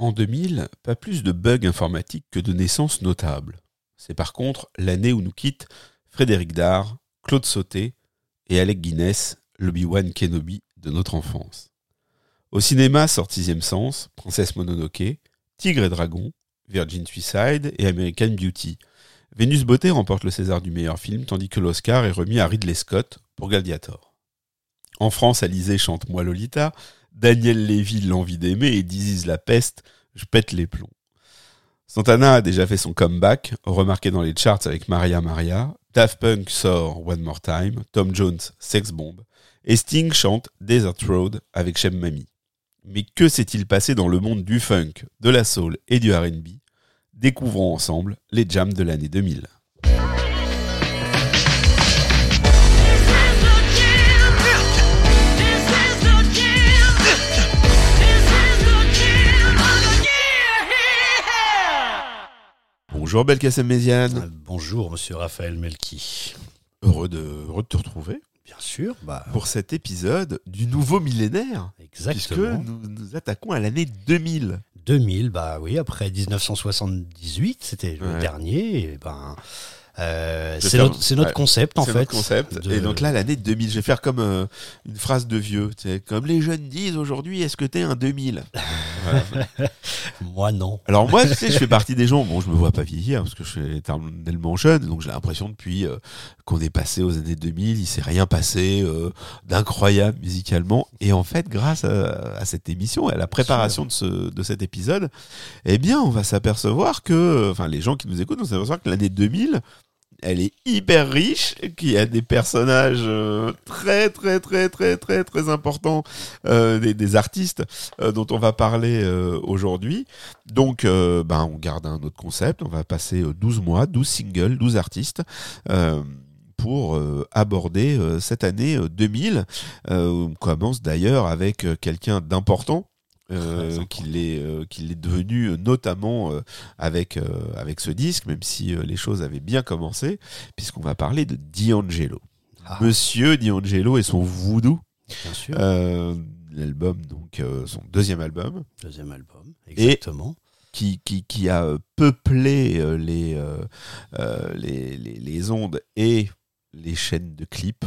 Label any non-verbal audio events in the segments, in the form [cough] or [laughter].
En 2000, pas plus de bugs informatiques que de naissances notables. C'est par contre l'année où nous quittent Frédéric Dard, Claude Sauté et Alec Guinness, l'Obi-Wan Kenobi de notre enfance. Au cinéma sort Sixième Sens, Princesse Mononoke, Tigre et Dragon, Virgin Suicide et American Beauty. Vénus Beauté remporte le César du meilleur film, tandis que l'Oscar est remis à Ridley Scott pour Gladiator. En France, Alizé chante Moi Lolita, Daniel Lévy L'envie d'aimer et Disease la peste, Je pète les plombs. Santana a déjà fait son comeback, remarqué dans les charts avec Maria Maria, Daft Punk sort One More Time, Tom Jones Sex Bomb, et Sting chante Desert Road avec Shem Mami. Mais que s'est-il passé dans le monde du funk, de la soul et du RB Découvrons ensemble les jams de l'année 2000. Bonjour Belkacem Méziane. Ah, Bonjour Monsieur Raphaël Melki. Heureux de, heureux de te retrouver Bien sûr, bah, pour cet épisode du nouveau millénaire. Puisque exactement. nous nous attaquons à l'année 2000. 2000, bah oui, après 1978, c'était le Ouais. dernier. et ben, euh, c'est notre, c'est notre ouais, concept en fait. notre concept. de- Et donc là, l'année 2000, je vais faire comme euh, une phrase de vieux. Comme les jeunes disent aujourd'hui, est-ce que t'es un 2000 Voilà. [laughs] Moi non. Alors moi, tu sais, je fais partie des gens, bon, je me vois pas vieillir parce que je suis éternellement jeune, donc j'ai l'impression depuis euh, qu'on est passé aux années 2000, il s'est rien passé d'incroyable musicalement. Et en fait, grâce à, à cette émission, et à la préparation de, ce, de cet épisode, eh bien, on va s'apercevoir que, enfin, les gens qui nous écoutent vont s'apercevoir que l'année 2000, elle est hyper riche, qu'il y a des personnages euh, très très très très très très importants, euh, des, artistes euh, dont on va parler aujourd'hui. Donc, ben, on garde un autre concept. On va passer euh, 12 mois, 12 singles, 12 artistes. pour aborder cette année euh, 2000. Euh, on commence d'ailleurs avec quelqu'un d'important. Euh, qu'il est euh, qu'il est devenu euh, notamment euh, avec avec ce disque même si les choses avaient bien commencé puisqu'on va parler de D'Angelo Ah, Monsieur D'Angelo et son voodoo bien sûr. l'album donc son deuxième album Deuxième album. Exactement. qui, qui, qui a peuplé les, les, les, les ondes et les chaînes de clips.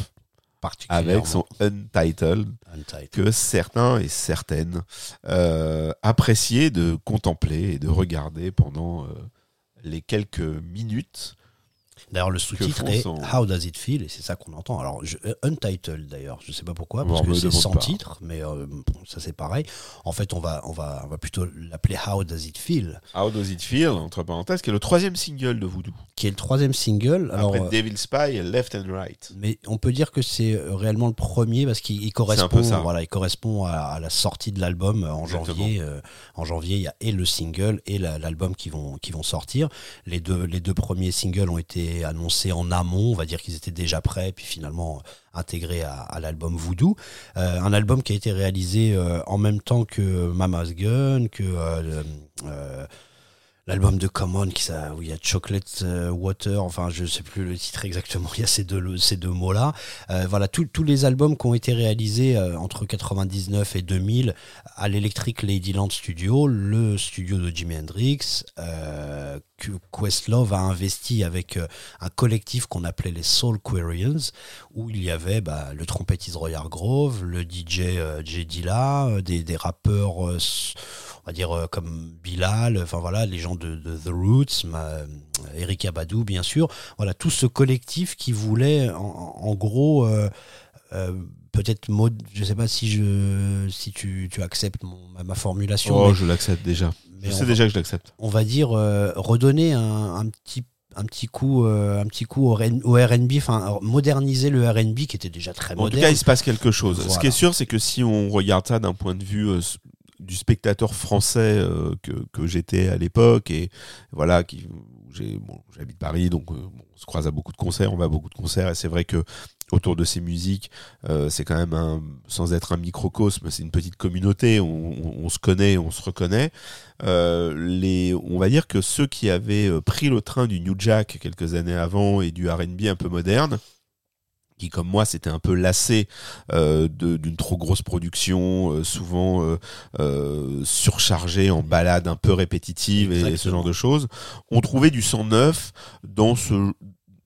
Avec son Untitled Untitled. que certains et certaines euh, appréciaient de contempler et de regarder pendant euh, les quelques minutes. D'ailleurs, le sous-titre est son- How Does It Feel et c'est ça qu'on entend. Alors, je- euh, Untitled d'ailleurs, je sais pas pourquoi, parce que c'est sans titre, mais euh, bon, ça c'est pareil. En fait, on va, on va, on va plutôt l'appeler How Does It Feel, How Does It Feel, entre parenthèses, qui est le troisième single de Voodoo. qui est le troisième single. Alors, Après euh, Devil Spy et Left and Right. Mais on peut dire que c'est réellement le premier parce qu'il correspond, voilà, il correspond à, à la sortie de l'album en Exactement. janvier. euh, en janvier, il y a et le single et la- l'album qui vont qui vont sortir. Les deux les deux premiers singles ont été annoncés en amont, on va dire qu'ils étaient déjà prêts, puis finalement euh, intégrés à, l'album Voodoo. Euh, un album qui a été réalisé euh, en même temps que Mama's Gun, que L'album de Common, qui ça, où il y a Chocolate euh, Water, enfin je sais plus le titre exactement, [laughs] il y a ces deux, ces deux mots-là. Euh, voilà, tous les albums qui ont été réalisés euh, entre 99 et 2000 à l'Electric Ladyland Studio, le studio de Jimi Hendrix, euh, que Questlove a investi avec euh, un collectif qu'on appelait les Soul Quarians, où il y avait bah, le trompettiste Roy Hargrove, le DJ Jay Dilla, des, des rappeurs, euh, on va dire euh, comme Bilal, enfin voilà, les gens de, de The Roots, ma, euh, Eric Abadou bien sûr, voilà tout ce collectif qui voulait en, en gros euh, euh, peut-être mod, je sais pas si je si tu, tu acceptes mon- ma, formulation, Oh, mais- je l'accepte déjà. mais Je sais va- déjà que je l'accepte. on va dire euh, redonner un, un petit un petit coup euh, un petit coup au, R&B enfin moderniser le R&B qui était déjà très En tout moderne cas, il se passe quelque chose. Ce qui est sûr, c'est que si on regarde ça d'un point de vue euh, du spectateur français euh, que, que j'étais à l'époque, et voilà, qui, j'habite Paris, donc euh, on se croise à beaucoup de concerts, on va à beaucoup de concerts, et c'est vrai que autour de ces musiques, euh, c'est quand même un, sans être un microcosme, c'est une petite communauté, on, on- on se connaît, on se reconnaît. Les, on va dire que ceux qui avaient pris le train du New Jack quelques années avant et du R&B un peu moderne, qui comme moi s'était un peu lassé euh, d'une trop grosse production, euh, souvent euh, euh, surchargée en balades un peu répétitives et ce genre de choses, ont trouvé du sang neuf dans ce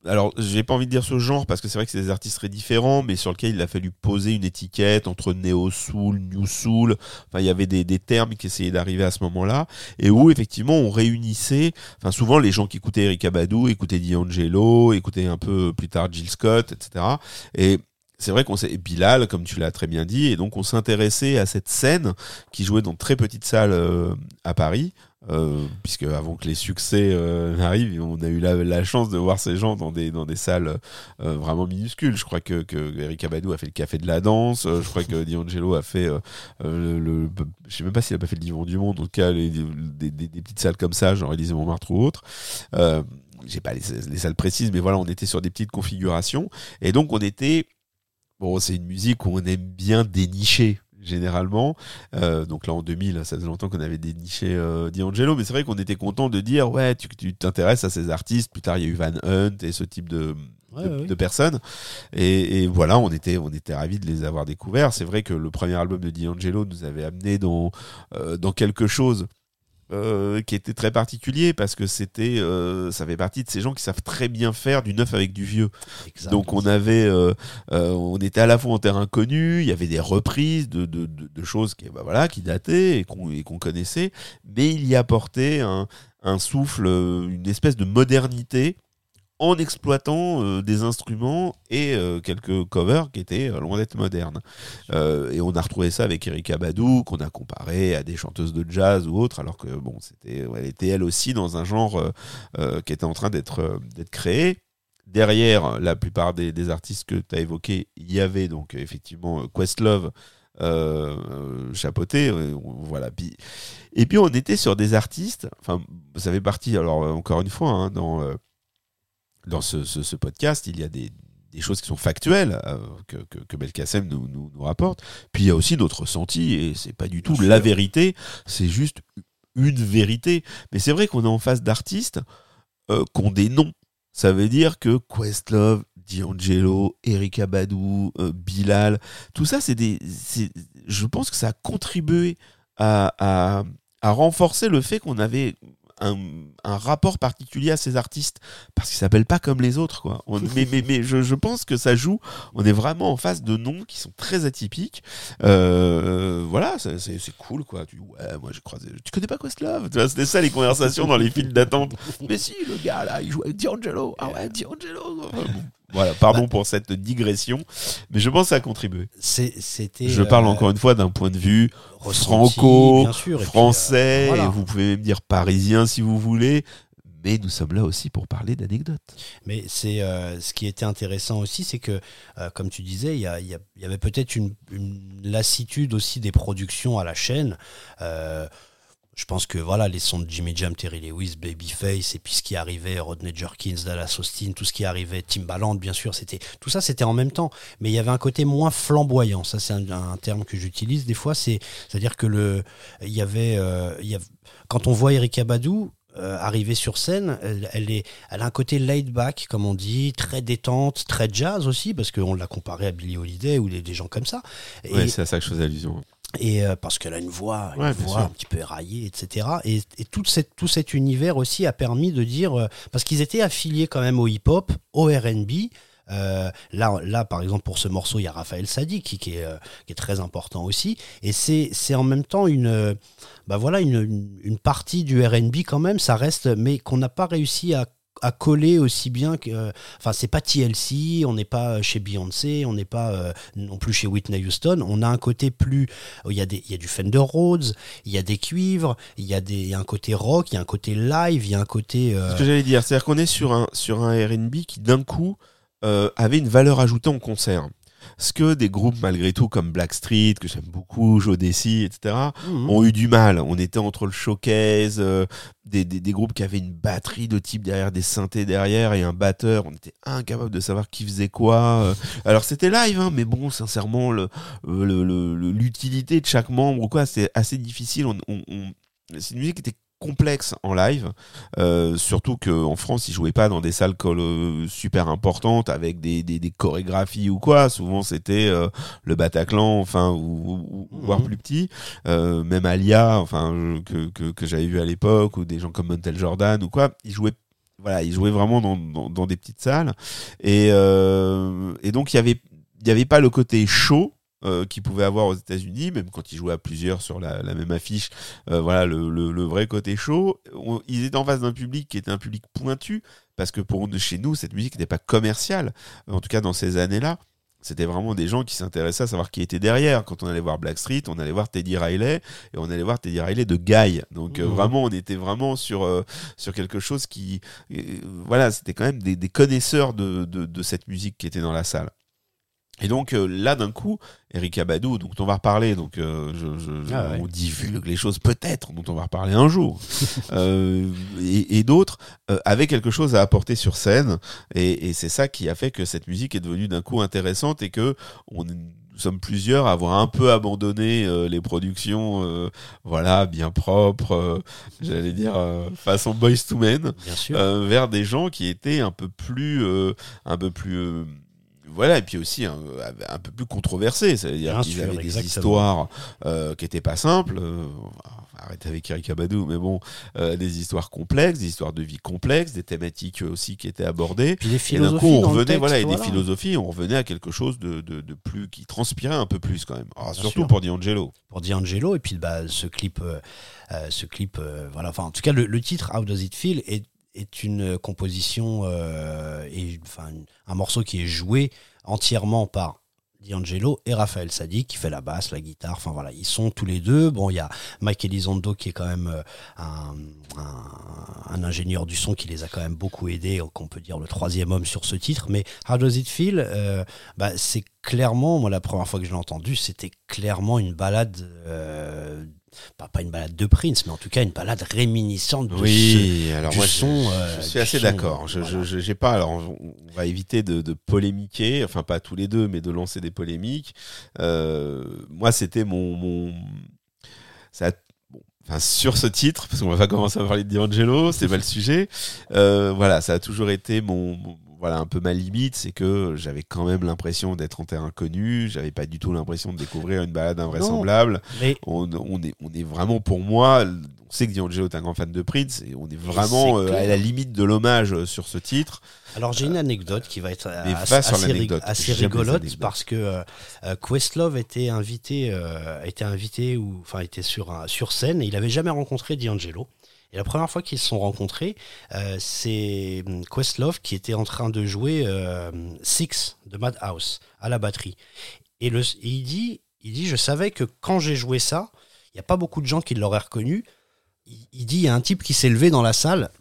alors, j'ai pas envie de dire ce genre parce que c'est vrai que c'est des artistes très différents, mais sur lequel il a fallu poser une étiquette entre néo soul, new soul. Enfin, il y avait des, des termes qui essayaient d'arriver à ce moment-là et où effectivement on réunissait. Enfin, souvent les gens qui écoutaient Erika Badu écoutaient D'Angelo, écoutaient un peu plus tard Jill Scott, etc. Et c'est vrai qu'on s'est Bilal, comme tu l'as très bien dit, et donc on s'intéressait à cette scène qui jouait dans de très petites salles euh, à Paris. Euh, puisque avant que les succès euh, [laughs] n'arrivent, on a eu la, chance de voir ces gens dans des dans des salles euh, vraiment minuscules. Je crois que que Erika Badu a fait le café de la danse. je crois que D'Angelo a fait le, le- je sais même pas s'il a pas fait le divan du monde. En tout cas, des, des- petites salles comme ça, genre Élysée Montmartre ou autre. J'ai pas les, les salles précises, mais voilà, on était sur des petites configurations et donc on était bon, c'est une musique où on aime bien dénicher généralement. Euh, donc là en 2000, ça faisait longtemps qu'on avait déniché euh, D'Angelo, mais c'est vrai qu'on était content de dire ouais, tu t'intéresses à ces artistes. Plus tard, il y a eu Van Hunt et ce type de ouais, de personnes. Et, et voilà, on était, on était ravis de les avoir découverts. C'est vrai que le premier album de D'Angelo nous avait amené dans, euh, dans quelque chose. Euh, qui était très particulier parce que c'était euh, ça fait partie de ces gens qui savent très bien faire du neuf avec du vieux. Donc on avait, euh, euh, on était à la fois en terrain connu, il y avait des reprises de, de, de, de choses qui, bah voilà, qui dataient et qu'on et qu'on connaissait, mais il y apportait un, un souffle, euh, une espèce de modernité en exploitant euh, des instruments et euh, quelques covers qui étaient euh, loin d'être modernes. Et on a retrouvé ça avec Erika Badu, qu'on a comparé à des chanteuses de jazz ou autres, alors que bon, elle était elle aussi dans un genre qui était en train d'être créé. Derrière la plupart des, artistes que tu as évoqués, il y avait donc effectivement Questlove euh, chapeauté, voilà. Et puis on était sur des artistes, enfin ça fait partie, alors encore une fois, hein, dans, dans ce, ce- ce podcast, il y a des, des choses qui sont factuelles euh, que, que, que Belkacem nous, nous, nous rapporte, puis il y a aussi notre ressenti, et c'est pas du tout Bien la sûr. vérité, c'est juste une vérité. Mais c'est vrai qu'on est en face d'artistes euh, qui ont des noms. Ça veut dire que Questlove, D'Angelo, Erika Badu, euh, Bilal, tout ça, c'est des. Je pense que ça a contribué à, à, à renforcer le fait qu'on avait un, rapport particulier à ces artistes parce qu'ils s'appellent pas comme les autres quoi. Mais mais, mais je, je pense que ça joue. On est vraiment en face de noms qui sont très atypiques. Euh, voilà, c'est cool quoi. Tu ouais, moi j'ai croisé. Tu connais pas Questlove? C'était ça les conversations dans les files d'attente. [laughs] Mais si, le gars là, il joue avec D'Angelo. Ah ouais, D'Angelo. Voilà, pardon pour cette digression, mais je pense que ça a contribué. C'était. Je parle euh, encore une fois d'un point de vue ressenti, franco, bien sûr, et puis, euh, français, voilà. et vous pouvez même dire parisien si vous voulez, mais nous sommes là aussi pour parler d'anecdotes. Mais c'est euh, ce qui était intéressant aussi, c'est que, comme tu disais, il y, a- y a- y avait peut-être une, une lassitude aussi des productions à la chaîne. Je pense que voilà, les sons de Jimmy Jam, Terry Lewis, Babyface, et puis ce qui arrivait, Rodney Jerkins, Dallas Austin, tout ce qui arrivait, Timbaland, bien sûr, c'était tout ça, c'était en même temps. Mais il y avait un côté moins flamboyant. Ça, c'est un, un terme que j'utilise des fois. C'est, c'est-à-dire que le, il y avait, euh, y a- quand on voit Erika Badu euh, arriver sur scène, elle, est, elle a un côté laid back, comme on dit, très détente, très jazz aussi, parce qu'on l'a comparé à Billie Holiday ou des, des gens comme ça. Et, Ouais, c'est à ça que je faisais allusion. Et euh, parce qu'elle a une voix, une Ouais, bien voix sûr. un petit peu éraillée, etc. Et, et tout, cette, tout cet univers aussi a permis de dire, euh, parce qu'ils étaient affiliés quand même au hip-hop, au R&B. Euh, là, là, par exemple, pour ce morceau, il y a Raphaël Sadi qui, qui est, qui est très important aussi. Et c'est en même temps une, bah voilà, une, une, une partie du R&B quand même, ça reste, mais qu'on n'a pas réussi à à coller aussi bien que euh, enfin c'est pas TLC on n'est pas chez Beyoncé on n'est pas euh, non plus chez Whitney Houston on a un côté plus il y a y a du Fender Rhodes il y a des cuivres il y a des un côté rock il y a un côté live il y a un côté euh, ce que j'allais dire, c'est-à-dire qu'on est sur un, sur RB qui d'un coup euh, avait une valeur ajoutée en concert. Ce que des groupes malgré tout comme Blackstreet, que j'aime beaucoup, Jodeci, etc., mhm. ont eu du mal. On était entre le showcase, euh, des, des, des groupes qui avaient une batterie de type derrière, des synthés derrière et un batteur. On était incapable de savoir qui faisait quoi. euh. Alors c'était live, hein, mais bon, sincèrement, le- le- le- le- l'utilité de chaque membre ou quoi, c'est assez difficile. On, on- on- c'est une musique qui était complexe en live, euh, surtout qu'en France, ils jouaient pas dans des salles euh, super importantes avec des, des, des, chorégraphies ou quoi. Souvent, c'était euh, le Bataclan, enfin, ou, ou, voire mhm. plus petit. Euh, même Alia, enfin, que, que, que j'avais vu à l'époque, ou des gens comme Montel Jordan ou quoi, ils jouaient voilà, ils jouaient vraiment dans, dans, dans des petites salles. Et, et donc, il y avait, il y avait pas le côté chaud euh, qu'ils pouvaient avoir aux États-Unis, même quand ils jouaient à plusieurs sur la, même affiche. Euh, voilà, le, le, vrai côté chaud. ils étaient en face d'un public qui était un public pointu, parce que pour chez nous, cette musique n'était pas commerciale, en tout cas dans ces années-là. C'était vraiment des gens qui s'intéressaient à savoir qui était derrière. Quand on allait voir Blackstreet, on allait voir Teddy Riley et on allait voir Teddy Riley de Guy. Donc euh, mmh. vraiment, on était vraiment sur sur quelque chose qui, voilà, c'était quand même des, des connaisseurs de, de, de, cette musique qui était dans la salle. Et donc euh, là, d'un coup, Eric Abadou, donc on va reparler, donc euh, je, je, ah on divulgue les choses peut-être dont on va reparler un jour, [laughs] euh, et, et d'autres euh, avaient quelque chose à apporter sur scène, et, et c'est ça qui a fait que cette musique est devenue d'un coup intéressante et que on nous sommes plusieurs à avoir un peu abandonné euh, les productions, euh, voilà, bien propres, j'allais dire façon Boys to Men, vers des gens qui étaient un peu plus, un peu plus voilà, et puis aussi un, peu plus controversé, c'est-à-dire qu'ils avaient des histoires euh, qui n'étaient pas simples. Euh, arrêtez avec Eric Abadou, mais bon, euh, des histoires complexes, des histoires de vie complexes, des thématiques aussi qui étaient abordées. Puis et d'un coup, on revenait, voilà, et des philosophies, on revenait à quelque chose de, de, de plus qui transpirait un peu plus quand même. Alors, surtout pour D'Angelo. Pour D'Angelo, et puis bah, ce clip, euh, ce clip, voilà, enfin, en tout cas, le, le titre How Does It Feel est est une composition euh, et enfin un morceau qui est joué entièrement par D'Angelo et Raphaël Sadi qui fait la basse, la guitare, enfin voilà, ils sont tous les deux. Bon, il y a Mike Elizondo qui est quand même euh, un, ingénieur du son qui les a quand même beaucoup aidés, qu'on peut dire le troisième homme sur ce titre. Mais How Does It Feel, euh, bah, c'est clairement, moi la première fois que je l'ai entendu, c'était clairement une balade euh, pas, une balade de Prince, mais en tout cas une balade réminiscente de oui, alors du moi, son. Je, euh, suis assez d'accord. Je, pas. Alors, on va éviter de, de, polémiquer, enfin pas tous les deux, mais de lancer des polémiques. Euh, moi, c'était mon, mon, ça. Bon, enfin, sur ce titre, parce qu'on va pas commencer à parler de D'Angelo, c'est pas le sujet. Euh, voilà, ça a toujours été mon voilà un peu ma limite, c'est que j'avais quand même l'impression d'être en terre inconnue, j'avais pas du tout l'impression de découvrir une balade invraisemblable. mais... on, on, est, on est vraiment pour moi, on sait que D'Angelo est un grand fan de Prince et on est vraiment euh, à la limite de l'hommage euh, sur ce titre. Alors j'ai une anecdote qui va être assez, assez, rigolote parce que euh, Questlove était invité, était invité ou enfin était sur un, sur scène et il avait jamais rencontré D'Angelo. Et la première fois qu'ils se sont rencontrés, euh, c'est hum, Questlove qui était en train de jouer euh, Six de Madhouse à la batterie. Et, il, dit, il dit Je savais que quand j'ai joué ça, il n'y a pas beaucoup de gens qui l'auraient reconnu. Il, dit Il y a un type qui s'est levé dans la salle.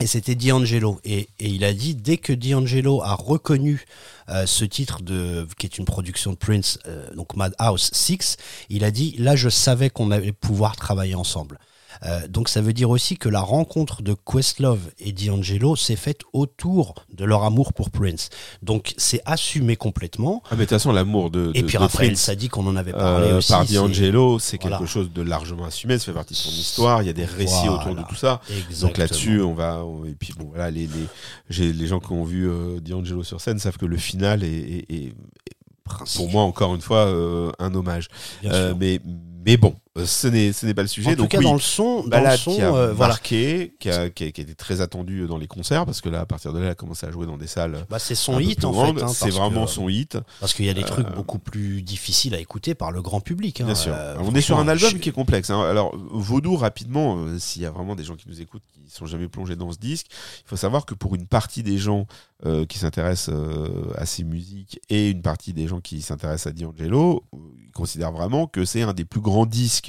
Et c'était D'Angelo. Et, il a dit, dès que D'Angelo a reconnu euh, ce titre, de, qui est une production de Prince, donc Madhouse 6, il a dit, là je savais qu'on allait pouvoir travailler ensemble. Euh, donc ça veut dire aussi que la rencontre de Questlove et D'Angelo s'est faite autour de leur amour pour Prince. Donc c'est assumé complètement. Ah mais de toute façon l'amour de, Et puis Raphaël ça dit qu'on en avait parlé euh, aussi. Par D'Angelo, c'est quelque chose de largement assumé, ça fait partie de son histoire, il y a des récits autour de tout ça. Donc là-dessus, on va et puis bon voilà les les, les gens qui ont vu euh, D'Angelo sur scène savent que le final est, est, est pour moi encore une fois euh, un hommage. Euh, mais mais bon, ce n'est ce n'est pas le sujet. En tout cas, dans le son, dans balade le son, qui a euh, marqué, qui, a, qui, a, qui, a, été très attendu dans les concerts parce que là, à partir de là, elle a commencé à jouer dans des salles. Bah, c'est son hit en fait. Hein, c'est vraiment son hit. Parce qu'il y a des trucs euh, beaucoup plus difficiles à écouter par le grand public. Hein, Bien sûr. On est sur un album qui est complexe. Hein. Alors, Vaudou, rapidement, s'il y a vraiment des gens qui nous écoutent qui sont jamais plongés dans ce disque, il faut savoir que pour une partie des gens qui s'intéressent à ces musiques et une partie des gens qui s'intéressent à D'Angelo, ils considèrent vraiment que c'est un des plus grands disques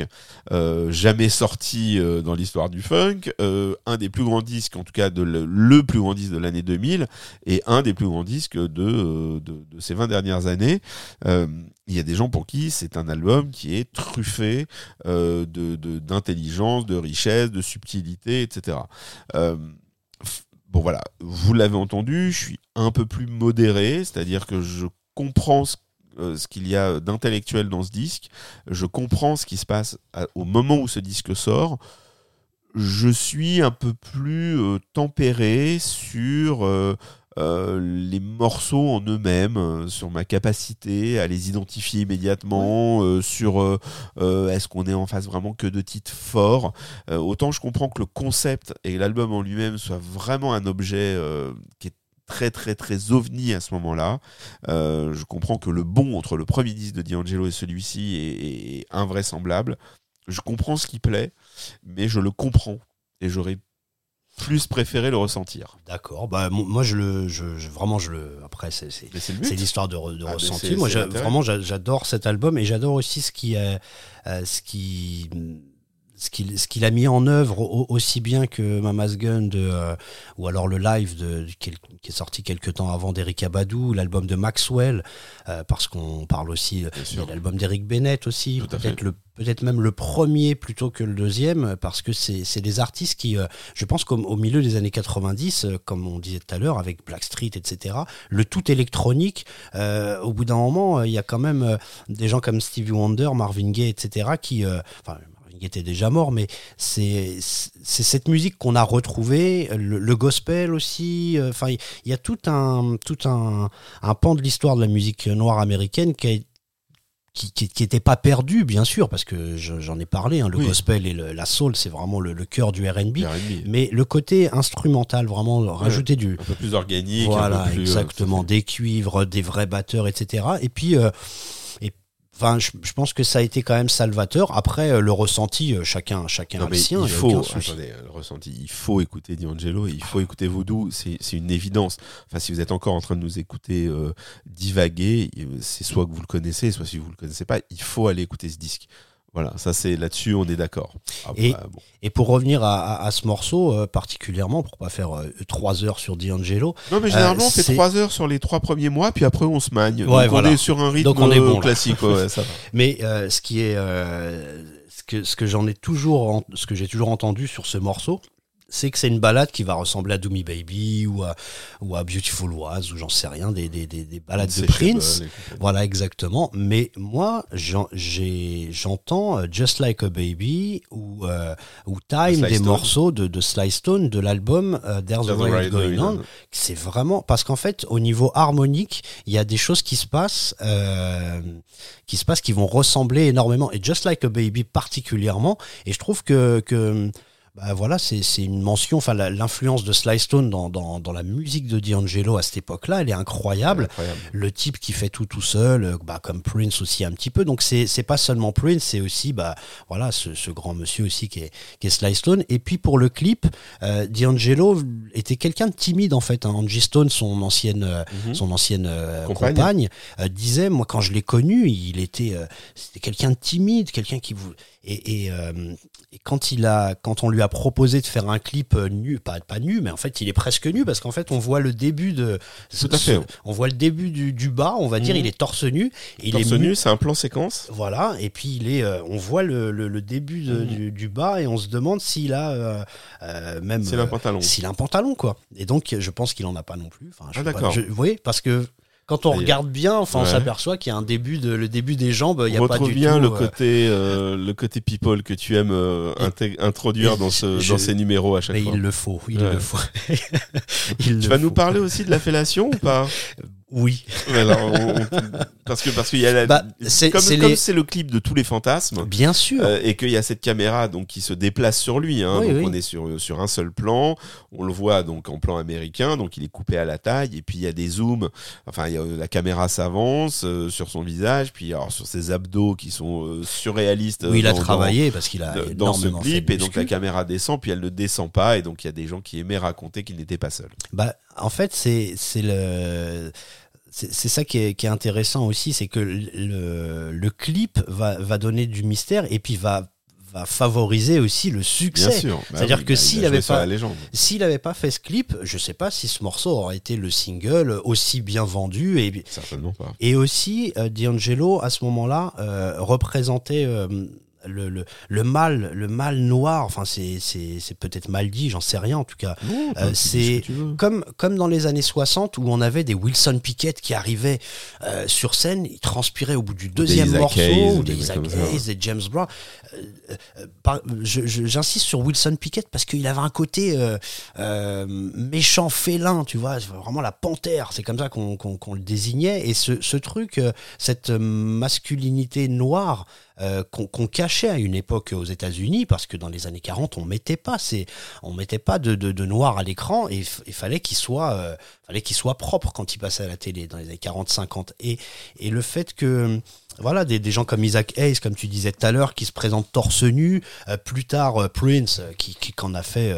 euh, jamais sorti euh, dans l'histoire du funk, euh, un des plus grands disques, en tout cas de le, plus grand disque de l'année 2000, et un des plus grands disques de, de, ces 20 dernières années. il y a des gens pour qui c'est un album qui est truffé de d'intelligence, de, richesse, de subtilité, etc. bon voilà, vous l'avez entendu, je suis un peu plus modéré, c'est-à-dire que je comprends ce euh, ce qu'il y a d'intellectuel dans ce disque. Je comprends ce qui se passe au moment où ce disque sort. je suis un peu plus euh, tempéré sur euh, les morceaux en eux-mêmes, sur ma capacité à les identifier immédiatement, sur est-ce qu'on est en face vraiment que de titres forts. Autant je comprends que le concept et l'album en lui-même soit vraiment un objet qui est très très très ovni à ce moment-là. Euh, je comprends que le bon entre le premier disque de D'Angelo et celui-ci est, est invraisemblable. Je comprends ce qui plaît, mais je le comprends et j'aurais plus préféré le ressentir. D'accord. Bah, mo- moi, je le, je, je- vraiment, je le. Après, c'est, l'histoire de, de Ah, ressenti. Moi, vraiment, j'a- j'adore cet album et j'adore aussi ce qui, euh, euh, ce qui, ce qu'il, ce qu'il a mis en œuvre au- aussi bien que Mama's Gun de, euh, ou alors le live de, qui, est, qui est sorti quelques temps avant d'Eric Abadou, l'album de Maxwell, euh, parce qu'on parle aussi euh, sûr. a l'album d'Eric Bennett aussi, peut-être le peut-être même le premier plutôt que le deuxième, parce que c'est c'est des artistes qui, euh, je pense qu'au au milieu des années 90, euh, comme on disait tout à l'heure, avec Blackstreet, etc., le tout électronique, euh, au bout d'un moment, euh, il y a quand même euh, des gens comme Stevie Wonder, Marvin Gaye, etc., qui... euh, enfin, Était déjà mort, mais c'est cette musique qu'on a retrouvée, le, le gospel aussi. euh, Enfin, il y a tout un tout un, un pan de l'histoire de la musique noire américaine qui a qui, qui, qui était pas perdu, bien sûr, parce que je- j'en ai parlé, hein, le Oui. gospel et le- la soul, c'est vraiment le, le cœur du R&B. Mais le côté instrumental, vraiment rajouter du, Un peu plus organique. un voilà, peu plus, euh, exactement, des cuivres, des vrais batteurs, etc. Et puis, euh, et, enfin, je, je pense que ça a été quand même salvateur. Après, euh, le ressenti, euh, chacun, chacun Non, a le sien. il faut, attendez, le ressenti, il faut écouter D'Angelo, il faut écouter Voodoo, c'est une évidence. Enfin, si vous êtes encore en train de nous écouter euh, divaguer, c'est soit que vous le connaissez, soit si vous le connaissez pas, il faut aller écouter ce disque. Voilà, ça c'est là-dessus, on est d'accord. Et- bon. Et pour revenir à, à- à ce morceau, euh, particulièrement, pour pas faire euh, trois heures sur D'Angelo, Non, mais généralement, on fait c'est- trois heures sur les trois premiers mois, puis après on se magne. Ouais, Donc voilà. on est sur un rythme Donc on est bon, classique. ouais, ça va. [laughs] Mais euh, ce qui est, euh, ce que ce que j'en ai toujours, ce que j'ai toujours entendu sur ce morceau, c'est que c'est une balade qui va ressembler à Do Me Baby ou à, ou à Beautiful Was ou j'en sais rien, des, des, des, des balades de Prince. Voilà, exactement. Mais moi, j'entends euh, Just Like a Baby ou, euh, ou Time, des Stone. morceaux de, de Sly Stone de l'album euh, There's a There's a Riot Going On. On. C'est vraiment parce qu'en fait, au niveau harmonique, il y a des choses qui se passent, euh, qui se passent, qui vont ressembler énormément. Et Just Like a Baby particulièrement. Et je trouve que que bah voilà, c'est c'est une mention. Enfin, l'influence de Sly Stone dans, dans, dans la musique de D'Angelo à cette époque-là, elle est incroyable Incroyable. le type qui fait tout tout seul, euh, bah, comme Prince aussi un petit peu. Donc c'est c'est pas seulement Prince, c'est aussi bah voilà ce, ce grand monsieur aussi qui est qui est Sly Stone. Et puis pour le clip, euh, D'Angelo était quelqu'un de timide en fait. Hein. Angie Stone, son ancienne euh, Mhm. son ancienne euh, Compagne. compagne, euh, disait moi quand je l'ai connu, il était euh, c'était quelqu'un de timide, quelqu'un qui vous et, et, euh, et quand il a quand on lui a proposé de faire un clip euh, nu, pas pas nu, mais en fait il est presque nu parce qu'en fait on voit le début de Tout à fait. on voit le début du, du bas, on va dire, Mhm. il est torse nu. Et il Torse est nu, c'est un plan séquence. Voilà, et puis il est, euh, on voit le, le- le début de- Mhm. du, du bas et on se demande s'il a euh, euh, même C'est euh, un pantalon. s'il a un pantalon quoi. Et donc je pense qu'il en a pas non plus. Enfin, je Ah, d'accord. Vous voyez, parce que quand on Et- regarde bien, enfin on s'aperçoit qu'il y a un début de le début des jambes, il y a On pas retrouve du bien tout. le euh, côté euh, le côté people que tu aimes euh, introduire et dans ce je- dans ces numéros à chaque mais fois. il le faut, il Ouais. le faut. [laughs] Il Tu le vas nous parler aussi de la fellation ou pas? [laughs] Oui. Alors, on- on- Parce que parce qu'il y a la, Bah, c'est- comme c'est les- le clip de tous les fantasmes. Bien sûr. euh, et qu'il y a cette caméra donc qui se déplace sur lui, hein, Oui, donc oui. on est sur sur un seul plan, on le voit donc en plan américain, donc il est coupé à la taille, et puis il y a des zooms, enfin il y a, la caméra s'avance euh, sur son visage, puis alors sur ses abdos qui sont euh, surréalistes. oui, il a dans- dans- travaillé parce qu'il a dans ce fait clip et donc la caméra descend puis elle ne descend pas et donc il y a des gens qui aimaient raconter qu'il n'était pas seul. Bah, en fait, c'est c'est le c'est ça qui est, qui est intéressant aussi, c'est que le, le, clip va, va donner du mystère et puis va, va favoriser aussi le Bien succès. sûr. Bah C'est-à-dire oui, que a- s'il avait sur pas-. S'il n'avait pas fait ce clip, je sais pas si ce morceau aurait été le single aussi bien vendu et, Certainement pas. et aussi, euh, D'Angelo, à ce moment-là, euh, représentait euh, le, le, le mal, le mal noir, enfin c'est, c'est, c'est peut-être mal dit, j'en sais rien en tout cas. Non, Euh, c'est ce comme, comme dans les années 60 où on avait des Wilson Pickett qui arrivaient euh, sur scène, ils transpiraient au bout du deuxième Isaac morceau, Hayes, ou des Isaac. Hayes, des James Brown. Euh, euh, par- je- je- J'insiste sur Wilson Pickett parce qu'il avait un côté euh, euh, méchant félin, tu vois, vraiment la panthère, c'est comme ça qu'on qu'on- qu'on le désignait. Et ce, ce truc, euh, cette masculinité noire euh, qu'on cachait à une époque aux États-Unis, parce que dans les années 40, on mettait pas, on mettait pas de, de, de noir à l'écran et il fallait qu'il soit, euh, fallait soit propre quand il passait à la télé dans les années 40-50. Et, et le fait que voilà, des, des gens comme Isaac Hayes, comme tu disais tout à l'heure, qui se présentent torse nu, euh, plus tard euh, Prince, euh, qui, qui qu'en a fait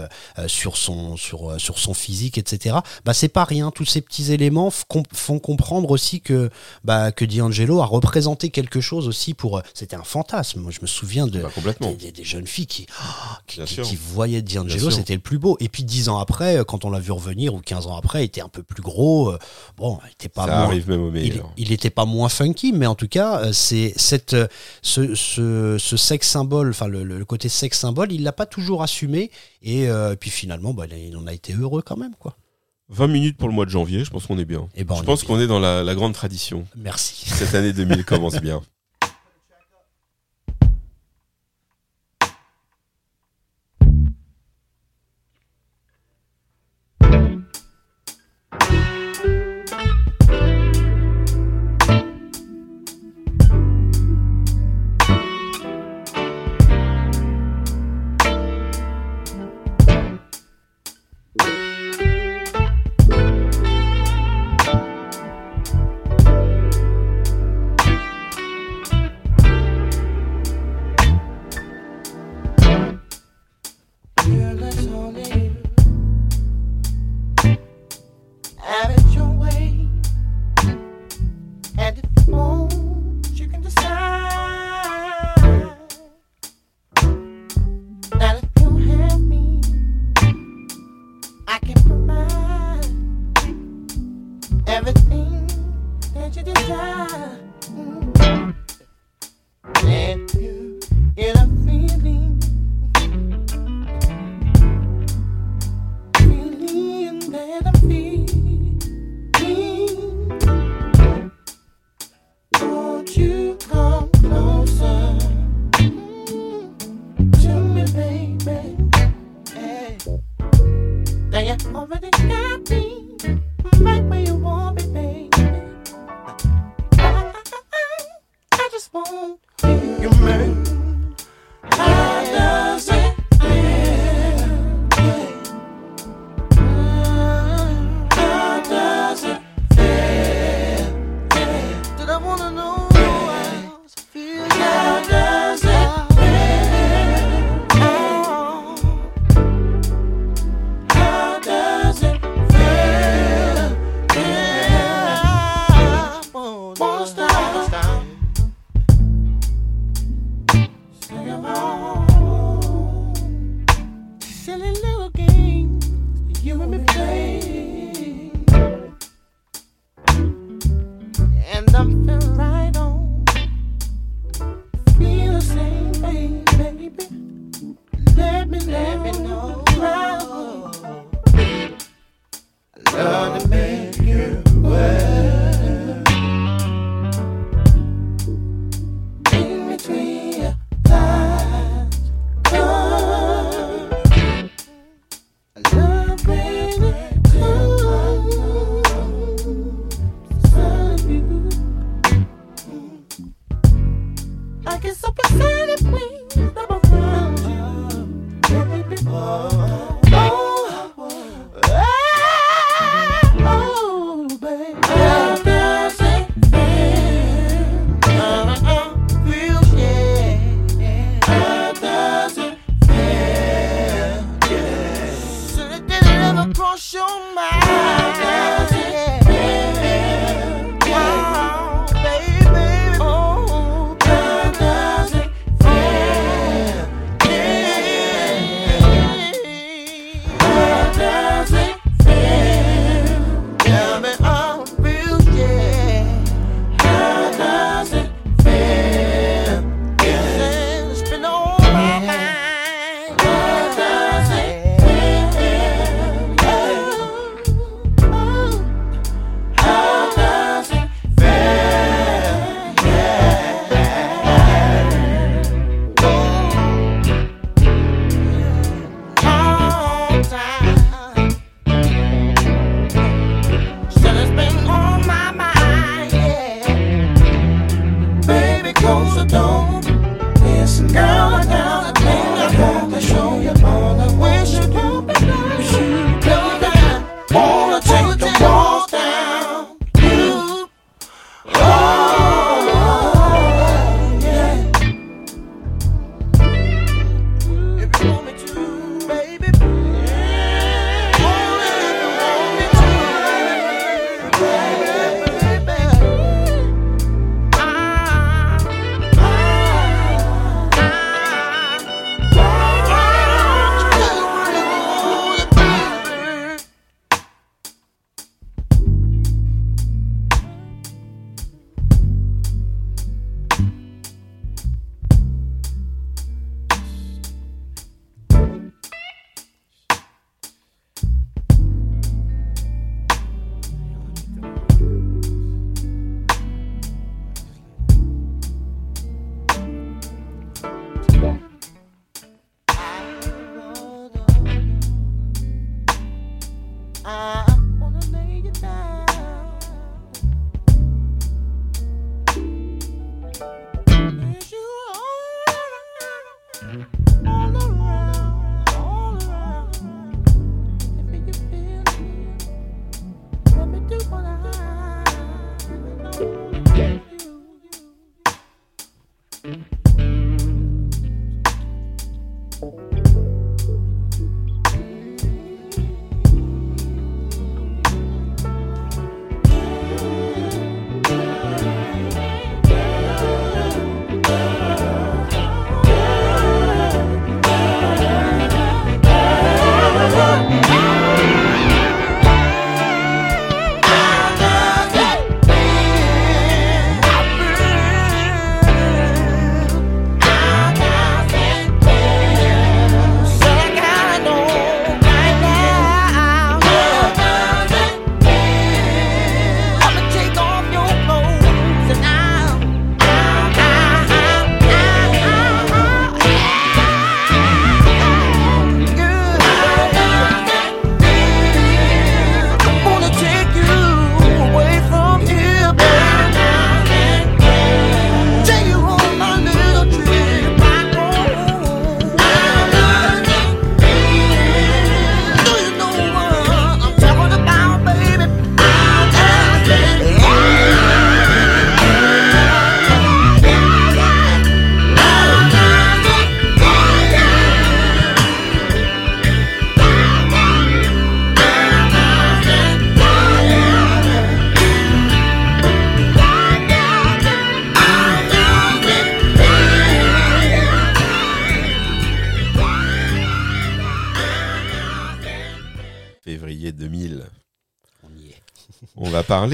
sur son sur sur son physique, etc. Bah c'est pas rien. Tous ces petits éléments font comprendre aussi que bah que D'Angelo a représenté quelque chose aussi pour. C'était un fantasme. Moi, je me souviens de Bah, complètement. des, des- des jeunes filles qui oh, qui, qui- voyaient D'Angelo, c'était le plus beau. Et puis dix ans après, quand on l'a vu revenir ou 15 ans après, il était un peu plus gros. bon, il était pas Ça moins- arrive même au il, meilleur. il était pas moins funky, mais en tout cas, c'est cette, euh, ce, ce, ce sexe symbole, enfin le, le côté sexe symbole, il l'a pas toujours assumé, et euh, puis finalement, bah, il en a été heureux quand même, quoi. 20 minutes pour le mois de janvier, je pense qu'on est bien. Et ben, on je pense qu'on est dans la, la grande tradition. Merci. Cette année 2000 commence bien. [laughs]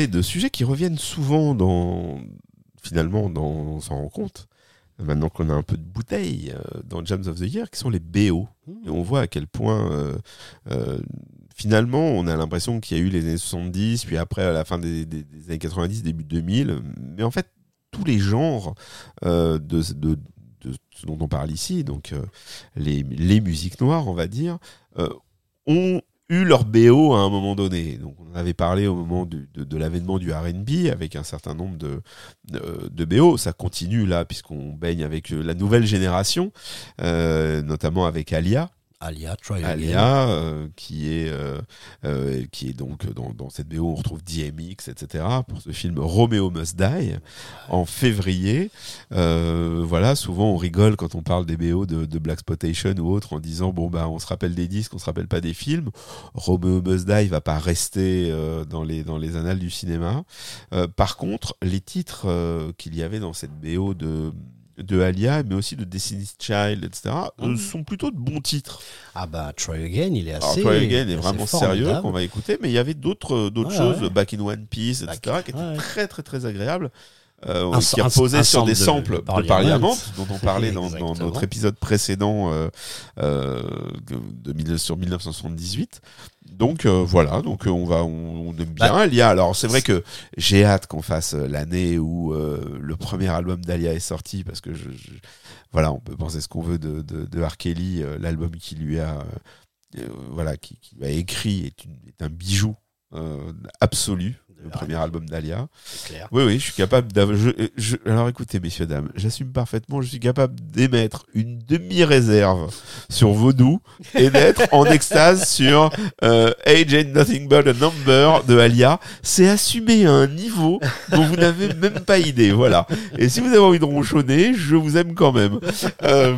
de sujets qui reviennent souvent dans. Finalement, dans, on s'en rend compte. Maintenant qu'on a un peu de bouteille euh, dans Jams of the Year, qui sont les BO. Et on voit à quel point, euh, euh, finalement, on a l'impression qu'il y a eu les années 70, puis après, à la fin des, années 90, début 2000. Mais en fait, tous les genres de, de- ce dont on parle ici, donc les, les musiques noires, on va dire, ont eu leur BO à un moment donné. On avait parlé au moment de, l'avènement du RB avec un certain nombre de BO. Ça continue là, puisqu'on baigne avec euh, la nouvelle génération, euh, notamment avec Alia. Alia, euh, qui est euh, euh, qui est donc dans, cette BO on retrouve DMX, etc. pour ce film Romeo Must Die en février. Voilà, souvent on rigole quand on parle des BO de, Black Spotation ou autre en disant bon bah on se rappelle des disques, on se rappelle pas des films. Romeo Must Die va pas rester dans les dans les annales du cinéma. Par contre, les titres qu'il y avait dans cette BO de de Alia, mais aussi de Destiny's Child, etc., euh, Mhm. sont plutôt de bons titres. Ah bah Try Again, il est Alors, assez. Try Again est vraiment sérieux qu'on va écouter, mais il y avait d'autres euh, d'autres Ouais, choses, ouais. Back in One Piece, etc., Back- qui étaient ouais. très très très agréables, euh, Un qui sa- un- reposaient un sur des sample de- samples de de Parliament. Dont on parlait dans, notre épisode précédent euh, euh, de, sur 1978. Donc euh, voilà, donc euh, on va on, on aime bien Bah, Alia. Alors c'est vrai que j'ai hâte qu'on fasse l'année où euh, le premier album d'Alia est sorti parce que je, je- voilà, on peut penser ce qu'on veut de, de, de R. Kelly, euh, l'album qui lui a voilà qui, qui lui a écrit est, une- est un bijou absolu. Le premier album d'Alia. Oui, oui, je suis capable je- je- Alors écoutez, messieurs, dames, j'assume parfaitement, je suis capable d'émettre une demi-réserve sur Vaudou et d'être en extase sur euh, Age ain't nothing but a number de Alia. C'est assumé à un niveau dont vous n'avez même pas idée, voilà. Et si vous avez envie de ronchonner, je vous aime quand même. Euh,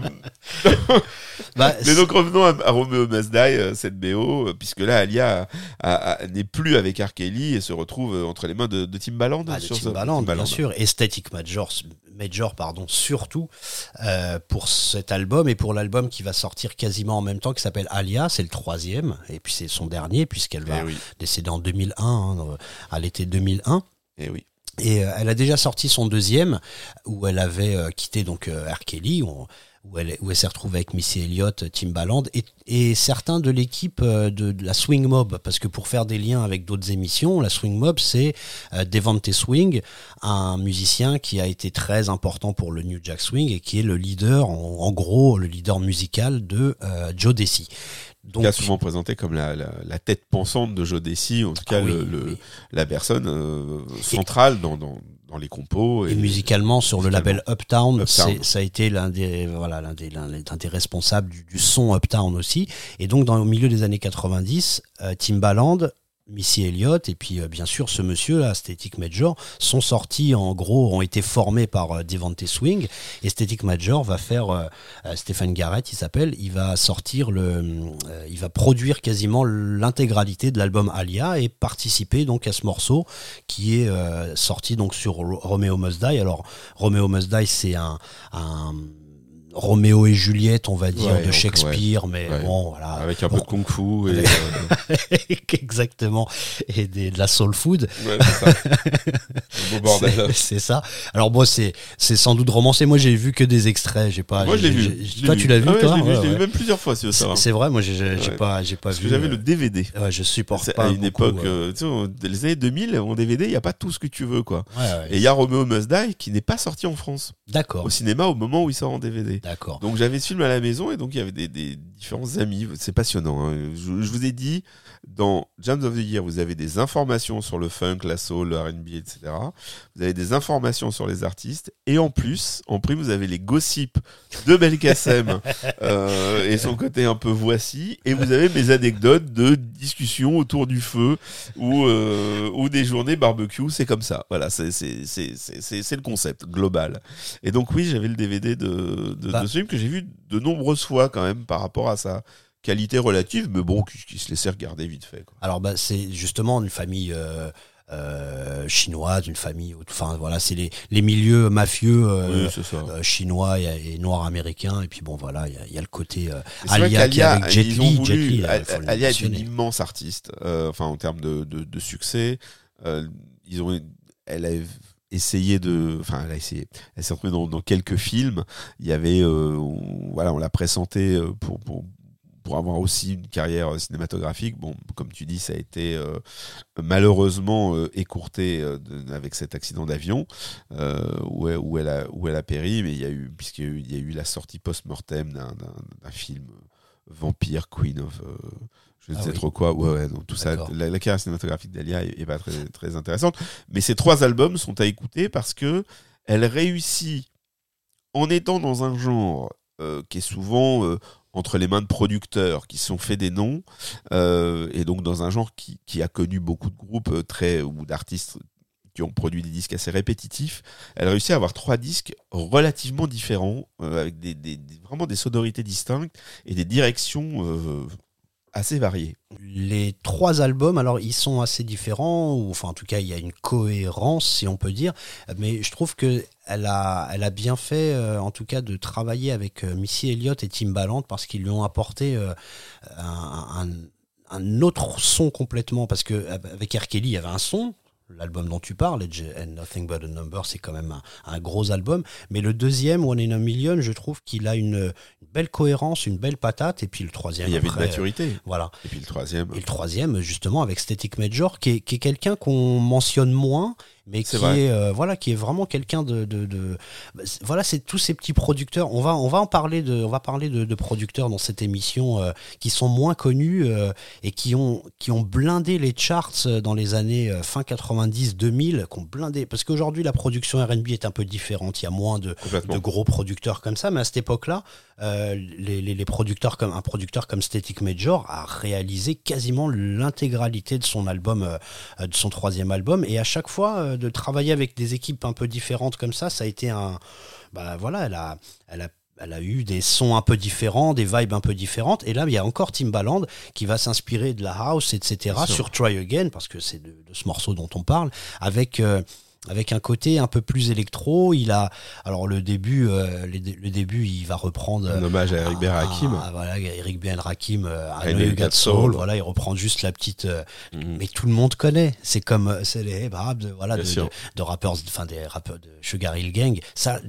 Bah, mais donc revenons à, à Romeo Die, euh, cette BO, euh, puisque là, Alia n'est plus avec R. Kelly et se retrouve euh, entre les mains de, de Timbaland. Ah, de sur ce- Timbaland, bien sûr. Aesthetic Major, Major pardon, surtout euh, pour cet album et pour l'album qui va sortir quasiment en même temps, qui s'appelle Alia, c'est le troisième, et puis c'est son dernier, puisqu'elle va Eh oui, décéder en 2001, hein, à l'été 2001. eh oui. Et euh, elle a déjà sorti son deuxième, où elle avait euh, quitté donc R. Kelly, où elle, où elle s'est retrouvée avec Missy Elliott, Timbaland, et, et certains de l'équipe euh, de, de la Swing Mob, parce que pour faire des liens avec d'autres émissions, la Swing Mob, c'est euh, Devante Swing, un musicien qui a été très important pour le New Jack Swing et qui est le leader, en, en gros, le leader musical de euh, Joe Desi. Donc, qui a souvent présenté comme la, la, la tête pensante de Joe Desi, en tout cas Ah oui, le, le- oui. la personne euh, centrale dans, dans, dans les compos. Et musicalement, sur le label Uptown, Uptown. ça a été l'un des, voilà, l'un des, l'un des- l'un des responsables du, du son Uptown aussi. Et donc, dans, au milieu des années 90, euh, Timbaland, Missy Elliott et puis euh, bien sûr ce monsieur là, Major, sont sortis en gros, ont été formés par euh, Devante Swing. Aesthetic Major va faire, euh, euh, Stéphane Garrett il s'appelle, il va sortir le, il va produire quasiment l'intégralité de l'album Alia et participer donc à ce morceau qui est sorti donc sur Ro- Romeo Must. Alors Romeo Must c'est un, un Roméo et Juliette on va dire Ouais, de donc, Shakespeare, mais Ouais. bon voilà. Avec un Bon, peu de kung fu et. [laughs] euh, [laughs] Exactement, et des- de la soul food. ouais, [laughs] c'est ça. Alors moi c'est c'est sans doute romancé. Moi j'ai vu que des extraits. J'ai pas. Moi, je l'ai vu. Je Toi vu. tu l'as vu Ah toi Je l'ai vu, vu ouais. même plusieurs fois, si C'est c'est vrai. Moi j'ai pas j'ai pas Parce que vu. j'avais euh, le DVD. Ouais, je supporte C'est pas. à une beaucoup, époque, euh, tu sais, les années 2000, en DVD, il n'y a pas tout ce que tu veux, quoi. Et il y a Romeo Must Die qui n'est pas sorti en France, D'accord. au cinéma, au moment où il sort en DVD. D'accord. Donc j'avais ce film à la maison et donc il y avait des, des différents amis. C'est passionnant. hein. Je, je vous ai dit, dans Jams of the Year, vous avez des informations sur le funk, la soul, le R&B, etc. Vous avez des informations sur les artistes et en plus, en prime, vous avez les gossips de Belkacem [laughs] euh, et son côté un peu voici. Et vous avez mes anecdotes de discussions autour du feu ou euh, ou des journées barbecue. C'est comme ça. Voilà, c'est le concept global. Et donc oui, j'avais le DVD de, de, Bah. de ce film que j'ai vu de nombreuses fois quand même par rapport à sa qualité relative, mais bon, qui, qui se laissait regarder vite fait. Quoi. Alors bah c'est justement une famille euh, euh, chinoise, une famille. Enfin voilà, c'est les, les milieux mafieux euh, Oui, euh, chinois et, et noirs américains. Et puis bon voilà, il y a, il y a le côté vrai Alia qui est avec Jet Li. Jet Li, là, Alia est une immense artiste, enfin en termes de, de, de succès. Ils ont, elle a essayé de, enfin elle a essayé. Elle s'est retrouvée dans, quelques films. Il y avait, euh, on- voilà, on l'a pressentée euh, pour, pour pour avoir aussi une carrière euh, cinématographique. Bon, comme tu dis, ça a été malheureusement écourté avec cet accident d'avion où, elle, a où elle a péri. Mais il y a eu puisqu'il y y a eu la sortie post-mortem d'un film Vampire Queen of je ne Ah sais oui. trop quoi. Ouais, ouais, donc tout ça, la, la carrière cinématographique d'Alia est, est pas très, très intéressante. Mais ces trois albums sont à écouter parce que elle réussit en étant dans un genre euh, qui est souvent euh, entre les mains de producteurs qui se sont fait des noms euh, et donc dans un genre qui, qui a connu beaucoup de groupes très ou d'artistes qui ont produit des disques assez répétitifs, elle réussit à avoir trois disques relativement différents, euh, avec des, des- des- vraiment des sonorités distinctes et des directions euh, assez variées. Les trois albums, alors ils sont assez différents, ou enfin en tout cas il y a une cohérence si on peut dire, mais je trouve que elle a, elle a bien fait euh, en tout cas de travailler avec euh, Missy Elliott et Timbaland parce qu'ils lui ont apporté euh, un, un- autre son complètement, parce que avec R. Kelly il y avait un son. L'album dont tu parles, and Nothing But a Number, c'est quand même un, un gros album. Mais le deuxième, One in a Million, je trouve qu'il a une, une belle cohérence, une belle patate. Et puis le troisième, Il y avait de après, euh, maturité. voilà. Et puis le troisième. Et le troisième, justement, avec Static Major, qui est, qui est quelqu'un qu'on mentionne moins, mais qui est, euh, voilà, qui est vraiment quelqu'un de, de, de- bah, voilà, c'est tous ces petits producteurs. On va, on va en parler de, on va parler de, de producteurs dans cette émission euh, qui sont moins connus euh, et qui ont, qui ont blindé les charts dans les années fin 90, 2000, qui ont blindé. Parce qu'aujourd'hui, la production R&B est un peu différente. Il y a moins de, gros producteurs comme ça, mais à cette époque-là, euh, les, les- les producteurs comme un producteur comme Static Major a réalisé quasiment l'intégralité de son album, euh, euh, de son troisième album, et à chaque fois euh, de travailler avec des équipes un peu différentes comme ça, ça a été un, bah voilà, elle a, elle a elle a eu des sons un peu différents, des vibes un peu différentes. Et là, il y a encore Timbaland qui va s'inspirer de la house, etc. Sur Try Again, parce que c'est de, de ce morceau dont on parle, avec euh, avec un côté un peu plus électro. Il a, alors le début, euh, le, le début, il va reprendre. Un hommage à Eric Ben Rakim. Ah, voilà, Eric Ben Rakim, euh, I I Know Know You You Got Got Soul. Voilà, il reprend juste la petite. euh, Mhm. mais tout le monde connaît. C'est comme euh, c'est les rap de voilà de, de, de rappeurs, enfin des rappeurs de Sugar Hill Gang. Ça,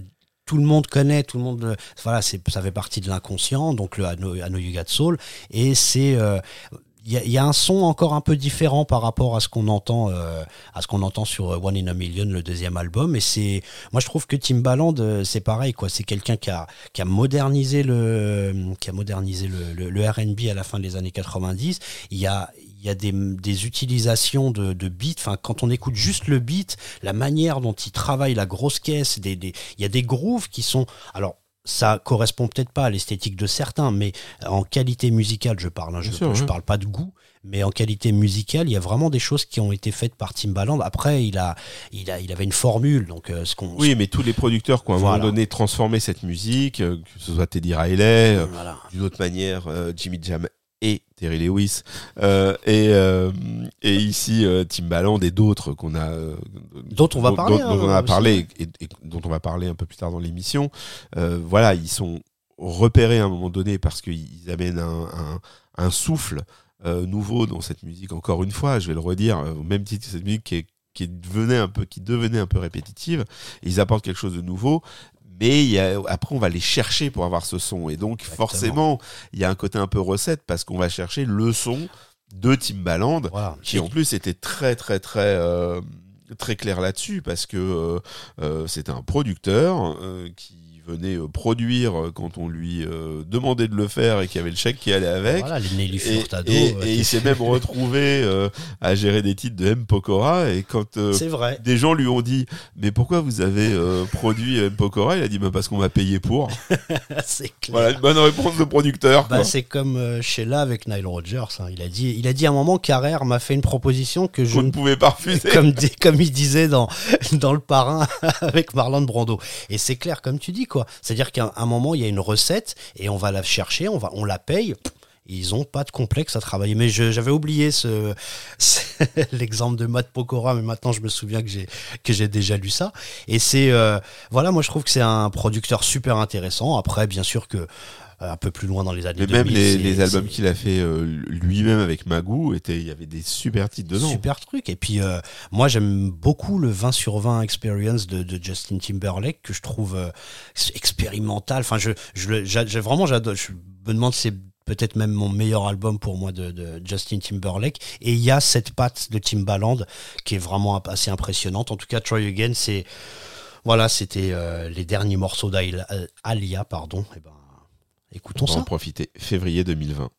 tout le monde connaît, tout le monde. euh, Voilà, c'est ça fait partie de l'inconscient. Donc le Know You Got Soul et c'est euh, y, y a un son encore un peu différent par rapport à ce qu'on entend euh, à ce qu'on entend sur euh, One in a Million le deuxième album et c'est moi je trouve que Timbaland euh, c'est pareil quoi c'est quelqu'un qui a qui a modernisé le qui a modernisé le, le, R&B à la fin des années 90 il y a il y a des, utilisations de, de beats. Enfin, quand on écoute juste le beat, la manière dont il travaille la grosse caisse, des, il y a des grooves qui sont. Alors, ça correspond peut-être pas à l'esthétique de certains, mais en qualité musicale, je parle. hein, je, sûr, parle pas de goût, mais en qualité musicale, il y a vraiment des choses qui ont été faites par Timbaland. Après, il a, il a, il avait une formule, donc euh, ce qu'on. Oui, mais tous les producteurs qui ont à un moment Voilà. donné transformé cette musique, euh, que ce soit Teddy Riley, euh, Voilà. d'une autre manière Jimmy Jam Terry Lewis, euh, et, euh, et ici euh, Timbaland et d'autres qu'on a euh, Dont on va dont- parler, dont, hein, dont on a aussi. parlé et, et dont on va parler un peu plus tard dans l'émission. Euh, voilà, ils sont repérés à un moment donné parce qu'ils amènent un, un, un souffle euh, nouveau dans cette musique. Encore une fois, je vais le redire, euh, au même titre que cette musique qui est qui devenait un peu qui devenait un peu répétitive ils apportent quelque chose de nouveau mais y a, après on va les chercher pour avoir ce son et donc Exactement. forcément il y a un côté un peu recette parce qu'on va chercher le son de Timbaland qui en plus était très très très euh, très clair là-dessus parce que euh, euh, c'était un producteur euh, qui venait euh, produire euh, quand on lui euh, demandait de le faire et qui avait le chèque qui allait avec Voilà, les et, Furtado. et- et il s'est même retrouvé euh, à gérer des titres de M. Pokora et quand euh, vrai. des gens lui ont dit mais pourquoi vous avez produit M. Pokora? Il a dit bah, parce qu'on m'a payé pour [laughs] c'est clair. voilà une bonne réponse de producteur Bah, c'est comme Sheila avec Nile Rodgers. hein. Il a dit, il a dit à un moment, Carrère m'a fait une proposition que je ne pouvait pas refuser comme, comme il disait dans, [laughs] dans Le Parrain avec Marlon Brando. Et c'est clair, comme tu dis, C'est-à-dire qu'à un moment, il y a une recette et on va la chercher, on, va, on la paye. Ils ont pas de complexe à travailler. Mais j'avais oublié ce, [laughs] l'exemple de Matt Pokora, mais maintenant je me souviens que j'ai déjà lu ça. Et c'est euh, voilà, moi je trouve que c'est un producteur super intéressant. Après, bien sûr que un peu plus loin dans les années Mais même 2000, les, c'est- les albums qu'il a fait euh, lui-même avec Magoo, étaient, il y avait des super titres dedans. Super truc. Et puis, euh, moi, j'aime beaucoup le 20 sur 20 experience de, de Justin Timberlake que je trouve euh, expérimental. Enfin, je, je, j'ai- vraiment, j'adore. Je me demande si c'est peut-être même mon meilleur album pour moi de, de Justin Timberlake. Et il y a cette patte de Timbaland qui est vraiment assez impressionnante. En tout cas, Try Again, c'est. Voilà, c'était euh, les derniers morceaux d'Alia, pardon. Et ben, écoutons On va en ça. profiter. Février 2020.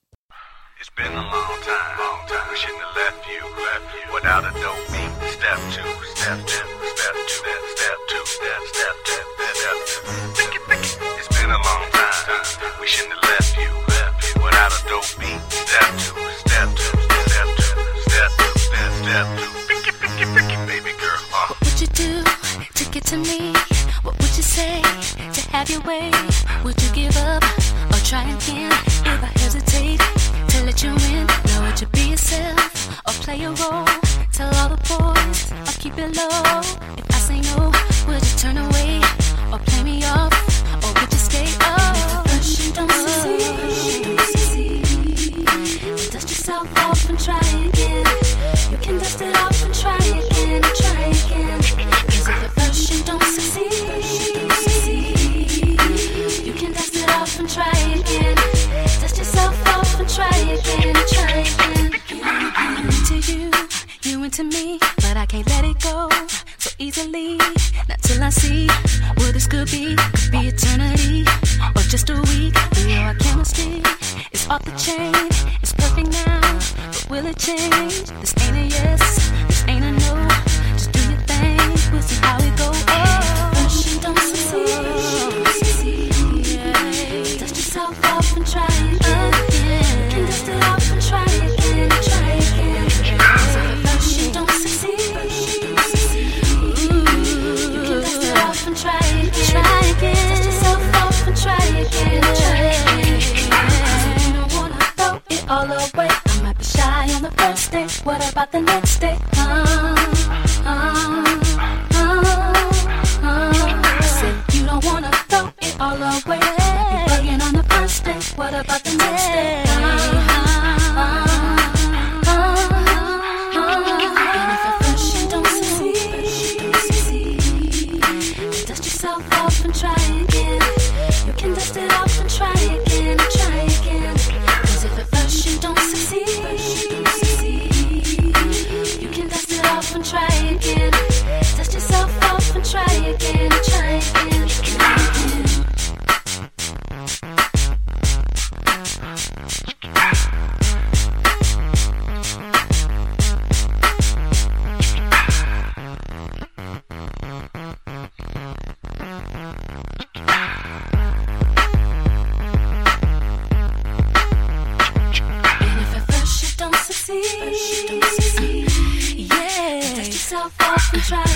It's been a long time, long time. We shouldn't have left you, left you without a dope beat. Step two, step two, step two, step two, step, step two, step two. Pick it, pick it. It's been a long time. We shouldn't have left you, left you without a dope beat. Step two, step two, step two, step two, step, step two. Pick it, pick it, pick it, baby girl. Uh. What would you do? To get to me? Say to have your way? Would you give up or try again? If I hesitate to let you in, now would you be yourself or play a role? Tell all the boys or keep it low. If I say no, would you turn away or play me off? Or would you stay? Oh, first you don't succeed. Dust yourself off and try again. You can dust it off and try again, and try again. You into me, but I can't let it go so easily. Not till I see what this could be. Could be eternity or just a week. We are chemistry. It's off the chain. It's perfect now, but will it change? This ain't a yes. This ain't a no. Just do your thing. We'll see how it goes. Oh, don't succeed. All away. I might be shy on the first day. What about the next day? Uh, uh, uh, uh. I said you don't wanna throw it all away. Might be bugging on the first day. What about the next day? Yourself off and try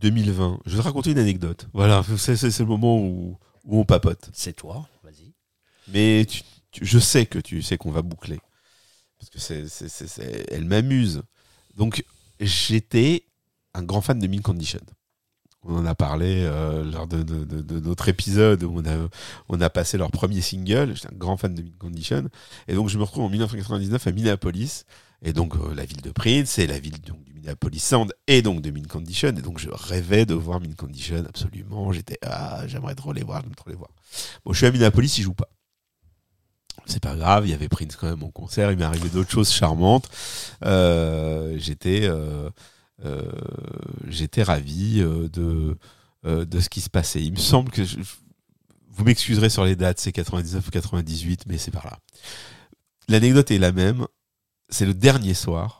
2020. Je vais te raconter une anecdote. Voilà, c'est c'est- c'est le moment où, où on papote. C'est toi, vas-y. Mais tu- tu- je sais que tu sais qu'on va boucler. Parce que c'est, elle m'amuse. Donc, j'étais un grand fan de Min Condition. On en a parlé euh, lors de, de- de- de notre épisode où on a, on a passé leur premier single. J'étais un grand fan de Min Condition. Et donc, je me retrouve en 1999 à Minneapolis. Et donc, euh, la ville de Prince et la ville donc, du Minneapolis Sound et donc de Min Condition. Et donc, je rêvais de voir Min Condition absolument. J'étais, ah, j'aimerais trop les voir, j'aime trop les voir. Bon, je suis à Minneapolis, ils jouent pas. C'est pas grave, il y avait Prince quand même en concert, il m'est arrivé d'autres choses charmantes. Euh, j'étais, euh, j'étais ravi de, de ce qui se passait. Il me semble que vous m'excuserez sur les dates, c'est 99 ou 98, mais c'est par là. L'anecdote est la même. C'est le dernier soir.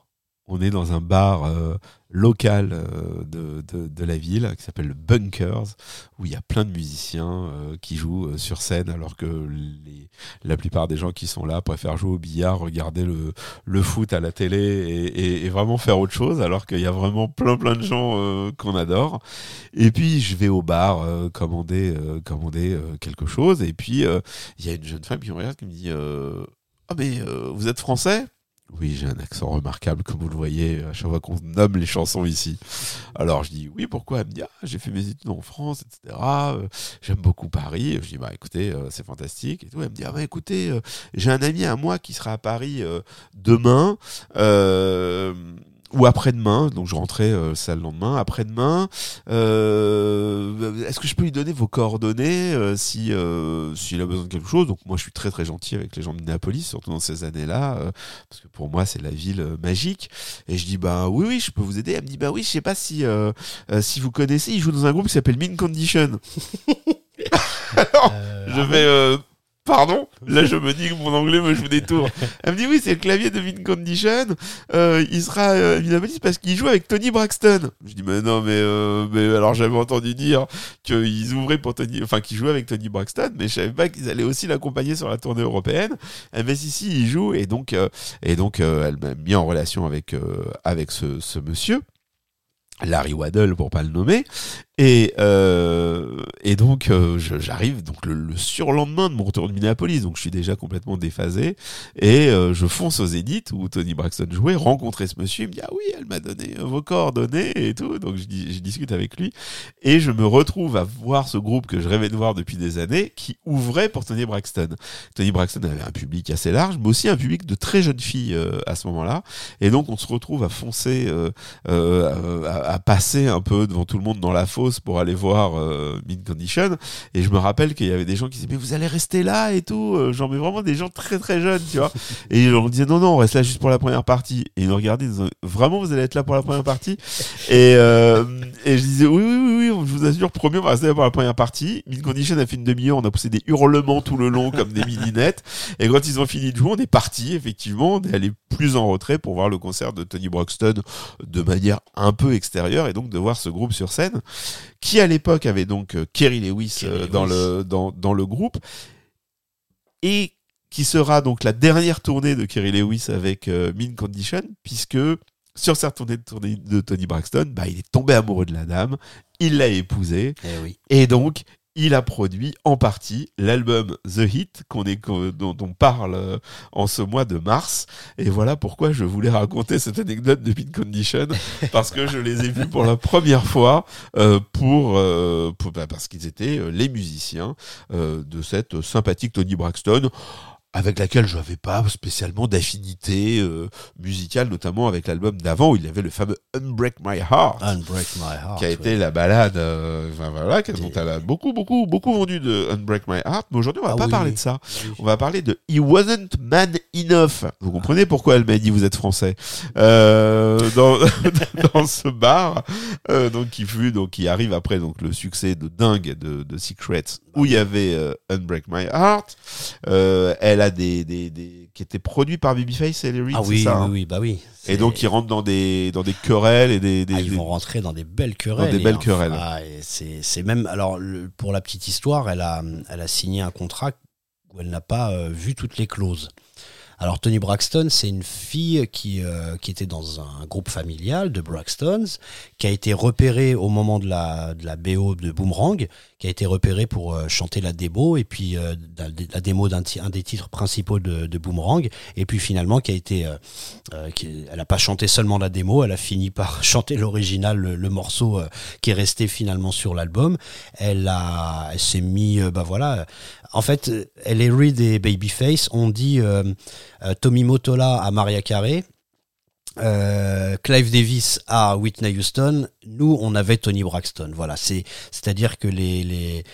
On est dans un bar euh, local euh, de, de, la ville qui s'appelle le Bunkers, où il y a plein de musiciens euh, qui jouent sur scène, alors que la plupart des gens qui sont là préfèrent jouer au billard, regarder le, le foot à la télé et, et- vraiment faire autre chose, alors qu'il y a vraiment plein plein de gens qu'on adore. Et puis je vais au bar commander, commander quelque chose, et puis il y a une jeune femme qui me regarde qui me dit Ah mais vous êtes français? Oui, j'ai un accent remarquable, comme vous le voyez, à chaque fois qu'on nomme les chansons ici. Alors je dis oui, pourquoi Elle me dit ah, j'ai fait mes études en France, etc. Euh, J'aime beaucoup Paris. Je dis bah écoutez, euh, c'est fantastique et tout. Elle me dit ah bah écoutez, euh, j'ai un ami à moi qui sera à Paris demain. Ou après-demain, donc je rentrais euh, ça le lendemain, après-demain, euh, est-ce que je peux lui donner vos coordonnées euh, si euh, s'il a besoin de quelque chose? Donc moi je suis très très gentil avec les gens de Minneapolis, surtout dans ces années-là, euh, parce que pour moi c'est la ville magique. Et je dis bah oui oui je peux vous aider. Elle me dit bah oui je sais pas si si vous connaissez, il joue dans un groupe qui s'appelle Min Condition. [laughs] Alors je vais euh, pardon là je me dis que mon anglais me joue des tours. [laughs] Elle me dit oui c'est le clavier de Min Condition. Euh, il sera euh, parce qu'il joue avec Tony Braxton. Je dis mais non mais euh, mais alors j'avais entendu dire qu'ils ouvraient pour Tony, enfin qu'ils jouaient avec Tony Braxton, mais je savais pas qu'ils allaient aussi l'accompagner sur la tournée européenne. Elle m'a dit si si il joue et donc euh, et donc elle m'a mis en relation avec avec ce, ce monsieur. Larry Waddle pour pas le nommer et euh, et donc euh, j'arrive donc le, le surlendemain de mon retour de Minneapolis. Donc je suis déjà complètement déphasé. Et euh, je fonce au Zénith où Tony Braxton jouait rencontrer ce monsieur. Il me dit ah oui elle m'a donné vos coordonnées et tout. Donc je, je discute avec lui. Et je me retrouve à voir ce groupe que je rêvais de voir depuis des années qui ouvrait pour Tony Braxton. Tony Braxton avait un public assez large mais aussi un public de très jeunes filles euh, à ce moment-là. Et donc on se retrouve à foncer euh, euh, à, à passer un peu devant tout le monde dans la fosse pour aller voir euh, Min Condition et je me rappelle qu'il y avait des gens qui disaient mais vous allez rester là et tout euh, genre mais vraiment des gens très très jeunes tu vois. [laughs] Et on disait non non on reste là juste pour la première partie. Et ils nous regardaient ils disaient vraiment vous allez être là pour la première partie? Et, euh, et je disais oui oui oui oui je vous assure promis on va rester là pour la première partie. Min Condition a fait une demi-heure on a poussé des hurlements tout le long comme des mininettes et quand ils ont fini de jouer on est parti effectivement. On est allé plus en retrait pour voir le concert de Tony Braxton de manière un peu extérieure et donc de voir ce groupe sur scène qui à l'époque avait donc euh, Kerry Lewis Kerry euh, dans Lewis. le dans, dans le groupe et qui sera donc la dernière tournée de Kerry Lewis avec euh, Min Condition puisque sur cette tournée de, tournée de Tony Braxton bah, il est tombé amoureux de la dame il l'a épousée eh oui. et donc, il a produit en partie l'album The Hit qu'on est, qu'on- dont on parle euh, en ce mois de mars. Et voilà pourquoi je voulais raconter cette anecdote de Pin Condition [laughs] parce que je les ai vus pour la première fois euh, pour, euh, pour- bah, parce qu'ils étaient les musiciens euh, de cette sympathique Tony Braxton avec laquelle je n'avais pas spécialement d'affinité euh, musicale, notamment avec l'album d'avant où il y avait le fameux Unbreak My Heart Unbreak My Heart. qui a ouais. été la balade, euh, enfin voilà, qui- dont elle a beaucoup, beaucoup, beaucoup vendu de Unbreak My Heart. Mais aujourd'hui, on va Ah pas oui, parler oui. de ça. Oui. On va parler de He Wasn't Man Enough. Vous comprenez pourquoi elle m'a dit vous êtes français euh, dans, [laughs] dans ce bar, euh, donc qui fut, donc qui arrive après donc le succès de dingue de, de Secrets où il y avait euh, Unbreak My Heart. Euh, elle a des, des, des qui étaient produits par Babyface et Larry, Ah oui, ça, oui, hein oui, bah oui. Et donc ils rentrent dans des dans des querelles et des, des, Ah, ils des- vont rentrer dans des belles querelles. des et belles querelles. Ah, c'est c'est même. Alors, le- pour la petite histoire, elle a, elle a signé un contrat où elle n'a pas euh, vu toutes les clauses. Alors Tony Braxton, c'est une fille qui, euh, qui était dans un groupe familial de Braxtons, qui a été repérée au moment de la, de la BO de Boomerang, qui a été repérée pour euh, chanter la démo, et puis euh, la, démo d'un des titres principaux de, Boomerang, et puis finalement qui a été... euh, euh, elle n'a pas chanté seulement la démo, elle a fini par [laughs] chanter l'original, le, morceau qui est resté finalement sur l'album. Elle a, s'est mis, bah voilà. En fait, elle Reid et Babyface ont dit euh, euh, Tommy Motola à Maria Carey. euh, Clive Davis à Whitney Houston, nous on avait Tony Braxton. Voilà, c'est c'est-à-dire que les les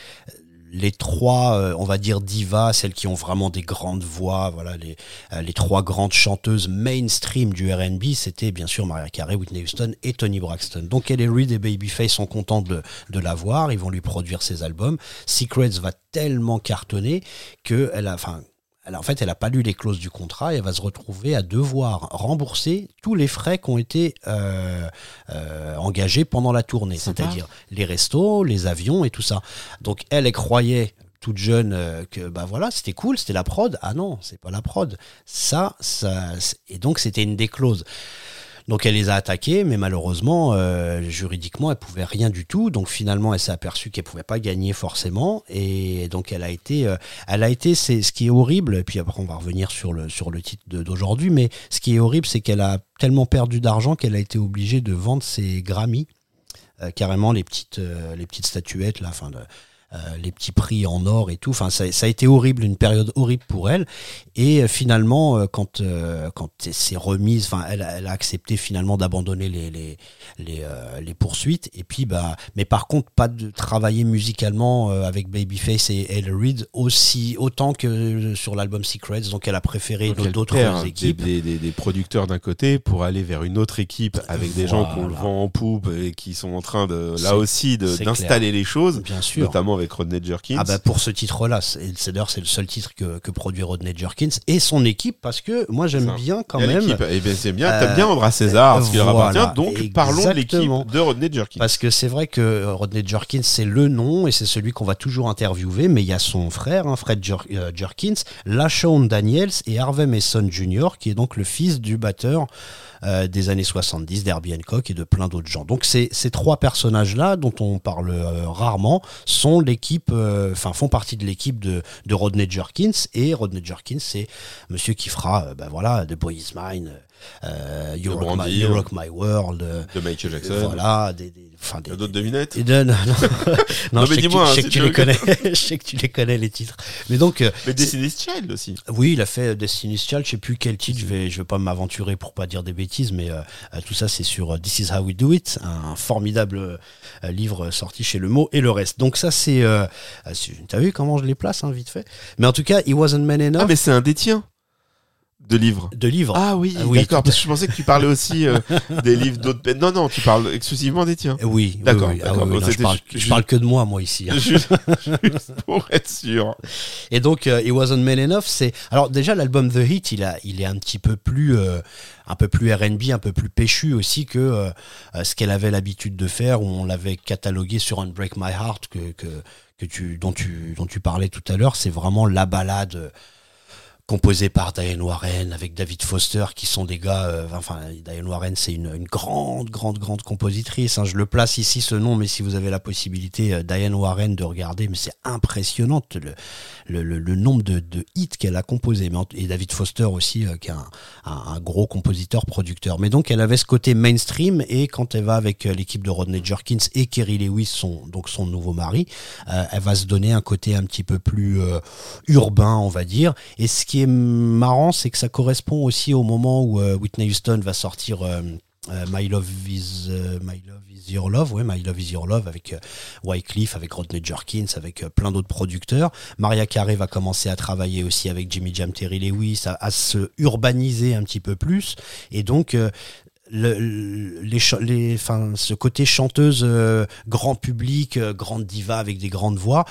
les trois, euh, on va dire divas, celles qui ont vraiment des grandes voix, voilà, les, euh, les trois grandes chanteuses mainstream du R&B, c'était bien sûr Mariah Carey, Whitney Houston et Tony Braxton. Donc Ellie Reid et Babyface sont contents de, de la voir, ils vont lui produire ses albums. Secrets va tellement cartonner que elle a, enfin, elle, a- en fait, elle n'a pas lu les clauses du contrat et elle va se retrouver à devoir rembourser tous les frais qui ont été euh, euh, engagés pendant la tournée, c'est-à-dire les restos, les avions et tout ça. Donc elle, elle croyait toute jeune euh, que bah voilà c'était cool c'était la prod. Ah non c'est pas la prod. Ça ça et donc c'était une des clauses donc elle les a attaqués, mais malheureusement, euh, juridiquement, elle pouvait rien du tout. Donc finalement, elle s'est aperçue qu'elle pouvait pas gagner forcément, et donc elle a été, euh, elle a été, c'est ce qui est horrible. Et puis après, on va revenir sur le sur le titre d'aujourd'hui, mais ce qui est horrible, c'est qu'elle a tellement perdu d'argent qu'elle a été obligée de vendre ses Grammy, euh, carrément les petites euh, les petites statuettes là, enfin de- euh, les petits prix en or et tout. Enfin, ça, ça a été horrible, une période horrible pour elle. Et euh, finalement, euh, quand euh, quand s'est remise, enfin, elle, a- elle a accepté finalement d'abandonner les les les, euh, les poursuites. Et puis, bah, mais par contre, pas de travailler musicalement avec Babyface et Elle Reid aussi autant que sur l'album Secrets. Donc, elle a préféré d'autres des, équipes. des, des- des producteurs d'un côté pour aller vers une autre équipe avec des gens qui ont le vent en poupe et qui sont en train de C'est- là aussi c'est d'installer les choses, Bien sûr. notamment avec Rodney Jerkins. Ah bah pour ce titre-là, c'est d'ailleurs c'est le seul titre que, que produit Rodney Jerkins et son équipe parce que moi j'aime bien quand même l'équipe. Eh bien, c'est bien, Euh, t'as bien Andra César, ce qui leur appartient. Donc, parlons de l'équipe de Rodney Jerkins. parce que c'est vrai que euh, Rodney Jerkins c'est le nom et c'est celui qu'on va toujours interviewer mais il y a son frère hein, Fred Jer- euh, Jerkins, LaShawn Daniels et Harvey Mason Jr. qui est donc le fils du batteur euh, des années 70 d'Herbie Hancock et de plein d'autres gens. Donc ces, ces trois personnages-là, dont on parle euh, rarement, sont l'équipe, euh, enfin font partie de l'équipe de, de Rodney Jerkins. Et Rodney Jerkins, c'est monsieur qui fera, euh, ben voilà, The Boy Is Mine, euh, you, rock my, Brandy, You. Rock My World, euh, de Michael Jackson. voilà, des, des, enfin, des, d'autres devinettes et de- non, [laughs] non. Non, mais je sais que tu- hein, sais si que tu les connais. [laughs] je sais que tu les connais les titres. Mais donc, euh, Mais Destiny's Child aussi. oui, il a fait Destiny's Child. Je sais plus quel titre. Je vais, je vais pas m'aventurer pour pas dire des bêtises, mais euh, euh, tout ça c'est sur euh, This Is How We Do It, un formidable euh, livre sorti chez Le Mot et le reste. Donc ça c'est, euh, euh, t'as vu comment je les place, hein, vite fait. Mais en tout cas, He Wasn't Man Enough. Ah, mais c'est un des tiens de livres. de livres. Ah oui, Ah oui, d'accord. Parce que je pensais que tu parlais aussi euh, [laughs] des livres d'autres. Non, non, tu parles exclusivement des tiens. Oui, D'accord, oui, ah oui, non, je, parle, je parle que de moi, moi ici. hein. juste, [laughs] juste pour être sûr. Et donc, euh, It Wasn't Man Enough, c'est alors déjà l'album The Heat, il a, il est un petit peu plus, euh, un peu plus R&B, un peu plus péchu aussi que ce qu'elle avait l'habitude de faire, où on l'avait catalogué sur Unbreak My Heart que que que tu dont tu dont tu parlais tout à l'heure. C'est vraiment la balade. Composée par Diane Warren avec David Foster qui sont des gars euh, enfin Diane Warren c'est une, grande grande grande compositrice hein. je le place ici ce nom mais si vous avez la possibilité euh, Diane Warren de regarder mais c'est impressionnant le, nombre de, hits qu'elle a composé et David Foster aussi euh, qui est un, un, gros compositeur producteur. Mais donc elle avait ce côté mainstream et quand elle va avec l'équipe de Rodney Jerkins et Kerry Lewis son donc son nouveau mari elle va se donner un côté un petit peu plus urbain on va dire. Et ce qui marrant c'est que ça correspond aussi au moment où euh, Whitney Houston va sortir euh, euh, My Love is My Love Your Love, My Love is Your Love avec euh, Wycliffe, avec Rodney Jerkins, avec plein d'autres producteurs. Maria Carey va commencer à travailler aussi avec Jimmy Jam, Terry Lewis, à, se urbaniser un petit peu plus. Et donc, le, le- les, les, ce côté chanteuse grand public, grande diva avec des grandes voix,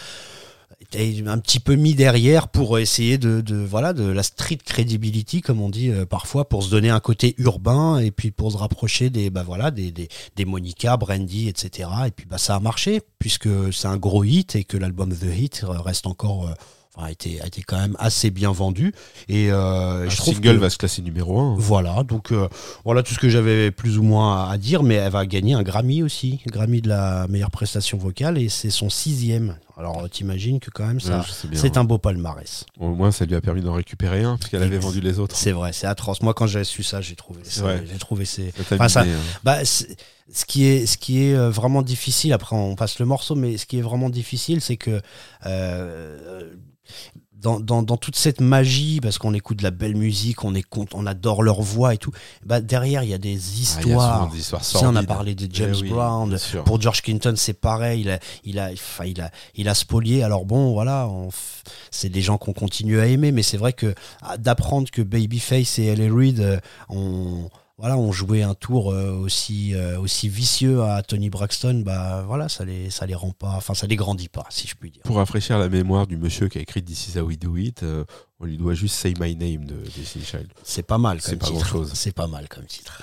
était un petit peu mis derrière pour essayer de, voilà de la street credibility comme on dit euh, parfois pour se donner un côté urbain et puis pour se rapprocher des bah voilà des, Monica, Brandy etc et puis bah ça a marché puisque c'est un gros hit et que l'album The Hit reste encore euh, a été a été quand même assez bien vendu et euh, je trouve single que- va se classer numéro 1. voilà, donc euh, voilà tout ce que j'avais plus ou moins à, à dire, mais elle va gagner un Grammy aussi, Grammy de la meilleure prestation vocale, et c'est son sixième. Alors t'imagines que quand même ça, c'est un beau palmarès. Au moins, ça lui a permis d'en récupérer un, parce qu'elle avait vendu les autres. C'est vrai, c'est atroce. Moi quand j'ai su ça, j'ai trouvé, j'ai trouvé c'est. Enfin, ça- hein. Bah, ce qui est, ce qui est euh, vraiment difficile. Après, on passe le morceau, mais ce qui est vraiment difficile, c'est que euh, dans, dans, dans toute cette magie, parce qu'on écoute de la belle musique, on est on adore leur voix et tout. Bah derrière, il y a des Ah, a histoires. Tu sais, on a parlé de Eh James oui, Brown. Pour George Clinton, c'est pareil. Il a, il a, enfin, il a, il a spolié. Alors bon, voilà, c'est des gens qu'on continue à aimer, mais c'est vrai que ah, d'apprendre que Babyface et L.A. Reid euh, ont, voilà, ont joué un tour euh, aussi, euh, aussi vicieux à Tony Braxton, bah voilà, ça les, ça les rend pas, enfin, ça les grandit pas, si je puis dire. Pour rafraîchir la mémoire du monsieur qui a écrit This is how we do it, euh, on lui doit juste Say My Name de Destiny Child. C'est pas mal C'est comme pas titre. C'est pas mal comme titre.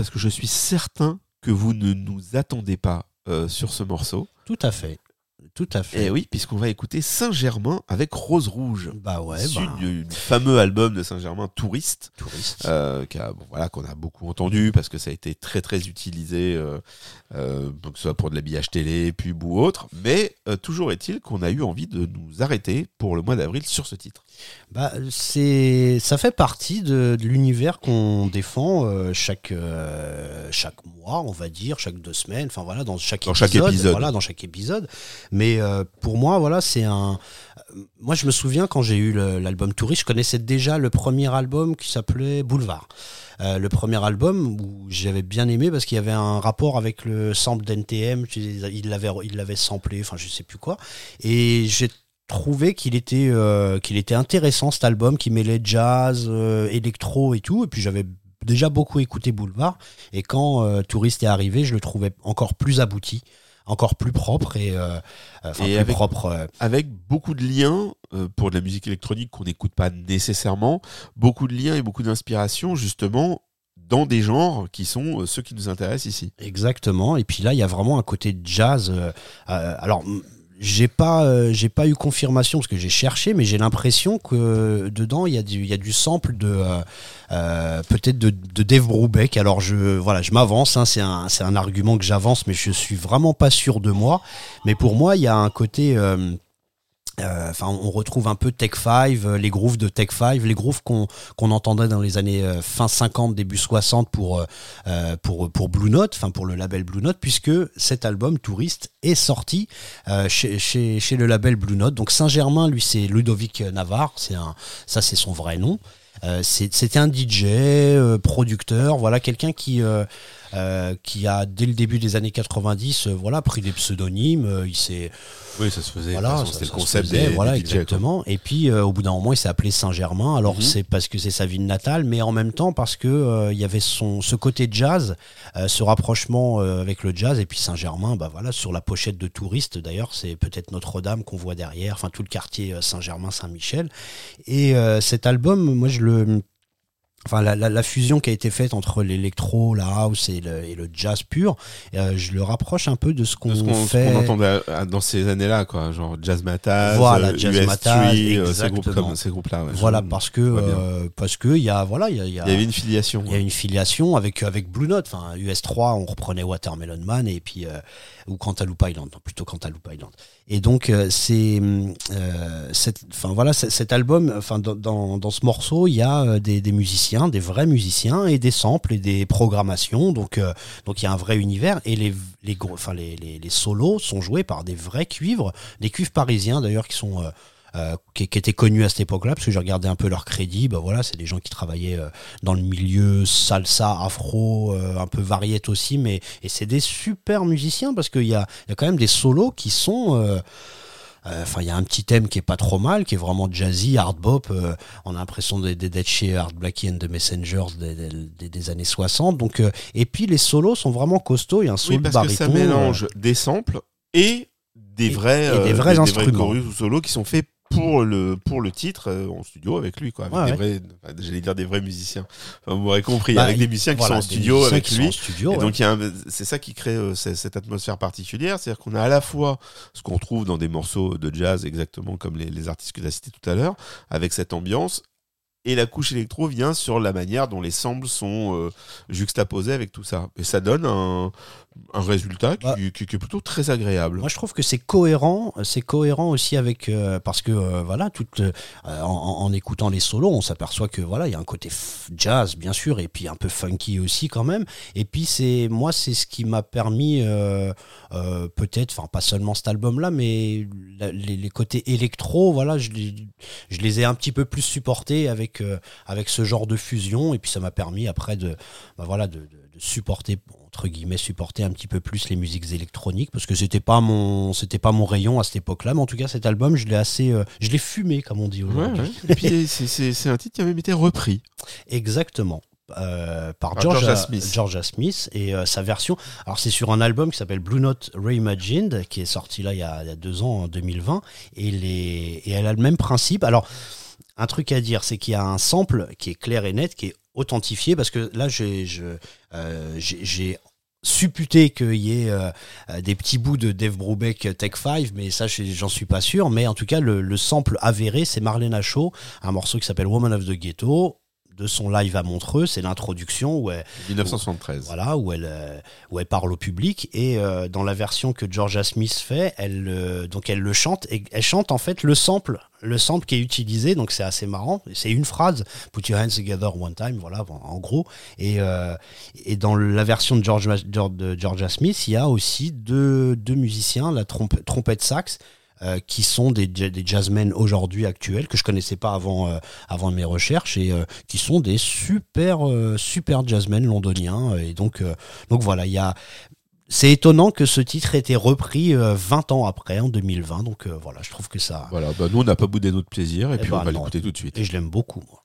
Parce que je suis certain que vous ne nous attendez pas euh, sur ce morceau. Tout à fait. Tout à fait. Et oui, puisqu'on va écouter Saint-Germain avec Rose Rouge. Bah ouais, bah, du, du fameux album de Saint-Germain Touriste. touriste. euh, qu'a- bon, voilà, qu'on a beaucoup entendu parce que ça a été très très utilisé, euh, euh, que ce soit pour de l'habillage télé, pub ou autre. Mais toujours est-il qu'on a eu envie de nous arrêter pour le mois d'avril sur ce titre. Bah, c'est, ça fait partie de, de l'univers qu'on défend chaque chaque mois, on va dire, chaque deux semaines. Enfin voilà, dans chaque Dans chaque épisode. Voilà, dans chaque épisode. Mais euh, pour moi, voilà, c'est un. Moi, je me souviens quand j'ai eu l'album Touriste, je connaissais déjà le premier album qui s'appelait Boulevard. Euh, le premier album où j'avais bien aimé parce qu'il y avait un rapport avec le sample d'NTM, il l'avait samplé, enfin je sais plus quoi. Et j'ai trouvé qu'il était euh, qu'il était intéressant cet album qui mêlait jazz, électro et tout. Et puis j'avais déjà beaucoup écouté Boulevard et quand Touriste est arrivé, je le trouvais encore plus abouti, encore plus propre et euh, enfin Et plus avec- propre. euh, Avec beaucoup de liens euh, pour de la musique électronique qu'on n'écoute pas nécessairement, beaucoup de liens et beaucoup d'inspiration justement dans des genres qui sont euh, ceux qui nous intéressent ici. Exactement. Et puis là, il y a vraiment un côté jazz. euh, euh, alors, j'ai pas, euh, j'ai pas eu confirmation parce que j'ai cherché, mais j'ai l'impression que dedans il y a du, il y a du sample de euh, euh, peut-être de, de Dave Brubeck. Alors je, voilà, je m'avance. hein, c'est un, c'est un argument que j'avance, mais je suis vraiment pas sûr de moi. Mais pour moi, il y a un côté. Euh, Enfin, on retrouve un peu Tech 5, euh, les grooves de Tech 5, les grooves qu'on qu'on entendait dans les années euh, fin 50, début 60 pour pour pour Blue Note, enfin pour le label Blue Note, puisque cet album Touriste est sorti chez, chez le label Blue Note. Donc Saint-Germain, lui, c'est Ludovic Navarre, un ça c'est son vrai nom. C'était un DJ, producteur, voilà quelqu'un qui euh, qui a dès le début des années 90, euh, voilà pris des pseudonymes. euh, il s'est Oui, ça se faisait. voilà, c'était le concept faisait, des, voilà, des exactement. Et puis au bout d'un moment, il s'est appelé Saint-Germain. Alors Mhm. c'est parce que c'est sa ville natale, mais en même temps parce que il y avait son ce côté jazz, ce rapprochement avec le jazz. Et puis Saint-Germain, bah voilà, sur la pochette de Touriste d'ailleurs, c'est peut-être Notre-Dame qu'on voit derrière, enfin tout le quartier Saint-Germain, Saint-Michel. Et cet album, moi je le Enfin, la, la, la fusion qui a été faite entre l'électro, la house et le, et le jazz pur, euh, je le rapproche un peu de ce qu'on ce fait. qu'on entendait dans ces années-là, quoi, genre Jazz Mataz, Voilà, euh, Jazz US Tree, euh, ces groupes exactement. comme ces groupes-là. ouais. Voilà, parce que euh, parce que il y a voilà, il y a, y a- y avait une filiation. il y a une filiation avec avec Blue Note, enfin US3, on reprenait Watermelon Man et puis euh, ou Cantaloupe Island, non, plutôt Cantaloupe Island. Et donc euh, c'est euh, enfin voilà, cet album, enfin dans, dans, ce morceau, il y a euh, des, musiciens, des vrais musiciens et des samples et des programmations. Donc donc il y a un vrai univers et les les gros, les, les les solos sont joués par des vrais cuivres, des cuivres parisiens d'ailleurs qui sont euh, qui, qui étaient connus à cette époque-là, parce que j'ai regardé un peu leur crédit. Bah voilà, c'est des gens qui travaillaient euh, dans le milieu salsa, afro, euh, un peu variette aussi, mais et c'est des super musiciens parce qu'il y a, il y a quand même des solos qui sont. euh, euh, Enfin, il y a un petit thème qui est pas trop mal, qui est vraiment jazzy, hard bop. euh, on a l'impression d'être chez Hard Blackie and the Messengers des, des- des années 60. Donc, euh, et puis les solos sont vraiment costauds. Il y a un solo Oui, parce de que ça baryton, euh, mélange des samples et des Et- vrais, et des vrais instruments. ou solos qui sont faits pour le pour le titre euh, en studio avec lui quoi. Avec Ouais, des ouais. vrais enfin, j'allais dire des vrais musiciens. Enfin, vous m'aurez compris bah, avec des musiciens qui sont en studio avec lui. studio, et ouais. donc il y a un- c'est ça qui crée euh, cette atmosphère particulière. C'est-à-dire qu'on a à la fois ce qu'on trouve dans des morceaux de jazz exactement comme les, les artistes que tu as cités tout à l'heure avec cette ambiance et la couche électro vient sur la manière dont les samples sont euh, juxtaposés avec tout ça. Et ça donne un, un résultat qui, Bah, qui- qui est plutôt très agréable Moi, je trouve que c'est cohérent. C'est cohérent aussi avec euh, parce que euh, voilà, toute euh, en, écoutant les solos, on s'aperçoit que voilà, il y a un côté jazz bien sûr, et puis un peu funky aussi quand même. Et puis c'est moi, c'est ce qui m'a permis peut-être, enfin pas seulement cet album-là, mais la- les, les côtés électro, voilà, je les, je les ai un petit peu plus supportés avec avec ce genre de fusion. Et puis ça m'a permis après de bah, voilà de supporter entre guillemets supporter un petit peu plus les musiques électroniques parce que c'était pas mon c'était pas mon rayon à cette époque-là mais en tout cas cet album je l'ai assez euh, je l'ai fumé comme on dit aujourd'hui ouais. Et puis c'est- un titre qui a même été repris. exactement euh, par, Par Georgia, Georgia Smith. Georgia Smith et euh, sa version alors c'est sur un album qui s'appelle Blue Note Reimagined qui est sorti là il y a, il y a deux ans en 2020 et les et elle a le même principe alors un truc à dire, c'est qu'il y a un sample qui est clair et net, qui est authentifié parce que là, j'ai euh, supputé qu'il y ait euh, des petits bouts de Dave Brubeck euh, Tech 5, mais ça, je- j'en suis pas sûr. Mais en tout cas, le, le sample avéré, c'est Marlena Shaw, un morceau qui s'appelle Woman of the Ghetto, de son live à Montreux. C'est l'introduction où elle, 1973. voilà, où elle, euh, où elle parle au public. Et euh, dans la version que Georgia Smith fait, elle, euh, donc elle le chante et elle chante en fait le sample, le sample qui est utilisé. Donc c'est assez marrant. C'est une phrase, Put your hands together one time, voilà, en gros. Et, euh, et dans la version de, George, George- de Georgia Smith, il y a aussi deux, deux musiciens, la trompe- trompette sax. Euh, qui sont des, des jazzmen aujourd'hui actuels que je connaissais pas avant euh, avant mes recherches et euh, qui sont des super super jazzmen londoniens et donc donc voilà il y a c'est étonnant que ce titre ait été repris euh, 20 ans après en 2020 donc voilà je trouve que ça Voilà, bah, nous on n'a pas boudé notre plaisir et Eh puis on va non. l'écouter tout de suite. et je l'aime beaucoup moi.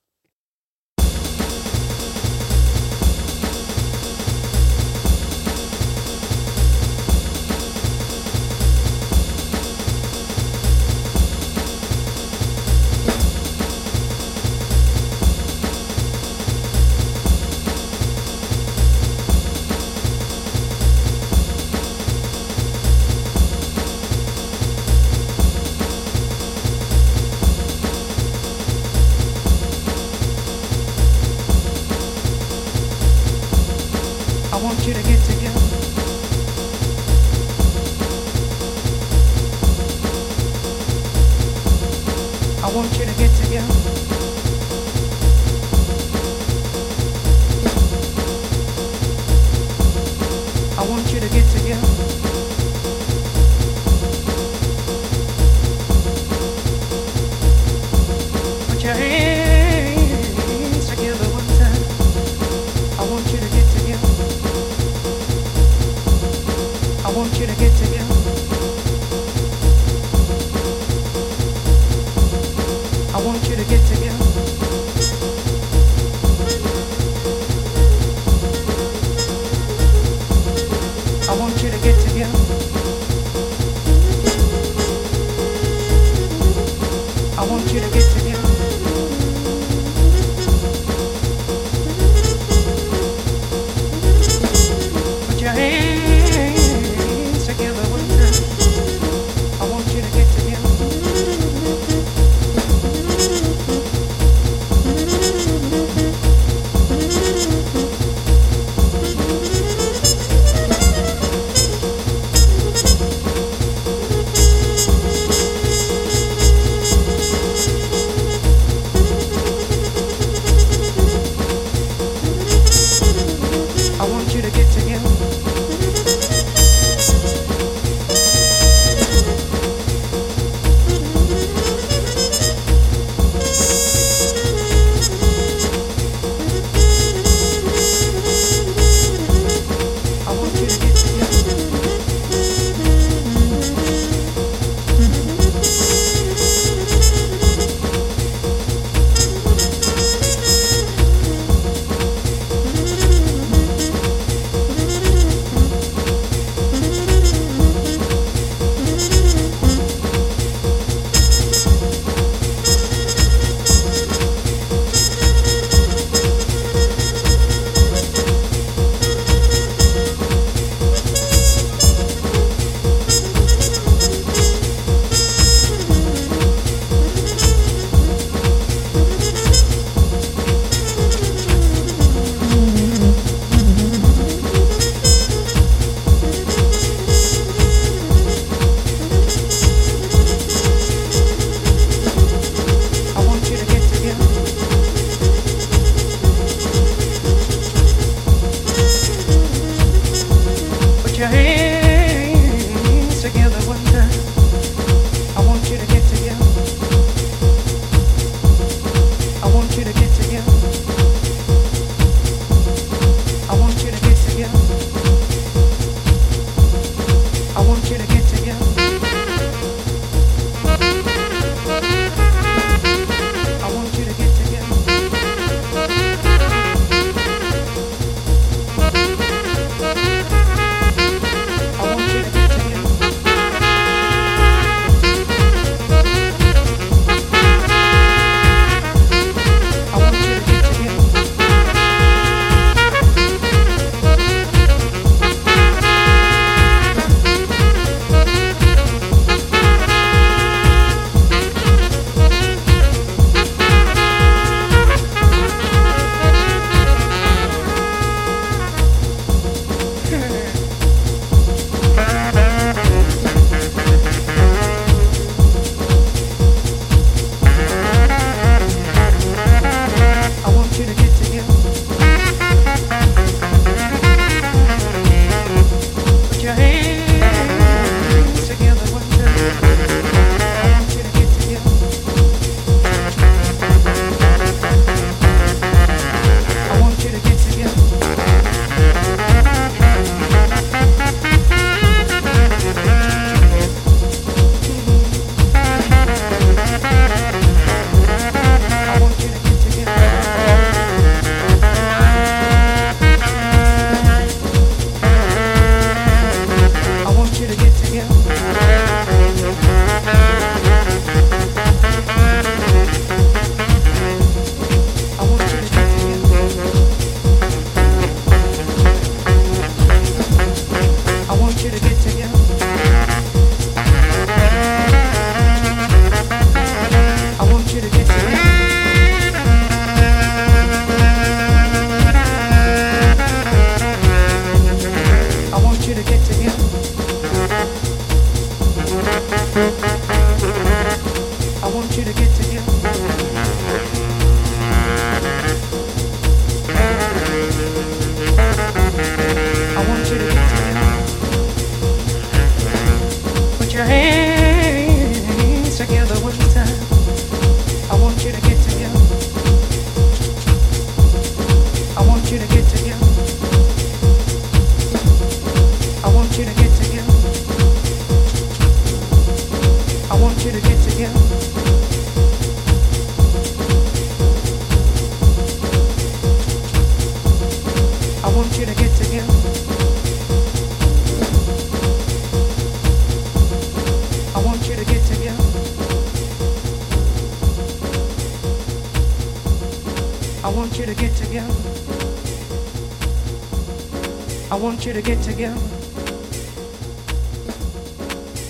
To get together.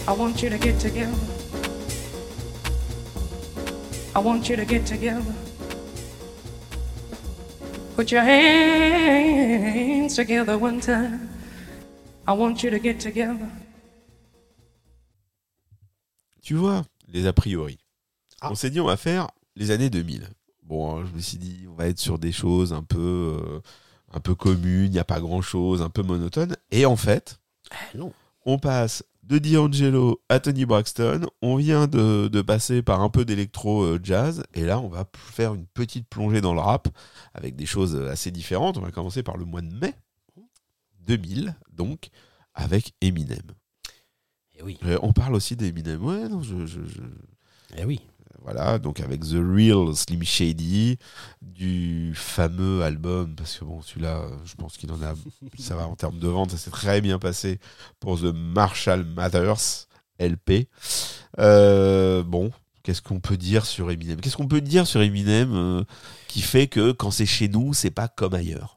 I want you to get together. I want you to get together. Put your hands together one time. I want you to get together. Tu vois, les a priori. Ah. On s'est dit, on va faire les années 2000. Bon, hein, je me suis dit, on va être sur des choses un peu, peu communes, il n'y a pas grand-chose, un peu monotone. Et en fait, Eh non. on passe de D'Angelo à Tony Braxton. On vient de, de passer par un peu d'électro euh, jazz. Et là, on va faire une petite plongée dans le rap avec des choses euh, assez différentes. On va commencer par le mois de mai 2000, donc, avec Eminem. Eh oui. Euh, on parle aussi d'Eminem. Ouais, non, je- je- je, Eh oui. Voilà, donc avec The Real Slim Shady, du fameux album, parce que bon, celui-là, je pense qu'il en a, ça va en termes de vente, ça s'est très bien passé pour The Marshall Matters LP. Euh, bon, qu'est-ce qu'on peut dire sur Eminem? Qu'est-ce qu'on peut dire sur Eminem euh, qui fait que quand c'est chez nous, c'est pas comme ailleurs?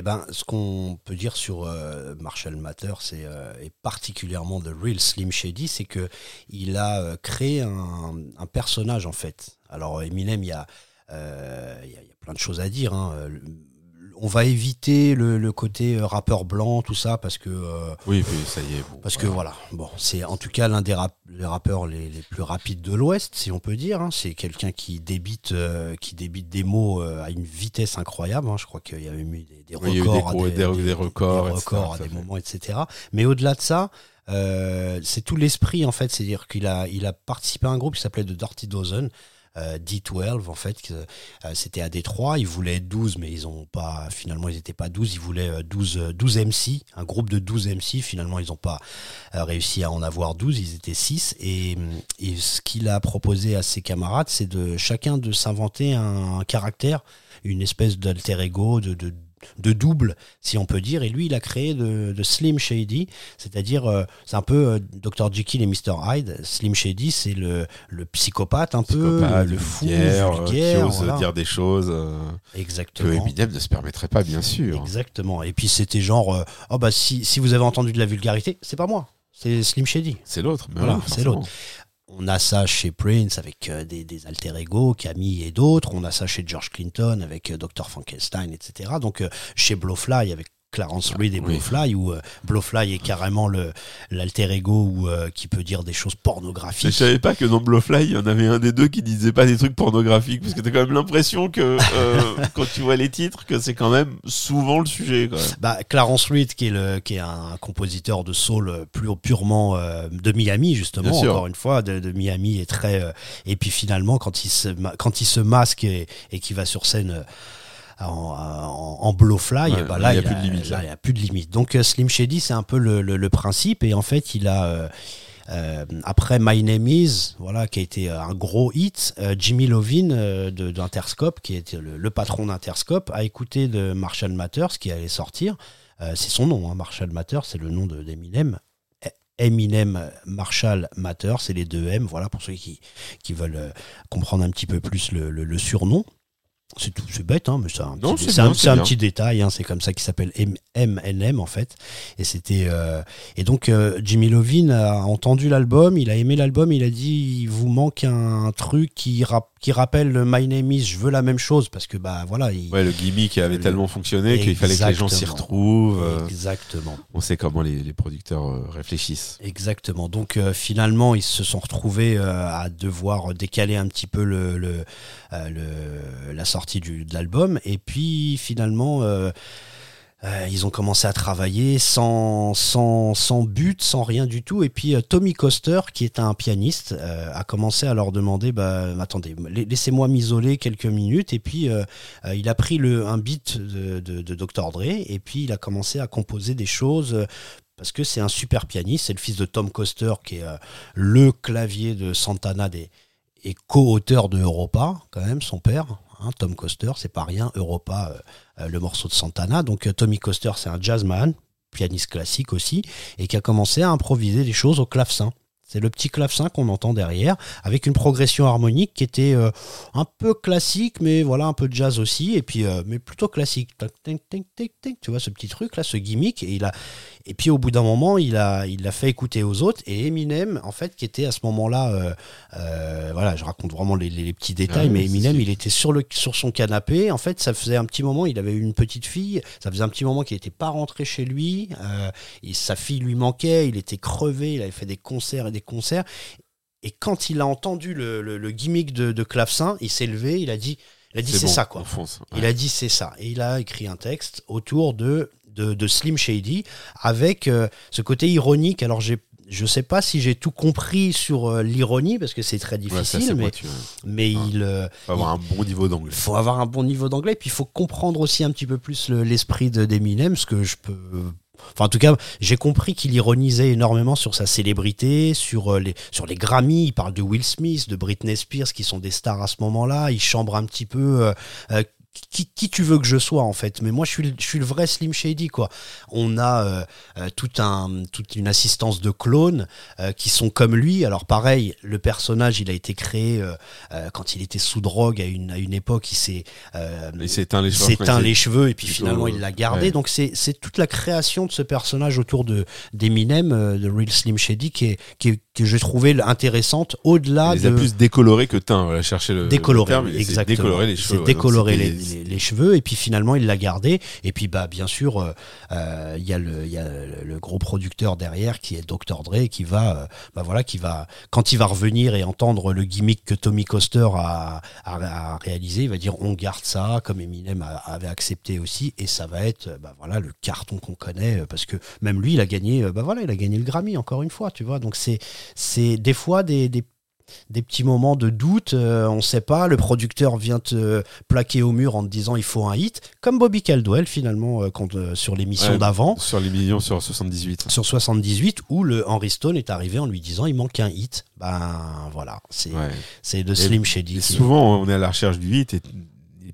Eh ben, ce qu'on peut dire sur euh, Marshall Matter, c'est euh, et particulièrement The Real Slim Shady, c'est que il a euh, créé un, personnage en fait. Alors Eminem, il y a, y a plein de choses à dire. hein. On va éviter le, le côté euh, rappeur blanc, tout ça, parce que euh, Oui, ça y est. bon, parce que voilà, bon, c'est en tout cas l'un des rap- les rappeurs les, les plus rapides de l'Ouest, si on peut dire. hein. C'est quelqu'un qui débite, euh, qui débite des mots euh, à une vitesse incroyable. hein. Je crois qu'il y a même eu des, des Oui, il y a eu records, des à des- des records, des etc., à moments, etc. Mais au-delà de ça, c'est tout l'esprit en fait. C'est-à-dire qu'il a, il a participé à un groupe qui s'appelait The Dirty Dozen. Euh, D12 en fait euh, c'était à Détroit. Ils voulaient être 12 mais ils ont pas finalement ils étaient pas 12 ils voulaient euh, 12 euh, 12 MC un groupe de 12 MC finalement ils ont pas euh, réussi à en avoir 12, ils étaient 6. Et, et ce qu'il a proposé à ses camarades, c'est de chacun de s'inventer un, caractère, une espèce d'alter ego, de, de, de double, si on peut dire. Et lui, il a créé de, de Slim Shady, c'est-à-dire, euh, c'est un peu euh, Dr. Jekyll et Mr. Hyde. Slim Shady, c'est le, le psychopathe un peu, le fou, vulgaire, euh, vulgaire. qui ose voilà. dire des choses euh, que Exactement. Eminem ne se permettrait pas, bien sûr. Exactement. Et puis c'était genre, oh bah si, si vous avez entendu de la vulgarité, c'est pas moi, c'est Slim Shady. C'est l'autre. Voilà, c'est l'autre. On a ça chez Prince avec euh, des, alter ego, Camille et d'autres. On a ça chez George Clinton avec euh, Dr. Frankenstein, etc. Donc euh, chez Blowfly avec Clarence Reed et oui. Blowfly, où euh, Blowfly est carrément l'alter ego où, euh, qui peut dire des choses Mais pornographiques. je savais pas que dans Blowfly, il y en avait un des deux qui disait pas des trucs pornographiques, parce que t'as quand même l'impression que euh, [laughs] quand tu vois les titres, que c'est quand même souvent le sujet. Bah, Clarence Reed, qui est, le, qui est un compositeur de soul plus purement de Miami, justement, encore une fois, de, de Miami est très. et puis finalement, quand il se, quand il se masque et, et qu'il va sur scène. En, en, en blowfly, Ouais, bah là, il y a plus de limite, là, là. il y a plus de limite. Donc euh, Slim Shady, c'est un peu le, le, le principe. Et en fait, il a euh, euh, après My Name Is, voilà, qui a été un gros hit, euh, Jimmy Lovin euh, de- d'Interscope, qui était le, le patron d'Interscope, a écouté de Marshall Matters qui allait sortir. C'est son nom, hein, Marshall Matters, c'est le nom de- d'Eminem. Eminem Marshall Matters, c'est les deux M, voilà, pour ceux qui, qui veulent comprendre un petit peu plus le, le- le surnom. C'est tout, c'est bête, hein, mais c'est un, Non, petit, c'est c'est un- bien, c'est c'est un bien. petit détail. hein, c'est comme ça qu'il s'appelle MNM en fait. Et c'était euh, et donc euh, Jimmy Lovin a entendu l'album, il a aimé l'album, il a dit il vous manque un truc qui rap- qui rappelle le My Name Is, je veux la même chose parce que bah voilà. Il, Ouais, le gimmick avait Le- tellement fonctionné qu'il fallait que les gens s'y retrouvent. euh, Exactement. on sait comment les, les producteurs euh, réfléchissent. Exactement. Donc euh, finalement, ils se sont retrouvés euh, à devoir décaler un petit peu le, le, le- la sortie du, de l'album. Et puis finalement, euh, ils ont commencé à travailler sans, but, sans rien du tout. Et puis euh, Tommy Coster, qui est un pianiste, euh, a commencé à leur demander bah, attendez, la- laissez-moi m'isoler quelques minutes. Et puis il a pris un beat de, Dr. Dre et puis il a commencé à composer des choses. parce que c'est un super pianiste, c'est le fils de Tom Coster qui est le clavier de Santana et co-auteur de Europa, quand même, son père, hein, Tom Coster, c'est pas rien, Europa, euh, euh, le morceau de Santana. Donc euh, Tommy Coster, c'est un jazzman, pianiste classique aussi, et qui a commencé à improviser des choses au clavecin. C'est le petit clavecin qu'on entend derrière, avec une progression harmonique qui était un peu classique, mais voilà, un peu de jazz aussi, et puis mais plutôt classique. Tu vois ce petit truc là, ce gimmick, et il a, et puis au bout d'un moment, il l'a fait écouter aux autres, et Eminem, en fait, qui était à ce moment-là, euh, euh, voilà, je raconte vraiment les, petits détails, Ah oui, mais Eminem, il était sur le, sur son canapé. En fait, ça faisait un petit moment, il avait eu une petite fille, ça faisait un petit moment qu'il n'était pas rentré chez lui, euh, et sa fille lui manquait, il était crevé, il avait fait des concerts et des concerts. Et quand il a entendu le, le- le gimmick de, de clavecin, il s'est levé, il a dit, il a dit c'est bon, ça quoi. Il a dit c'est ça. Et il a écrit un texte autour de, de, de Slim Shady avec euh, ce côté ironique. Alors j'ai je sais pas si j'ai tout compris sur euh, l'ironie parce que c'est très difficile, mais, pointu, ouais. mais Ouais. il, euh, Faut avoir un bon niveau d'anglais. il faut avoir un bon niveau d'anglais, puis il faut comprendre aussi un petit peu plus le- l'esprit de d'Eminem, ce que je peux. Enfin, en tout cas, j'ai compris qu'il ironisait énormément sur sa célébrité, sur euh, les, sur les Grammy. Il parle de Will Smith, de Britney Spears, qui sont des stars à ce moment-là. Il chambre un petit peu. Qui, qui tu veux que je sois en fait mais moi je suis le- je suis le vrai Slim Shady quoi on a euh, euh, tout un toute une assistance de clones euh, qui sont comme lui alors pareil le personnage il a été créé quand il était sous drogue à une à une époque il s'est Il éteint les il cheveux. éteint il les cheveux et puis finalement il l'a gardé. ouais. Donc c'est toute la création de ce personnage autour de d'Eminem, de Real Slim Shady, qui est, qui est- que j'ai trouvé intéressante au-delà Il les a de plus décolorés que teints. Voilà, chercher le, décoloré, le terme, il essaie de exactement. les Il cheveux. décoloré les, les- les cheveux et puis finalement il l'a gardé. Et puis bah bien sûr euh, euh, il y a le il y a le, gros producteur derrière qui est Dr Dre qui va euh, bah voilà qui va quand il va revenir et entendre le gimmick que Tommy Coster a, a, réalisé, il va dire on garde ça comme Eminem a- avait accepté aussi et ça va être euh, bah voilà le carton qu'on connaît euh, parce que même lui il a gagné euh, bah voilà il a gagné le Grammy encore une fois tu vois donc c'est c'est des fois des, des des petits moments de doute, euh, on sait pas, le producteur vient te plaquer au mur en te disant il faut un hit, comme Bobby Caldwell finalement euh, quand, euh, sur l'émission Ouais, d'avant, Sur les millions sur 78. sur 78, où le Henry Stone est arrivé en lui disant il manque un hit. Ben voilà, c'est Ouais. de Slim Shady. Et souvent, on est à la recherche du hit et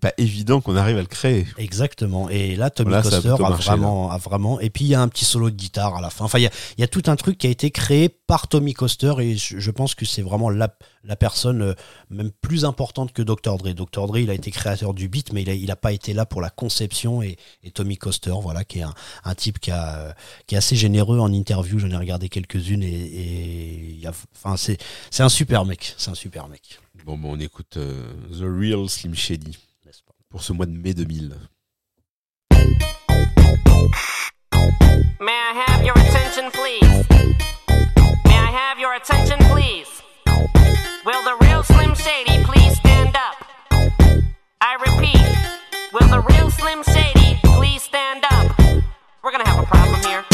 pas évident qu'on arrive à le créer. Exactement. Et là, Tommy Là, ça a vraiment, a vraiment. Et puis il y a un petit solo de guitare à la fin. Enfin, il y a, il y a tout un truc qui a été créé par Tommy Coster et je, je pense que c'est vraiment la, la personne euh, même plus importante que Dr. Dre. Dr. Dre, il a été créateur du beat, mais il a, il a pas été là pour la conception. Et, et Tommy Coster, voilà, qui est un, un type qui, a, euh, qui est assez généreux en interview. J'en ai regardé quelques-unes et, et il y a, enfin, c'est, c'est un super mec. C'est un super mec. Bon, bon on écoute euh, The Real Slim Shady pour ce mois de mai 2000. May I have your attention, please? May I have your attention, please? Will the real Slim Shady please stand up? I repeat, will the real Slim Shady please stand up? We're gonna have a problem here.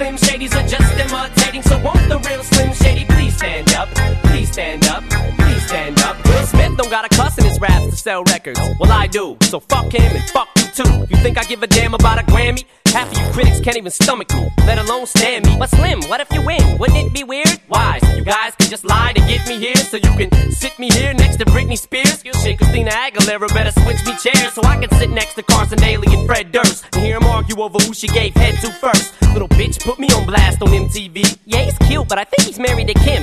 Slim Shadys are just imitating. So won't the real Slim Shady please stand up? Please stand up. Please stand up. Will Smith don't got a cuss in his raps to sell records. Well, I do. So fuck him and fuck you too. You think I give a damn about a Grammy? Half of you critics can't even stomach me, let alone stand me. But Slim, what if you win? Wouldn't it be weird? Why? You guys can just lie to get me here, so you can sit me here next to Britney Spears. Shit, Christina Aguilera better switch me chairs so I can sit next to Carson Daly and Fred Durst and hear 'em argue over who she gave head to first. Little bitch put me on blast on MTV. Yeah, he's cute, but I think he's married to Kim.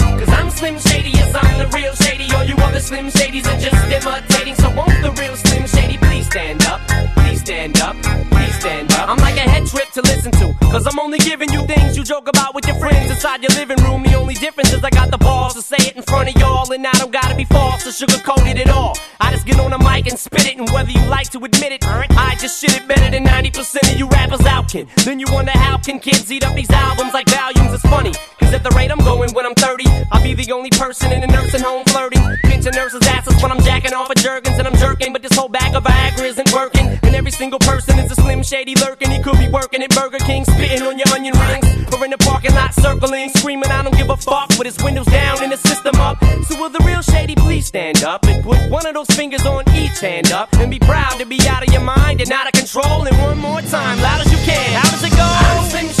Slim Shady, yes, I'm the real Shady. All you other Slim Shadys are just imitating, so won't the real Slim Shady please stand up? Please stand up, please stand up. I'm like a head trip to listen to, cause I'm only giving you things you joke about with your friends inside your living room. The only difference is I got the balls to say it in front of y'all, and I don't gotta be false or sugarcoated at all. I just get on the mic and spit it, and whether you like to admit it, I just shit it better than 90% of you rappers out can. Then you wonder how can kids eat up these albums like volumes? It's funny, cause at the rate I'm going when I'm 30, I'll be the only person in a nursing home flirting. Pinching nurses' asses when I'm jacking off of Jergens and I'm jerking, but this whole bag of Viagra isn't working. And every single person is a slim shady lurking. He could be working at Burger King, spitting on your onion rings, or in the parking lot circling, screaming, I don't give a fuck, with his windows down and the system up. So will the real shady please stand up and put one of those fingers on each hand up and be proud to be out of your mind and out of control. And one more time, loud as you can. How does it go?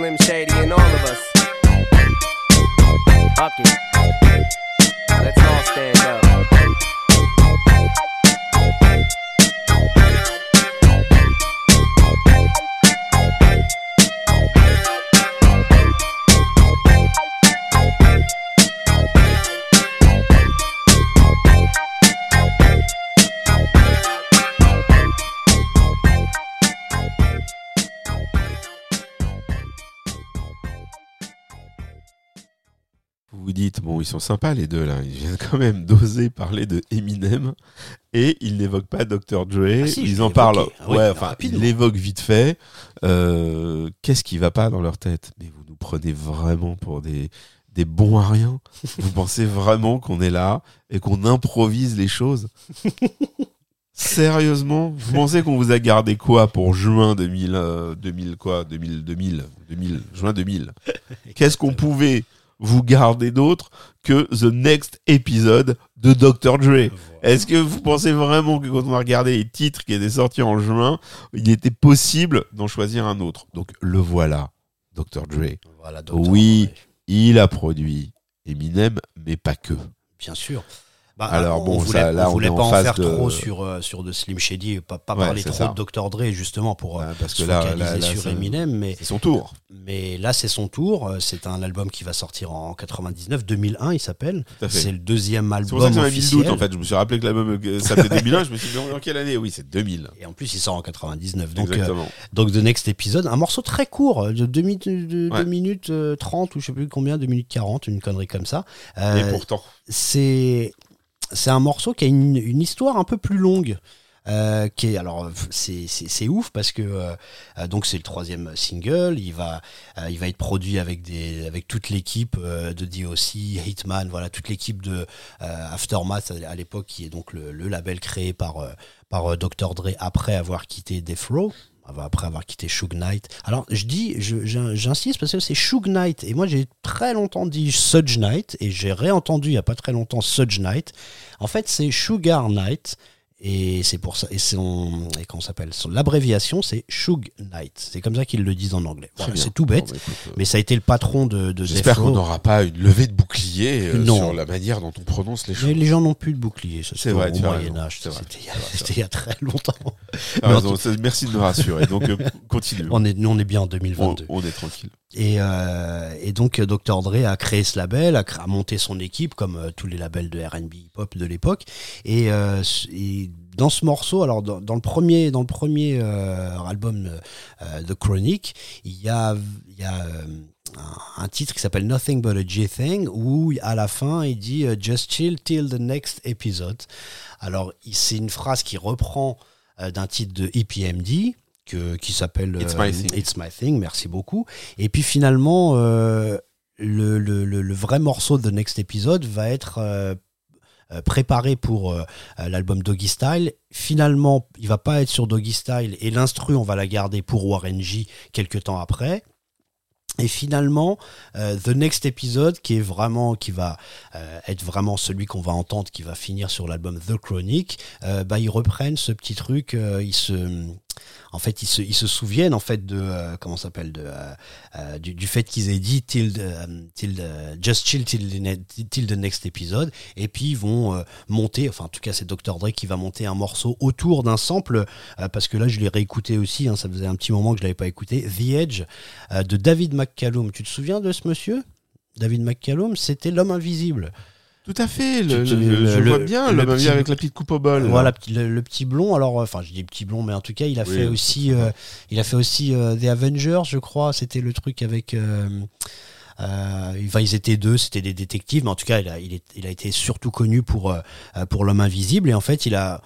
Slim Shady and all of us. Fuck it. Let's all stand up. Vous dites, bon, ils sont sympas les deux là. Ils viennent quand même [laughs] d'oser parler de Eminem et ils n'évoquent pas Dr. Dre. Ah si, ils en parlent. Ah oui, ouais, enfin, ils l'évoquent vite fait. Euh, Qu'est-ce qui va pas dans leur tête? Mais vous nous prenez vraiment pour des des bons à rien. [laughs] vous pensez vraiment qu'on est là et qu'on improvise les choses? [laughs] Sérieusement, vous pensez qu'on vous a gardé quoi pour juin 2000, euh, 2000 quoi? 2000, 2000, 2000, juin 2000 Qu'est-ce qu'on pouvait vous garder d'autre que The Next Episode de Dr. Dre Est-ce que vous pensez vraiment que quand on a regardé les titres qui étaient sortis en juin, il était possible d'en choisir un autre? Donc le voilà, Dr. Dre. Voilà, Oui. Dre, Il a produit Eminem, mais pas que. bien sûr. Bah, Alors, on bon, voulait, ça, là, on voulait on pas en faire de- trop sur euh, sur de Slim Shady, et pas, pas Ouais, parler trop ça. de Dr Dre justement pour euh, Ouais, parce que se là, focaliser là, là, sur Eminem, mais C'est son tour. mais là c'est son tour. Euh, C'est un album qui va sortir en 99, 2001, il s'appelle. C'est le deuxième album pour ça que officiel. doute en fait. Je me suis rappelé que l'album euh, s'appelait 2001. Je me suis dit, en quelle année? Oui, c'est 2000. Et en plus, il sort en 99. Donc, euh, Exactement. donc The Next Episode, un morceau très court, euh, de 2 minutes, de Ouais. deux minutes euh, 30 ou je sais plus combien, 2 minutes 40, une connerie comme ça. Euh, Et pourtant. c'est c'est un morceau qui a une, une histoire un peu plus longue. euh, qui est alors c'est ouf parce que euh, donc c'est le troisième single il va euh, il va être produit avec des avec toute l'équipe euh, de DOC Hitman voilà toute l'équipe de euh, Aftermath à, l'époque qui est donc le, le label créé par euh, par Dr Dre après avoir quitté Death Row après avoir quitté Suge Knight. Alors je dis, j'insiste parce que c'est Suge Knight et moi j'ai très longtemps dit Suge Knight et j'ai réentendu il y a pas très longtemps Suge Knight. En fait c'est Sugar Knight et c'est pour ça et son et comment s'appelle? L'abréviation c'est Suge Knight. C'est comme ça qu'ils le disent en anglais. Voilà, c'est tout bête, bah, écoute, euh, mais ça a été le patron de, de J'espère qu'on n'aura pas une levée de bouclier euh, Non. sur la manière dont on prononce les Mais choses. les gens n'ont plus de bouclier, C'est vrai, au Moyen Âge, c'était [laughs] il y a- très longtemps. Ah, merci de me rassurer. Donc, euh, [laughs] continue. On est, nous on est bien en On, 2022. on est tranquille. Et, euh, et donc Dr Dre a créé ce label, a, monté son équipe comme euh, tous les labels de R&B hip-hop de l'époque. Et, dans ce morceau, alors dans, dans le premier, dans le premier album The Chronic, il y a, il y a un, titre qui s'appelle Nothing But a J Thing où à la fin il dit euh, Just chill till the next episode. Alors c'est une phrase qui reprend euh, d'un titre de EPMD que, qui s'appelle It's euh, My Thing. It's My Thing, merci beaucoup. Et puis finalement, euh, le, le, le, vrai morceau de The Next Episode va être euh, préparé pour l'album Doggy Style. Finalement, il va pas être sur Doggy Style et l'instru, on va la garder pour Warren G quelques temps après. Et finalement, euh, The Next Episode, qui est vraiment, qui va euh, être vraiment celui qu'on va entendre, qui va finir sur l'album The Chronic, euh, bah ils reprennent ce petit truc, euh, ils se, en fait, ils se, souviennent en fait de euh, comment s'appelle euh, euh, du, fait qu'ils aient dit um, just chill till the, till the next episode. Et puis ils vont monter enfin en tout cas c'est Dr Dre qui va monter un morceau autour d'un sample parce que là je l'ai réécouté aussi hein, ça faisait un petit moment que je l'avais pas écouté. The Edge de David McCallum. Tu te souviens de ce monsieur? David McCallum c'était l'homme invisible Tout à fait. Le, Tu- tu- le- je le- vois bien le l'homme petit- avec la petite coupe au bol. Voilà, le, le petit blond. Alors, euh, enfin, je dis petit blond, mais en tout cas, il a Oui, fait aussi, euh, il a fait aussi euh, The Avengers, je crois. C'était le truc avec. euh, euh, ils étaient deux, c'était des détectives, mais en tout cas, il a, été surtout connu pour euh, euh, pour l'homme invisible. Et en fait, il a,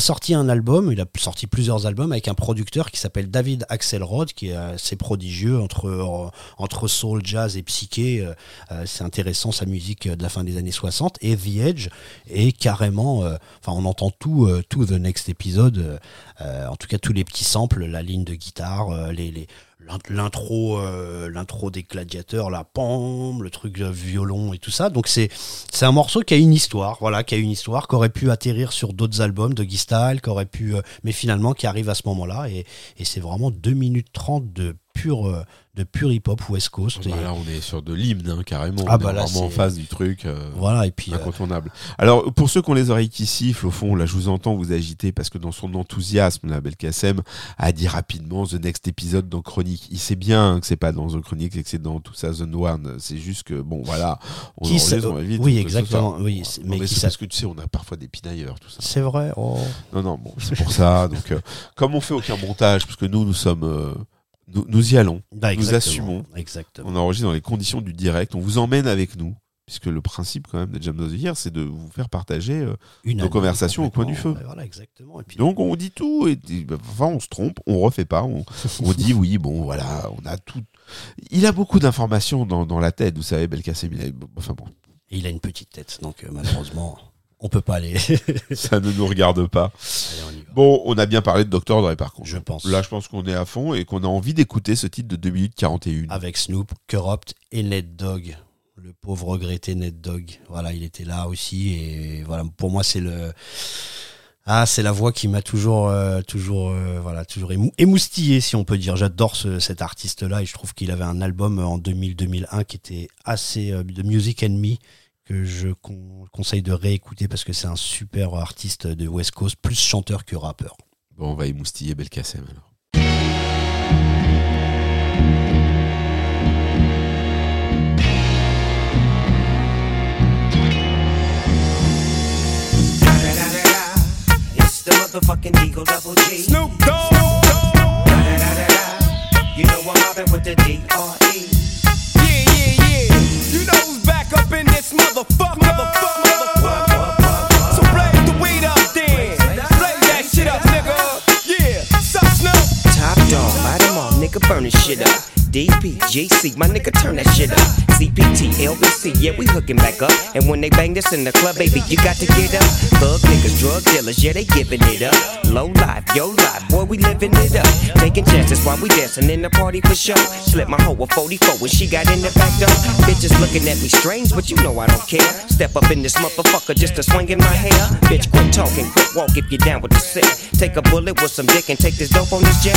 sorti un album, il a sorti plusieurs albums avec un producteur qui s'appelle David Axelrod, qui est assez prodigieux entre euh, soul, jazz et psyché. Euh, euh, c'est intéressant sa musique de la fin des années 60. Et The Edge est carrément, euh, enfin, on entend tout, euh, tout The Next Episode, euh, euh, en tout cas tous les petits samples, la ligne de guitare, euh, les, l'intro euh, l'intro des gladiateurs la pam le truc de violon et tout ça. Donc c'est c'est un morceau qui a une histoire voilà qui a une histoire qui aurait pu atterrir sur d'autres albums de Guy Style qui aurait pu euh, mais finalement qui arrive à ce moment là et, et c'est vraiment 2 minutes 30 de pur euh, de pur hip hop West Coast et- Bah, là, on est sur de l'hymne, hein, carrément. Ah on bah est là, vraiment en face du truc. euh, voilà et puis euh, Incontournable. Alors, pour ceux qui ont les oreilles qui sifflent, au fond, là, je vous entends vous agiter parce que dans son enthousiasme, la Belkacem a dit rapidement The Next épisode dans Chronique. Il sait bien que c'est pas dans The Chronique et que c'est dans tout ça The One. C'est juste que, bon, voilà. On Qui on évite oui, exactement, oui, c'est- Non, mais c'est parce que tu sais, on a parfois des pinailleurs, tout ça. c'est vrai oh. Non, non, bon, c'est pour ça. Donc, euh, comme on fait aucun montage, parce que nous, nous sommes, nous, nous y allons. Bah, Nous assumons. exactement On enregistre dans les conditions du direct. On vous emmène avec nous. Puisque le principe, quand même, de Jam Year, c'est de vous faire partager euh, Une nos conversations au coin du feu. Ouais, Voilà, exactement. Et puis, Donc on dit tout et et, bah, enfin on se trompe, on refait pas, on, on dit oui, bon voilà, on a tout. Il a beaucoup d'informations dans, dans la tête, vous savez, Belkacem. il a- Enfin bon, et il a une petite tête, donc euh, malheureusement, on peut pas aller. [laughs] ça ne nous regarde pas. Allez, on y va. Bon, on a bien parlé de Dr. Dre par contre. Je pense. Là, je pense qu'on est à fond et qu'on a envie d'écouter ce titre de 2 minutes 41. Avec Snoop, Corrupt et Ned Dogg. Le pauvre regretté Ned Dogg. Voilà, il était là aussi. Et voilà, pour moi, c'est le. Ah, c'est la voix qui m'a toujours, euh, toujours, euh, voilà, toujours émou- émoustillé, si on peut dire. J'adore ce- cet artiste-là et je trouve qu'il avait un album en 2000-2001 qui était assez euh, de Music and Me que je con- conseille de réécouter parce que c'est un super artiste de West Coast, plus chanteur que rappeur. Bon, on va émoustiller Belkacem alors. It's the motherfucking Eagle Double G. Snoop Dogg. You know I'm mobbing with the D.R.E. Yeah, yeah, yeah. Who's back up in this motherfucker. Motherfucker, motherfucker. Top dog, light 'em all, nigga, burn this shit up. DP, GC, my nigga, turn that shit up. CPT, LBC, yeah, we hooking back up. And when they bang this in the club, baby, you got to get up. Thug niggas, drug dealers, yeah, they giving it up. Low life, yo life, boy, we living it up. Taking chances while we dancing in the party for sure. Slip my hoe a 44 when she got in the back door. Bitches looking at me strange, but you know I don't care. Step up in this motherfucker just to swing in my hair. Bitch, quit talking, quit walk if you're down with the sick. Take a bullet with some dick and take this dope on this jet.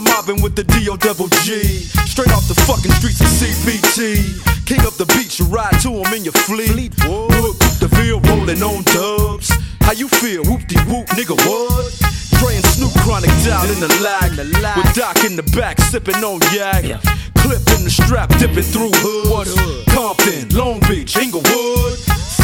I'm mobbing with the DO double G. Straight off the fucking streets of CBT. King up the beach, you ride to him in your fleet. Look, the Ville rolling on dubs. How you feel? Whoop de whoop, nigga, what? Dre and Snoop chronic down in the lag. With Doc in the back, sipping on yak. Clip in the strap, dipping through hoods. Compton, Long Beach, Inglewood.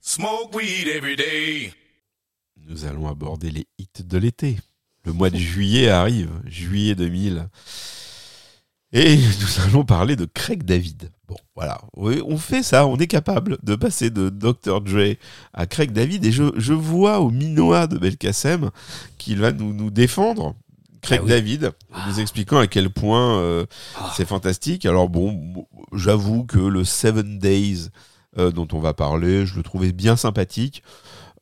Smoke weed every day. Nous allons aborder les hits de l'été. Le mois de juillet arrive, juillet 2000. Et [laughs] nous allons parler de Craig David. Bon, voilà, Oui, on fait ça, on est capable de passer de Dr. Dre à Craig David. Et je, je vois au Minoa de Belkacem qu'il va nous, nous défendre. Craig Ah oui. David, en nous expliquant à quel point euh, c'est fantastique. Alors bon, j'avoue que le Seven Days euh, dont on va parler, je le trouvais bien sympathique.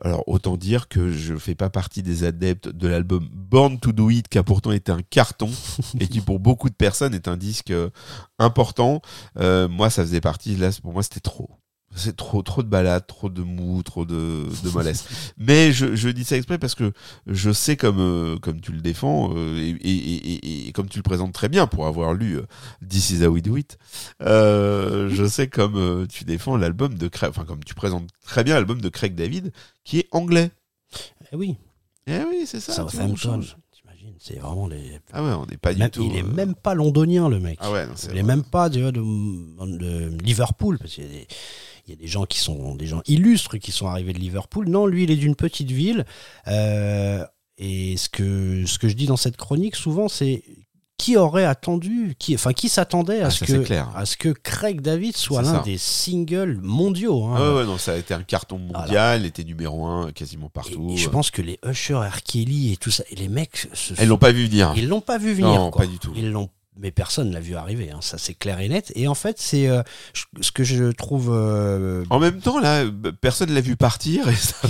Alors autant dire que je fais pas partie des adeptes de l'album Born to Do It qui a pourtant été un carton [laughs] et qui pour beaucoup de personnes est un disque euh, important. Euh, moi ça faisait partie là pour moi c'était trop. C'est trop trop de balades, trop de mou, trop de, de mollesse. Mais je, je dis ça exprès parce que je sais comme euh, comme tu le défends euh, et, et, et, et comme tu le présentes très bien pour avoir lu euh, This is how we do it. Euh, je sais comme tu défends l'album de Craig, enfin comme tu présentes très bien l'album de Craig David qui est anglais. Eh oui, Eh oui, c'est ça. Southampton, c'est vraiment les. Ah ouais, on n'est pas du Même- tout. il est même pas londonien le mec. Ah ouais, non, c'est il est vrai. même pas vois, de, de Liverpool parce qu'il y a des, il y a des gens qui sont des gens illustres qui sont arrivés de Liverpool. Non, lui il est d'une petite ville. Euh, et ce que ce que je dis dans cette chronique souvent c'est qui aurait attendu, qui, enfin qui s'attendait à Ah, ce que clair. à ce que Craig David soit l'un des singles mondiaux. hein. Ah ouais, non, ça a été un carton mondial, il était numéro un quasiment partout. Et je pense que les Usher, R. Kelly et tout ça, et les mecs, se Elles l'ont pas vu venir. Ils l'ont pas vu venir. Non, quoi. pas du tout. Ils l'ont, mais personne l'a vu arriver. hein, ça, c'est clair et net. Et en fait, c'est euh, ce que je trouve. euh, En même temps, là, personne l'a vu partir et, ça-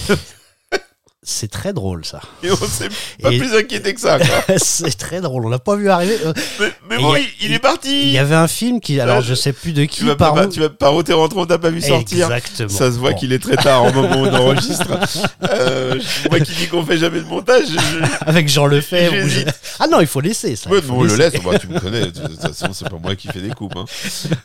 c'est très drôle, ça. et on s'est pas Et- plus inquiété que ça. [laughs] c'est très drôle. On l'a pas vu arriver. Euh, Mais, mais bon, il est parti. Il y avait un film qui, alors Ouais, je sais plus de qui, tu vas par pas, où- tu vas pas roter rentrant, t'as pas vu sortir. Exactement. Ça se voit Bon. qu'il est très tard au moment où on enregistre. [laughs] Euh, moi qui dis qu'on fait jamais de montage, je- [laughs] Avec Jean Lefebvre. je-. Ah non, il faut laisser ça. Ouais, faut on le laisser. laisse, bah, tu me connais, de toute façon, c'est pas moi qui fais des coupes. hein.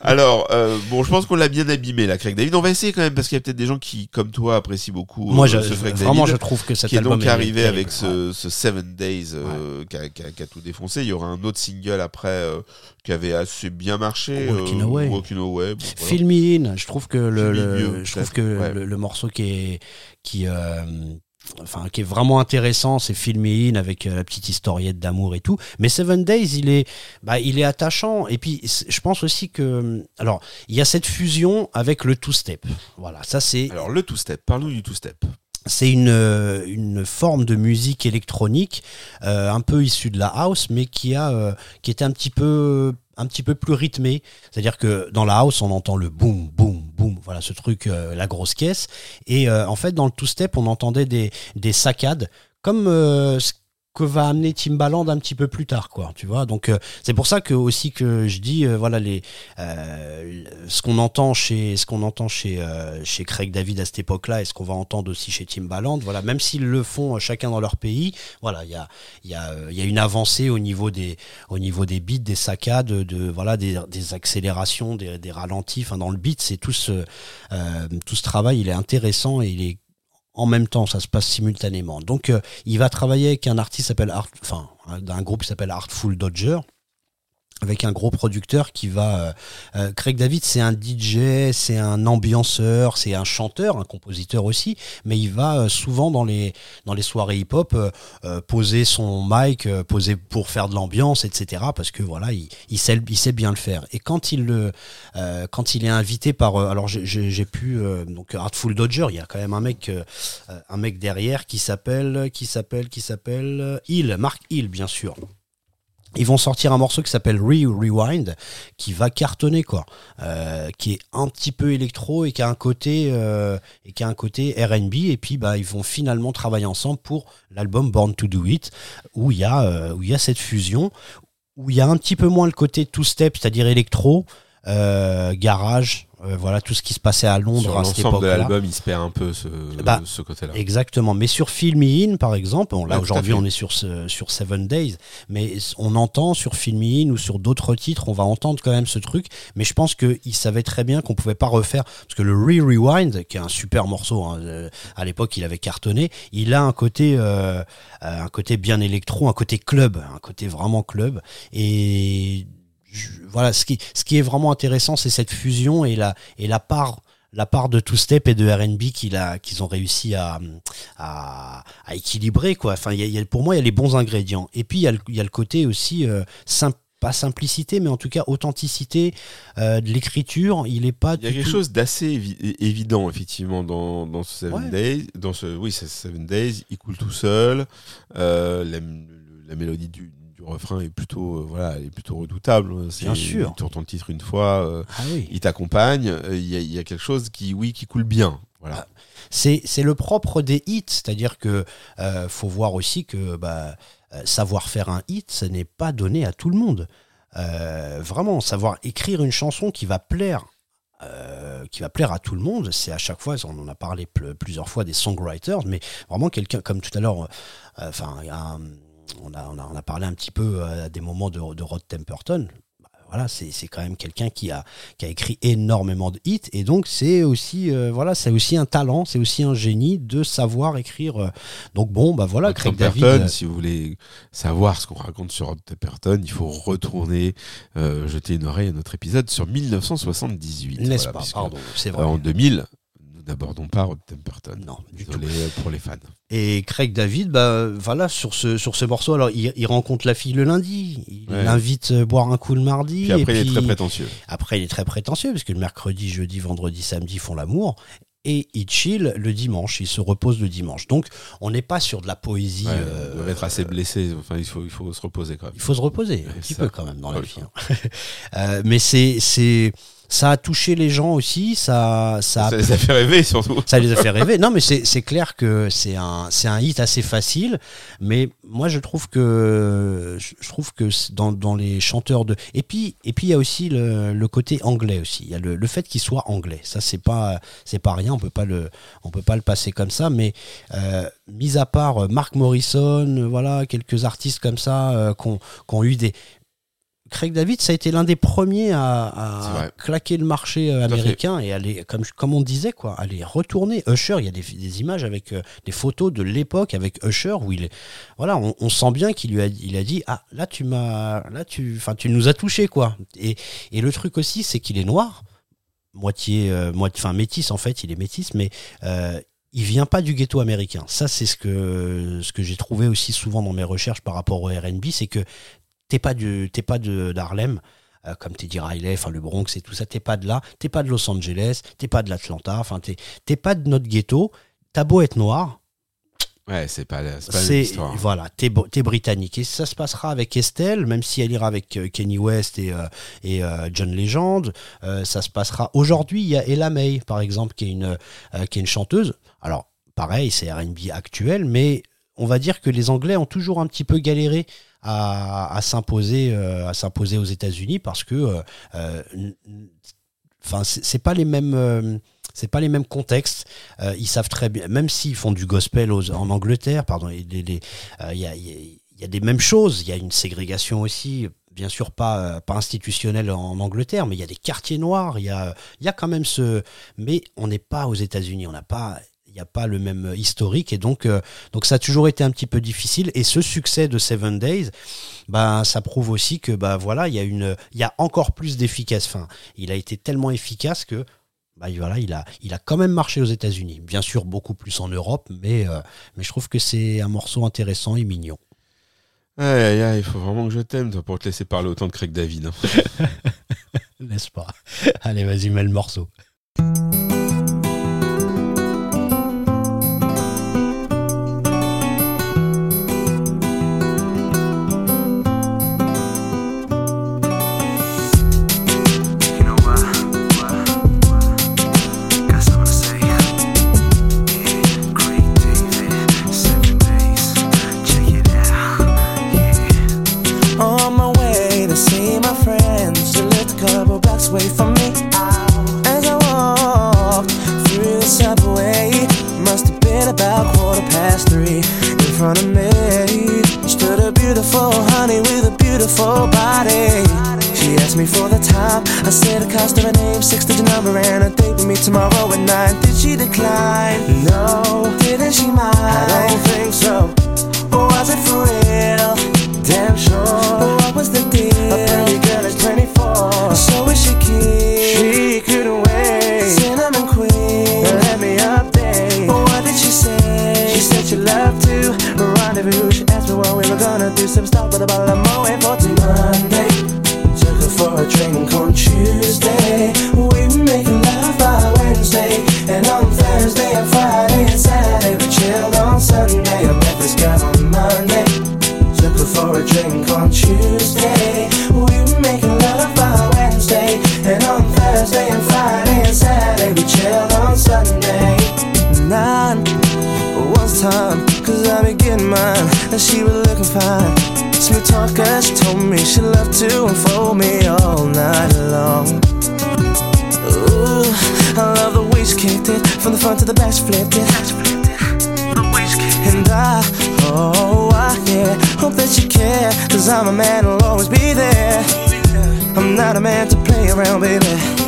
Alors, euh, bon, je pense qu'on l'a bien abîmé, la Craig David. On va essayer quand même, parce qu'il y a peut-être des gens qui, comme toi, apprécient beaucoup Moi, euh, je- ce Craig vraiment, David, je trouve que cet qui est donc est arrivé terrible. avec ce, ce Seven Days euh, qui, a, qui a- qui a tout défoncé. Il y aura un autre single après euh, qui avait assez bien marché. Walking euh, Away. Walking Away. bon, voilà. Film Me In, je trouve que le, mieux, je trouve que ouais. le, le morceau qui est qui euh, enfin qui est vraiment intéressant, c'est Film Me In avec euh, la petite historiette d'amour et tout. Mais Seven Days, il est bah il est attachant et puis je pense aussi que alors il y a cette fusion avec le two step. Voilà, ça c'est Alors, le two-step, parlons du two-step. C'est une, euh, une forme de musique électronique euh, un peu issue de la house, mais qui a euh, qui était un petit peu un petit peu plus rythmée. C'est-à-dire que dans la house, on entend le boom, boom, boom, voilà ce truc, la grosse caisse. Et en fait, dans le two-step, on entendait des, des saccades, comme euh, ce que va amener Timbaland un petit peu plus tard, quoi. Tu vois. Donc euh, c'est pour ça que aussi que je dis, euh, voilà les euh, ce qu'on entend chez ce qu'on entend chez chez Craig David à cette époque-là et ce qu'on va entendre aussi chez Timbaland, voilà, même s'ils le font chacun dans leur pays, voilà, il y a il y a une avancée au niveau des au niveau des beats, des saccades, de voilà des, des accélérations, des, des ralentis. Enfin dans le beat, c'est tout ce tout ce travail, il est intéressant et il est en même temps, ça se passe simultanément. Donc, euh, il va travailler avec un artiste s'appelle enfin, un- d'un groupe qui s'appelle Artful Dodger, avec un gros producteur qui va. euh, euh, Craig David, c'est un DJ, c'est un ambianceur, c'est un chanteur, un compositeur aussi, mais il va euh, souvent dans les dans les soirées hip-hop euh, euh, poser son mic, poser pour faire de l'ambiance, etc. Parce que voilà, il, il sait il sait bien le faire. Et quand il le euh, quand il est invité par alors j'ai- pu donc Artful Dodger, il y a quand même un mec un mec derrière qui s'appelle qui s'appelle qui s'appelle Hill, Mark Hill bien sûr. Ils vont sortir un morceau qui s'appelle Re Rewind, qui va cartonner quoi, euh, qui est un petit peu électro et qui a un côté euh, et qui a un côté R&B et puis bah ils vont finalement travailler ensemble pour l'album Born to Do It où il y a euh, où il y a cette fusion où il y a un petit peu moins le côté two step, c'est-à-dire électro, euh, garage, euh, voilà tout ce qui se passait à Londres Sur à cette de l'album, il se perd un peu ce, Bah, ce côté-là. Exactement. Mais sur Film Me In, par exemple, bon, là Ouais, aujourd'hui on est sur ce, sur Seven Days, mais on entend sur Film In ou sur d'autres titres, on va entendre quand même ce truc. Mais je pense qu'il savait très bien qu'on pouvait pas refaire parce que le Re Rewind, qui est un super morceau, hein, euh, à l'époque il avait cartonné, il a un côté, euh, un côté bien électro, un côté club, un côté vraiment club. Et je- voilà, ce qui, ce qui est vraiment intéressant, c'est cette fusion et la, et la part la part de two step et de R&B qu'ils ont réussi à, à, à équilibrer quoi enfin il y a- y a- pour moi il y a les bons ingrédients et puis il y a le, il y a le côté aussi euh, sim- pas simplicité mais en tout cas authenticité euh, de l'écriture il est pas Il y a quelque tout- chose d'assez évi- évident, effectivement, dans, dans ce Seven Ouais. Days. Dans ce, oui, Seven Days. Il coule tout seul. Euh, la, la mélodie du refrain est plutôt, euh, voilà, est plutôt redoutable. Bien sûr. Tu entends le titre une fois, euh, ah oui il t'accompagne. euh, Il y, a, il y a quelque chose qui, oui, qui coule bien. Voilà. c'est c'est le propre des hits, c'est-à-dire que euh, faut voir aussi que bah, euh, savoir faire un hit, ce n'est pas donné à tout le monde. Euh, vraiment, savoir écrire une chanson qui va plaire. euh, qui va plaire à tout le monde, c'est à chaque fois, on en a parlé plusieurs fois des songwriters, mais vraiment quelqu'un comme tout à l'heure, euh, enfin, un- on, a, on, a, on a parlé un petit peu euh, à des moments de, de Rod Temperton. Bah, Voilà, c'est c'est quand même quelqu'un qui a, qui a écrit énormément de hits et donc c'est aussi euh, voilà c'est aussi un talent c'est aussi un génie de savoir écrire euh. donc bon bah voilà Craig David euh, si vous voulez savoir ce qu'on raconte sur Rod Temperton, il faut retourner, euh, jeter une oreille à notre épisode sur 1978. n'est-ce Voilà, pas? pardon c'est vrai en 2000, nous n'abordons pas Rod Temperton. non du tout Désolé euh, pour les fans. et Craig David bah voilà sur ce sur ce morceau alors il, il rencontre la fille le lundi il Ouais. l'invite euh, boire un coup le mardi Puis après, et il est très prétentieux. après il est très prétentieux parce que le mercredi jeudi vendredi samedi ils font l'amour et il chill le dimanche il se repose le dimanche donc on n'est pas sur de la poésie Ouais, euh, doit être assez blessé. Enfin, il faut, il faut se reposer quand même. Il faut se reposer un Ouais, petit ça. peu quand même dans la vie. hein. [laughs] Euh, mais c'est c'est ça a touché les gens aussi. Ça ça les a fait rêver surtout. ça les a fait rêver. Non, mais c'est clair que c'est un c'est un hit assez facile. Mais moi, je trouve que je trouve que dans, dans les chanteurs de et puis et puis il y a aussi le, le côté anglais aussi. Il y a le, le fait qu'il soit anglais. Ça c'est pas c'est pas rien. On peut pas le on peut pas le passer comme ça. Mais euh, mis à part euh, Mark Morrison, euh, voilà quelques artistes comme ça euh, qui ont qui ont eu des Craig David, ça a été l'un des premiers à, claquer le marché euh, américain et aller, comme, comme on disait, quoi, aller retourner. Usher, il y a des, des images avec euh, des photos de l'époque avec Usher où il est, voilà, on, on sent bien qu'il lui a, il a dit, ah, là tu m'as, là tu, enfin tu nous as touché quoi. Et, et le truc aussi, c'est qu'il est noir, moitié, euh, moitié, enfin métis en fait, il est métis, mais euh, il vient pas du ghetto américain. Ça, c'est ce que, ce que j'ai trouvé aussi souvent dans mes recherches par rapport au R&B, c'est que t'es pas du, t'es pas de d'Harlem. euh, comme Teddy Riley, enfin le Bronx et tout ça, t'es pas de là, t'es pas de Los Angeles, t'es pas de l'Atlanta, enfin t'es t'es pas de notre ghetto, t'as beau être noir, Ouais, c'est pas, c'est pas c'est histoire. voilà, t'es t'es britannique et ça se passera avec Estelle, même si elle ira avec euh, Kenny West et, euh, et euh, John Legend, ça se passera. Aujourd'hui, il y a Ella May par exemple qui est une qui est une chanteuse. Alors pareil, c'est R&B actuel, mais on va dire que les Anglais ont toujours un petit peu galéré à, s'imposer euh, à s'imposer aux États-Unis parce que euh, euh, enfin c'est pas les mêmes c'est pas les mêmes contextes. Ils savent très bien même s'ils font du gospel en Angleterre pardon il y, a, des mêmes choses. Il y a une ségrégation aussi bien sûr pas institutionnelle en Angleterre mais il y a des quartiers noirs il y a y a quand même ce mais on n'est pas aux États-Unis on n'a pas n'y a pas le même historique. Et donc euh, donc ça a toujours été un petit peu difficile. Et ce succès de Seven Days ben ça prouve aussi que bah voilà il y a une il y a encore plus d'efficace. Enfin il a été tellement efficace que bah voilà il a il a quand même marché aux États-Unis. Bien sûr beaucoup plus en Europe mais euh, mais je trouve que c'est un morceau intéressant et mignon. Aïe, aïe, aïe, il faut vraiment que je t'aime, toi, pour te laisser parler autant de Craig David. hein. [laughs] n'est-ce pas? Allez vas-y mets le morceau blocks away me. As I walked through the subway, must have been about quarter past three. In front of me stood a beautiful honey with a beautiful body. She asked me for the time. I said the cost of her name, six digit number, and a date with me tomorrow at nine. Did she decline? No. Didn't she mind? I don't think so. Was it for real? Damn sure. What was the deal? She couldn't wait. Cinnamon queen. Let me update. What did she say? She said she loved to rendezvous. She asked me what we were gonna do. Some stuff with a And she was looking fine. Smooth talker, she told me she loved to unfold me all night long. Ooh, I love the way she kicked it. From the front to the back, she flipped it. And I, oh, I, yeah, hope that you care. Cause I'm a man who'll always be there. I'm not a man to play around, baby.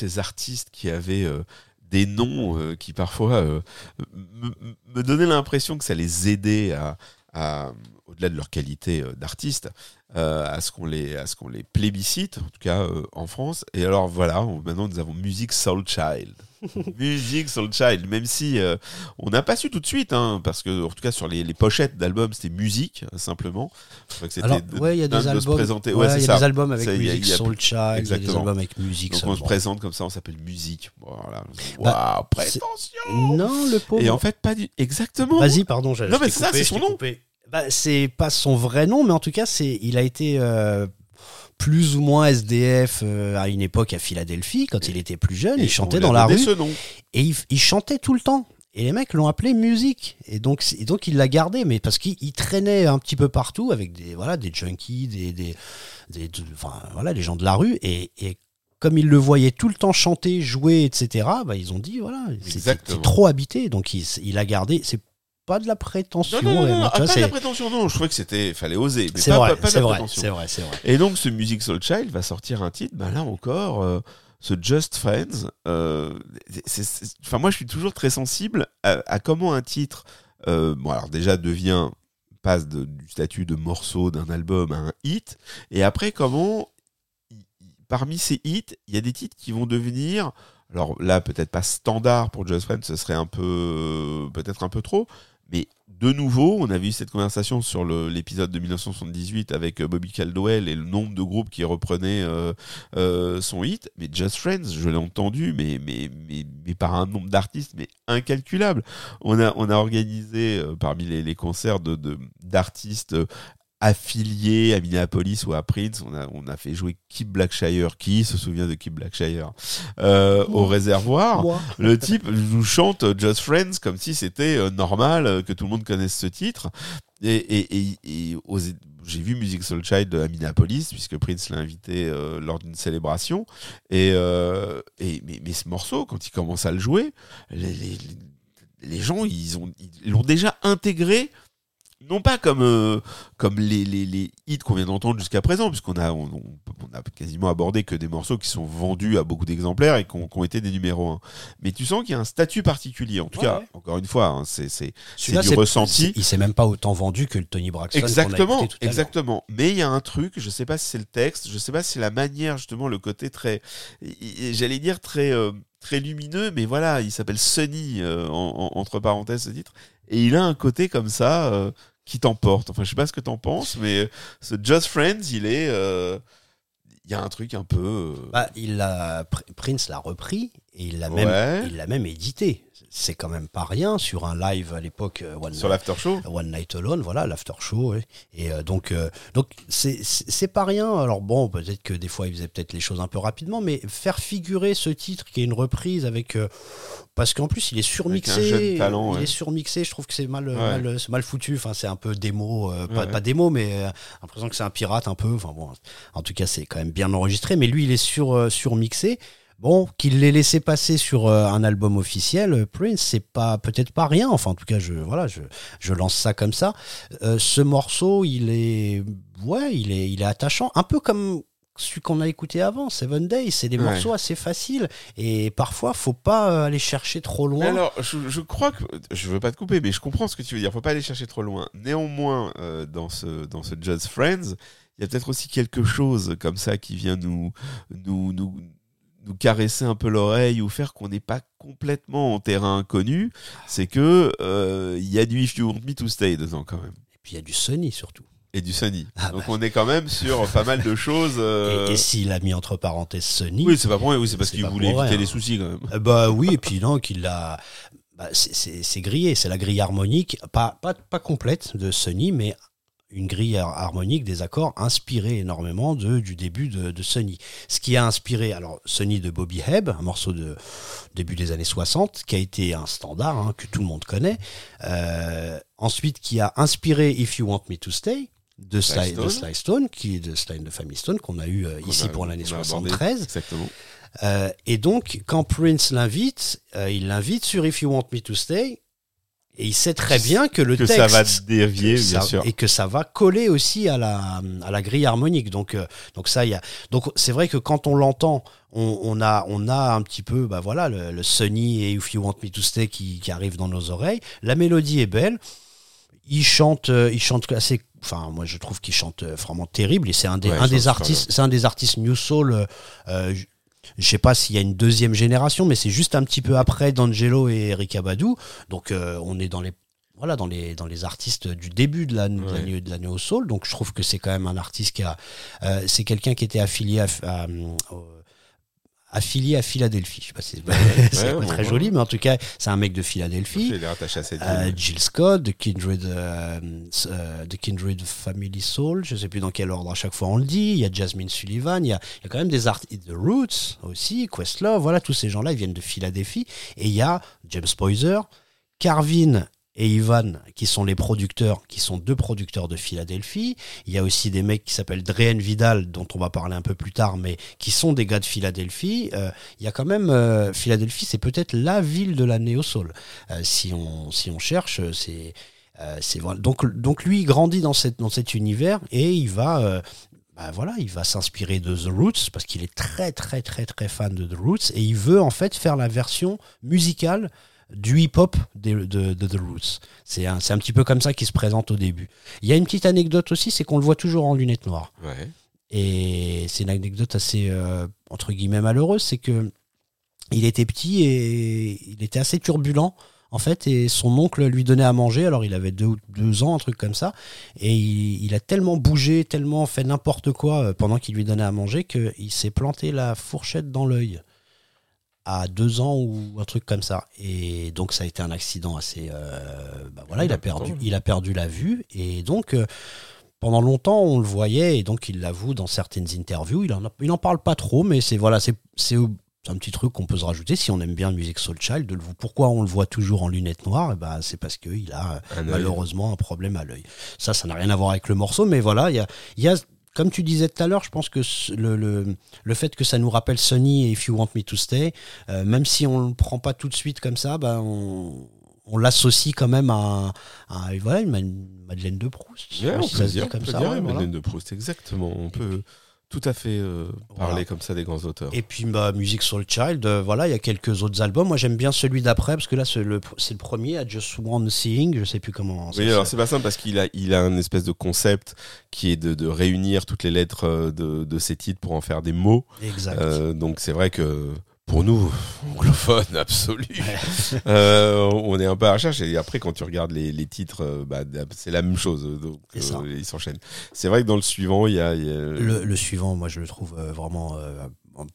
Ces artistes qui avaient euh, des noms euh, qui parfois euh, me, donnaient l'impression que ça les aidait à, au-delà de leur qualité d'artiste, à ce qu'on les, à ce qu'on les plébiscite, en tout cas en France. Et alors voilà, maintenant nous avons Music Soul Child. [laughs] Music Soul Child, même si euh, on n'a pas su tout de suite, hein, parce que en tout cas sur les, les pochettes d'albums c'était musique simplement. Que c'était Alors, de- ouais, il y a des de albums. présenter. Ouais, Ouais, il y a des albums avec a- Soul Child, il y a des Exactement. albums avec musique Donc on se présente comme ça, on s'appelle musique. Voilà. Bah, Waouh, c'est- prétention. Non, le pauvre. Et en fait pas du exactement. Vas-y, pardon, j'ai Non, mais ça, c'est son nom. Bah, c'est pas son vrai nom, mais en tout cas, c'est, il a été euh, plus ou moins SDF euh, à une époque à Philadelphie, quand il était plus jeune. Il chantait dans la rue ce nom. et il, il chantait tout le temps. Et les mecs l'ont appelé musique. Et donc, et donc il l'a gardé, mais parce qu'il il traînait un petit peu partout avec des, voilà, des junkies, des, des, des- de- enfin, voilà, les gens de la rue. Et, et comme ils le voyaient tout le temps chanter, jouer, etc., bah, ils ont dit, voilà, c'est trop habité. Donc il, il a gardé. C'est pas de la prétention. Non, non, non, ah, pas de la prétention, non. Je trouvais que c'était, fallait oser. C'est vrai, c'est vrai, c'est vrai. Et donc, ce Music Soul Child va sortir un titre, ben là encore, euh, ce Just Friends. euh, Enfin, moi, je suis toujours très sensible à, à comment un titre, euh, bon, alors déjà devient, passe de- du statut de morceau d'un album à un hit, et après, comment, parmi ces hits, il y a des titres qui vont devenir, alors là, peut-être pas standard pour Just Friends, ce serait un peu, peut-être un peu trop, mais de nouveau, on avait eu cette conversation sur l'épisode de 1978 avec euh, Bobby Caldwell et le nombre de groupes qui reprenaient euh, euh, son hit. Mais Just Friends, je l'ai entendu, mais, par un nombre d'artistes, mais incalculable. On a, organisé parmi les, concerts de- affiliés à Minneapolis ou à Prince, on a, on a fait jouer Kip Blackshire. Qui se souvient de Kip Blackshire euh, au réservoir le type nous chante Just Friends comme si c'était euh, normal euh, que tout le monde connaisse ce titre. Et, et, et, et j'ai vu Music Soul Child à Minneapolis, puisque Prince l'a invité euh, lors d'une célébration. Et, euh, et mais, mais ce morceau, quand il commence à le jouer, les, les, les gens, ils ont ils l'ont déjà intégré. Non pas comme euh, comme les, les, les hits qu'on vient d'entendre jusqu'à présent, puisqu'on a on, on, on a quasiment abordé que des morceaux qui sont vendus à beaucoup d'exemplaires et qui ont, qui ont été des numéros 1 mais tu sens qu'il y a un statut particulier. En tout Ouais, cas, ouais. encore une fois, hein, c'est c'est du ressenti. Il s'est même pas autant vendu que le Tony Braxton. Exactement, tout à exactement. Mais il y a un truc, je sais pas si c'est le texte, je sais pas si c'est la manière justement, le côté très, j'allais dire très euh, très lumineux, mais voilà, il s'appelle Sunny euh, en- en- entre parenthèses ce titre, et il a un côté comme ça euh, qui t'emporte. Enfin, je sais pas ce que t'en penses, mais euh, ce Just Friends, il est, euh, il y a un truc un peu. euh, Bah, il Pr- Prince l'a repris et il l'a Ouais. même, il l'a même édité. C'est quand même pas rien sur un live à l'époque. sur l'after show. One Night Alone, voilà, l'after show. Et donc, euh, donc c'est c'est c'est pas rien. Alors bon, peut-être que des fois il faisait peut-être les choses un peu rapidement, mais faire figurer ce titre qui est une reprise avec, euh, parce qu'en plus il est surmixé, jeune talent, il est surmixé. Je trouve que c'est mal, Ouais. mal, foutu. Enfin, c'est un peu démo, euh, pas, Ouais. pas démo, mais euh, l'impression que c'est un pirate un peu. Enfin bon, en tout cas c'est quand même bien enregistré. Mais lui il est sur euh, surmixé. Bon, qu'il l'ait laissé passer sur euh, un album officiel, Prince, c'est pas peut-être pas rien. Enfin, en tout cas, je voilà, je, je lance ça comme ça. Euh, ce morceau, il est ouais, il est il est attachant, un peu comme celui qu'on a écouté avant, Seven Days. C'est des Ouais. morceaux assez faciles et parfois, faut pas euh, aller chercher trop loin. Mais alors, je, je crois que je veux pas te couper, mais je comprends ce que tu veux dire. Faut pas aller chercher trop loin. Néanmoins, euh, dans ce dans ce Just Friends, il y a peut-être aussi quelque chose comme ça qui vient nous nous nous nous caresser un peu l'oreille ou faire qu'on n'est pas complètement en terrain inconnu. C'est que euh, il y a du If You Want Me to Stay dedans quand même Et puis il y a du Sony surtout. Et du Sunny. Ah Donc bah. on est quand même sur pas mal de choses. euh, [laughs] Et, et s'il a mis entre parenthèses Sony, Oui, c'est pas pour rien. Oui, c'est parce qu'il voulait éviter les soucis quand même. Euh, Bah oui, et puis non, qu'il l'a. bah, c'est- grillé, c'est la grille harmonique, pas, pas, pas complète de Sony, mais une grille har- harmonique des accords inspirée énormément de, du début de, de Sony. Ce qui a inspiré, alors Sony de Bobby Hebb, un morceau de début des années 60, qui a été un standard hein, que tout le monde connaît. Euh, ensuite, qui a inspiré If You Want Me to Stay de Sly Sly, de Stone. Sly Stone, qui est de Sly de Family Stone, qu'on a eu euh, ici a- pour l'année qu'on a abordé. 73. Exactement. Euh, et donc, quand Prince l'invite, euh, il l'invite sur If You Want Me to Stay. Et il sait très bien que le que texte ça va dévier, bien ça- sûr. et que ça va coller aussi à la à la grille harmonique. Donc donc ça il y a donc c'est vrai que quand on l'entend, on, on a on a un petit peu bah voilà le, le Sunny et If You Want Me to Stay qui qui arrivent dans nos oreilles. La mélodie est belle. Il chante euh, il chante assez Enfin, moi, je trouve qu'il chante euh, vraiment terrible. Et c'est un des, Ouais, un artistes, c'est un des artistes New Soul. euh, euh, je- sais pas s'il y a une deuxième génération, mais c'est juste un petit peu après d'Angelo et Erika Badu. Donc, euh, on est dans les voilà dans les dans les artistes du début de la de Ouais. la soul donc je trouve que c'est quand même un artiste qui a euh, c'est quelqu'un qui était affilié à, à, affilié à Philadelphie. Je sais pas si c'est Ouais, [laughs] très ouais. joli mais en tout cas c'est un mec de Philadelphie. Il est rattaché à cette euh. Jill Scott de Kindred euh, euh, de Kindred Family Soul. Je sais plus dans quel ordre à chaque fois on le dit. Il y a Jasmine Sullivan il y a, il y a quand même des artistes The Roots aussi Questlove. Voilà tous ces gens là ils viennent de Philadelphie. Et il y a James Poyser Carvin et Ivan, qui sont les producteurs, qui sont deux producteurs de Philadelphie. Il y a aussi des mecs qui s'appellent Dreen Vidal, dont on va parler un peu plus tard, mais qui sont des gars de Philadelphie. Euh, il y a quand même euh, Philadelphie, c'est peut-être la ville de la néo soul. Euh, si on si on cherche, c'est donc donc lui il grandit dans cette dans cet univers et il va bah voilà, il va s'inspirer de The Roots parce qu'il est très très très très fan de The Roots et il veut en fait faire la version musicale du hip-hop de, de- de The Roots. C'est un, un petit peu comme ça qu'il se présente au début. Il y a une petite anecdote aussi, c'est qu'on le voit toujours en lunettes noires. Ouais. Et c'est une anecdote assez, euh, entre guillemets, malheureuse, c'est que il était petit et il était assez turbulent, en fait, et son oncle lui donnait à manger, alors il avait deux, ou- deux ans, un truc comme ça, et il, il a tellement bougé, tellement fait n'importe quoi euh, pendant qu'il lui donnait à manger, qu'il s'est planté la fourchette dans l'œil à deux ans ou un truc comme ça. Et donc ça a été un accident assez... euh, bah voilà, il a, perdu, il a perdu la vue, et donc... euh, pendant longtemps, on le voyait et donc il l'avoue dans certaines interviews. Il en, a- il en parle pas trop, mais c'est voilà, c'est c'est un petit truc qu'on peut se rajouter si on aime bien Music Soul Child. De le- pourquoi on le voit toujours en lunettes noires? Eh ben, c'est parce qu'il a Un malheureusement un problème à l'œil. Ça, ça n'a rien à voir avec le morceau, mais voilà, il y a, il y a comme tu disais tout à l'heure, je pense que le, le, le fait que ça nous rappelle Sonny et If You Want Me to Stay, euh, même si on le prend pas tout de suite comme ça, ben on, on l'associe quand même à, à voilà, une, Madeleine de Proust. On peut dire, comme on peut ça, dire ouais, voilà. Madeleine de Proust, exactement. On peut tout à fait euh, parler Voilà. comme ça des grands auteurs. Et puis bah, Music Soul Child, euh, voilà, il y a quelques autres albums. Moi j'aime bien celui d'après parce que là c'est le, c'est le premier, I Just Want Seeing, je sais plus comment. ça Oui, alors c'est pas simple parce qu'il a, il a un espèce de concept qui est de, de réunir toutes les lettres euh, de, de ces titres pour en faire des mots. Exact. Euh, donc c'est vrai que pour nous, anglophones [laughs] absolus, euh, on est un peu à la recherche. Et après, quand tu regardes les, les titres, euh, bah, c'est la même chose. Donc euh, ils s'enchaînent. C'est vrai que dans le suivant, il y a, il y a- Le, le suivant, moi je le trouve euh, vraiment euh,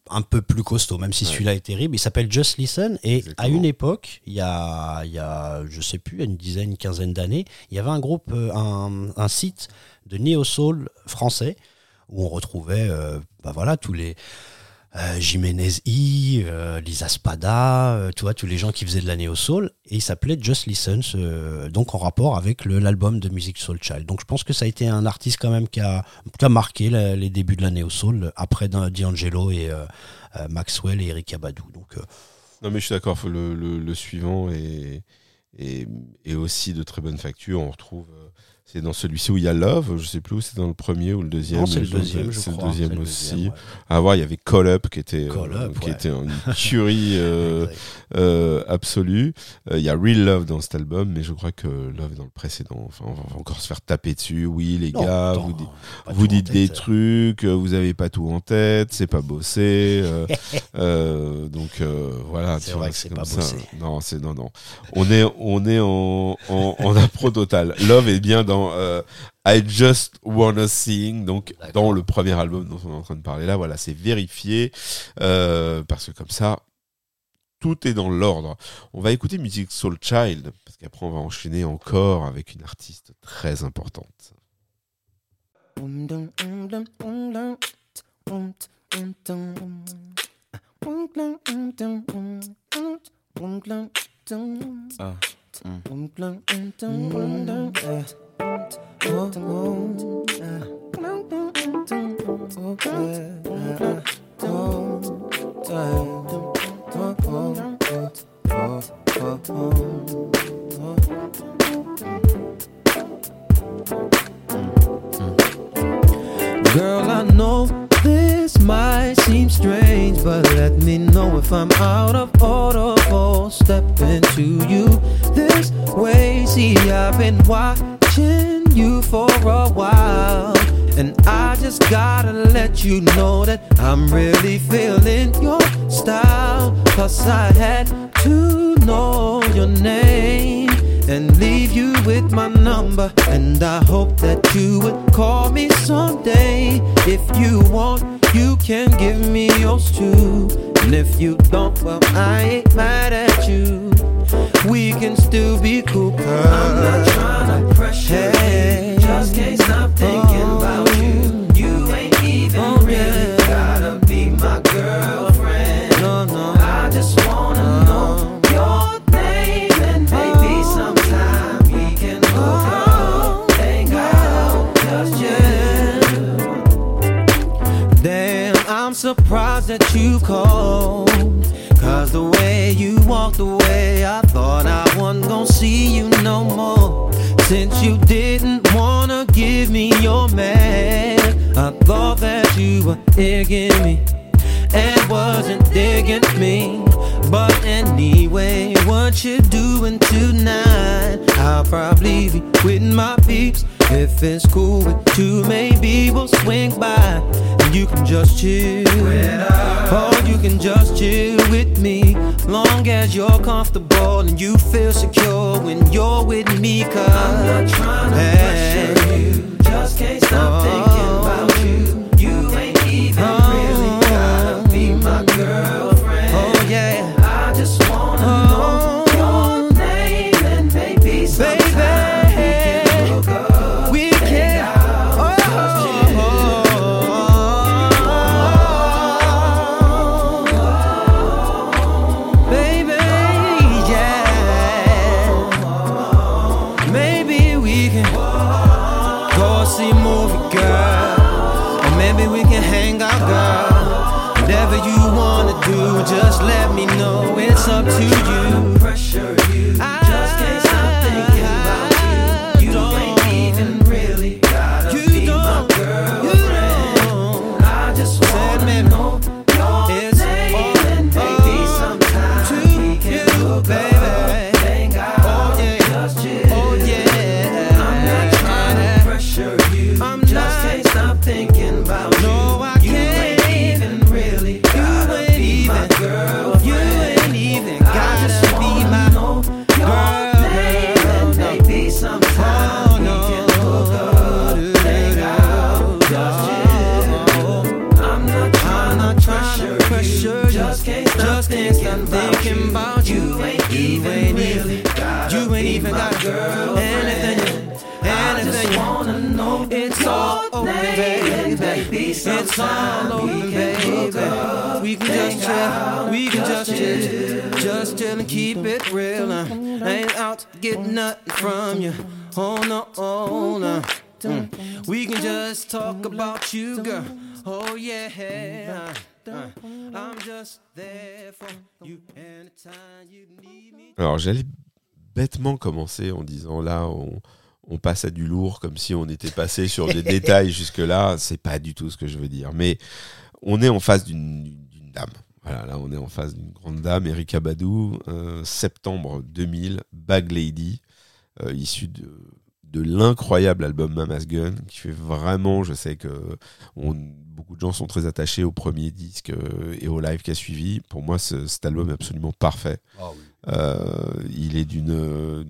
un peu plus costaud, même si Ouais. celui-là est terrible. Il s'appelle Just Listen et à une époque, il y a, il y a, je sais plus, une dizaine, une quinzaine d'années, il y avait un groupe, un, un site de néo soul français où on retrouvait, bah voilà, tous les euh, Jiménez I, euh, Lisa Spada, euh, tu vois, tous les gens qui faisaient de la néo soul, et il s'appelait Just Listen, donc en rapport avec l'album de Music Soul Child. Donc je pense que ça a été un artiste quand même qui a, qui a marqué les débuts de la néo soul après D'Angelo et Maxwell et Erika Badu. Donc Non, mais je suis d'accord. Le, le, le suivant est, est, est aussi de très bonne facture. On retrouve. C'est dans celui-ci où il y a Love. Je sais plus où c'est dans le premier ou le deuxième. c'est le deuxième, je C'est le crois. deuxième C'est le aussi. deuxième, ouais. À voir, il y avait Call Up qui était, Call euh, Up, qui ouais. était une [laughs] tuerie euh, euh, absolue. Euh, Il y a Real Love dans cet album, mais je crois que Love est dans le précédent. Enfin, on va encore se faire taper dessus. Oui, les Non, gars, attends, vous, dites- vous des trucs, vous avez pas tout en tête, c'est pas bossé. [laughs] donc voilà, C'est vrai que c'est pas ça. bossé. Non, c'est non, non. On est, on est en, en, en [laughs] impro total. Love est bien dans euh, I Just Wanna Sing, donc dans le premier album dont on est en train de parler là. Voilà, c'est vérifié euh, parce que comme ça, tout est dans l'ordre. On va écouter Music Soul Child parce qu'après on va enchaîner encore avec une artiste très importante. Ah. Girl, I know this might seem strange, but let me know if I'm out of order for stepping to you this way. See, I've been watching you for a while, and I just gotta let you know that I'm really feeling your style. Cause I had to know your name and leave you with my number. And I hope that you would call me someday. If you want, you can give me yours too. And if you don't, well, I ain't mad at you. We can still be cool. Cause I'm not trying to pressure you. Just can't stop thinking about you. You ain't even oh, really gotta be my girlfriend. No, no. I just wanna know your name and maybe oh. sometime we can hook up, oh. hang out, just chill. Damn, I'm surprised that you called. The way you walked away, I thought I wasn't gonna see you no more. Since you didn't wanna give me your man, I thought that you were digging me and wasn't digging me. But anyway, what you doing tonight? I'll probably be with my peeps. If it's cool with you, maybe we'll swing by and you can just chill. Or you can just chill with me. Long as you're comfortable and you feel secure when you're with me. Cause I'm not trying to pressure you. Just can't stop thinking about. You Alors j'allais bêtement commencer en disant là on, on passe à du lourd comme si on était passé sur des [laughs] détails jusque là. C'est pas du tout ce que je veux dire. Mais on est en face d'une d'une dame. Voilà, là on est en face d'une grande dame, Erika Badou, euh, septembre 2000, Bag Lady, euh, issue de, de l'incroyable album Mama's Gun, qui fait vraiment, je sais que on, beaucoup de gens sont très attachés au premier disque euh, et au live qui a suivi. Pour moi, ce- cet album est absolument parfait. Ah oui. Euh, il est d'une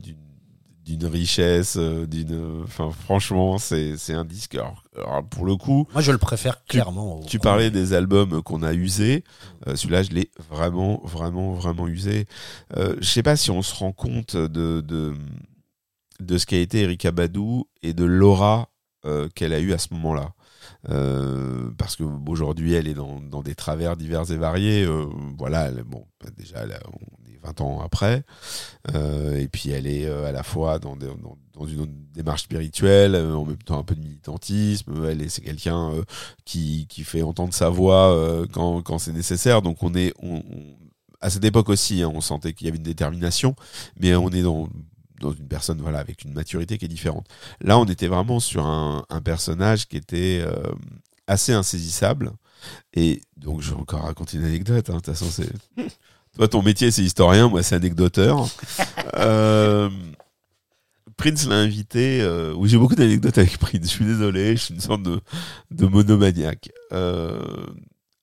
d'une richesse, euh, d'une. Enfin, franchement, c'est c'est un disque. Alors, alors, pour le coup, Moi, je le préfère clairement. tu parlais des albums qu'on a usés. Euh, Celui-là, je l'ai vraiment, vraiment, vraiment usé. Euh, je sais pas si on se rend compte de, de, de ce qu'a été Erika Badou et de l'aura euh, qu'elle a eu à ce moment-là. Euh, parce que aujourd'hui, elle est dans, dans des travers divers et variés. Euh, voilà, elle, bon, bah, déjà, elle 20 ans après. Euh, et puis, elle est euh, à la fois dans, dans, une démarche spirituelle, euh, en même temps un peu de militantisme. Elle est, c'est quelqu'un qui, qui fait entendre sa voix quand, quand c'est nécessaire. Donc, on est, à cette époque aussi, hein, on sentait qu'il y avait une détermination, mais on est dans dans une personne voilà avec une maturité qui est différente. Là, on était vraiment sur un, personnage qui était assez insaisissable. Et donc, je vais encore raconter une anecdote. hein. De toute façon, c'est [laughs] toi ton métier, c'est historien, moi c'est anecdoteur. [laughs] Euh, Prince l'a invité. Euh, oui, j'ai beaucoup d'anecdotes avec Prince. Je suis désolé, je suis une sorte de, de monomaniaque. Euh,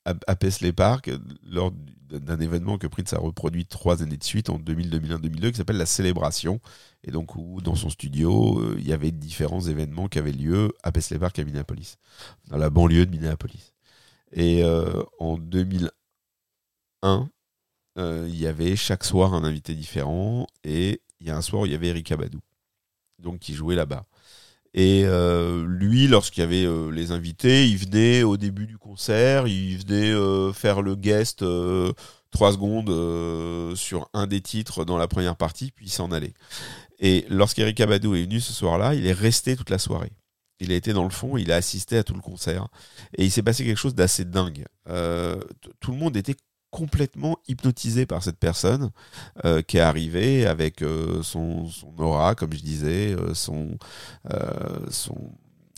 à, à Paisley Park, lors du- d'un événement que Prince a reproduit trois années de suite, en 2000, 2001, 2002, qui s'appelle La Célébration. Et donc, où, dans son studio, euh, il y avait différents événements qui avaient lieu à Paisley Park, à Minneapolis, dans la banlieue de Minneapolis. Et en 2001, euh, il y avait chaque soir un invité différent. Et il y a un soir où il y avait Eric Abadou, donc qui jouait là-bas. Et euh, lui, lorsqu'il y avait euh, les invités, il venait au début du concert, il venait euh, faire le guest euh, trois secondes euh, sur un des titres dans la première partie, puis il s'en allait. Et lorsqu'Eric Abadou est venu ce soir-là, il est resté toute la soirée. Il a été dans le fond, il a assisté à tout le concert. Et il s'est passé quelque chose d'assez dingue. Euh, tout le monde était complètement hypnotisé par cette personne euh, qui est arrivée avec euh, son, aura, comme je disais, euh, son,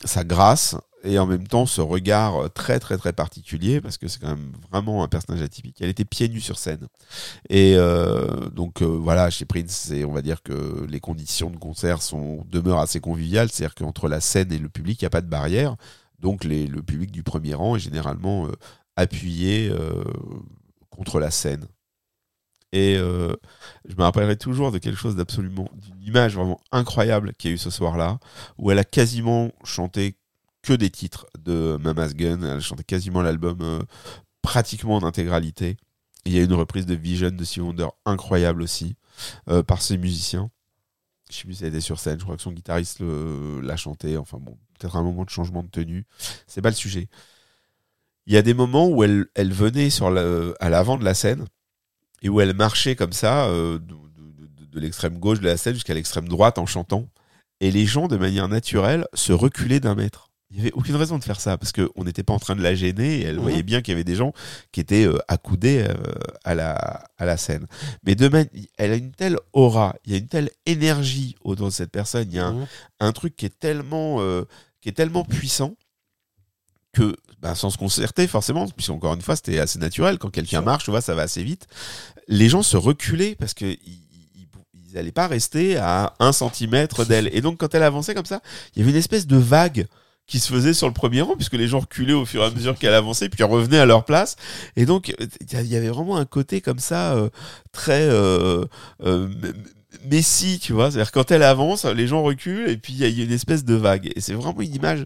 sa grâce et en même temps ce regard très très très particulier parce que c'est quand même vraiment un personnage atypique. Elle était pieds nus sur scène. Et donc voilà chez Prince, on va dire que les conditions de concert sont demeurent assez conviviales, c'est-à-dire qu'entre la scène et le public il n'y a pas de barrière, donc les, le public du premier rang est généralement appuyé contre la scène. Et euh, je me rappellerai toujours de quelque chose d'absolument, d'une image vraiment incroyable qu'il y a eu ce soir-là, où elle a quasiment chanté que des titres de Mama's Gun, elle a chanté quasiment l'album euh, pratiquement en intégralité. Il y a une reprise de Vision de Stevie Wonder incroyable aussi, euh, par ses musiciens. Je sais plus si elle était sur scène, je crois que son guitariste l'a chanté, enfin bon, peut-être un moment de changement de tenue, c'est pas le sujet. Il y a des moments où elle, elle venait sur à l'avant de la scène, et où elle marchait comme ça, euh, de, de- de- de l'extrême gauche de la scène jusqu'à l'extrême droite en chantant. Et les gens, de manière naturelle, se reculaient d'un mètre. Il n'y avait aucune raison de faire ça, parce qu'on n'était pas en train de la gêner, et elle Mhm. voyait bien qu'il y avait des gens qui étaient euh, accoudés euh, à, la, à la scène. Mais de man- elle a une telle aura, il y a une telle énergie autour de cette personne, il y a un, Mhm. un truc qui est tellement, qui est tellement puissant que bah, sans se concerter forcément, puisqu'encore une fois c'était assez naturel quand quelqu'un marche, tu vois, ça va assez vite. Les gens se reculaient parce que ils, ils, ils allaient pas rester à un centimètre [laughs] d'elle. Et donc quand elle avançait comme ça, il y avait une espèce de vague qui se faisait sur le premier rang puisque les gens reculaient au fur et à mesure qu'elle avançait puis revenaient à leur place et donc il y avait vraiment un côté comme ça euh, très euh, euh, Messi, tu vois, c'est-à-dire quand elle avance, les gens reculent et puis il y a une espèce de vague. Et c'est vraiment une image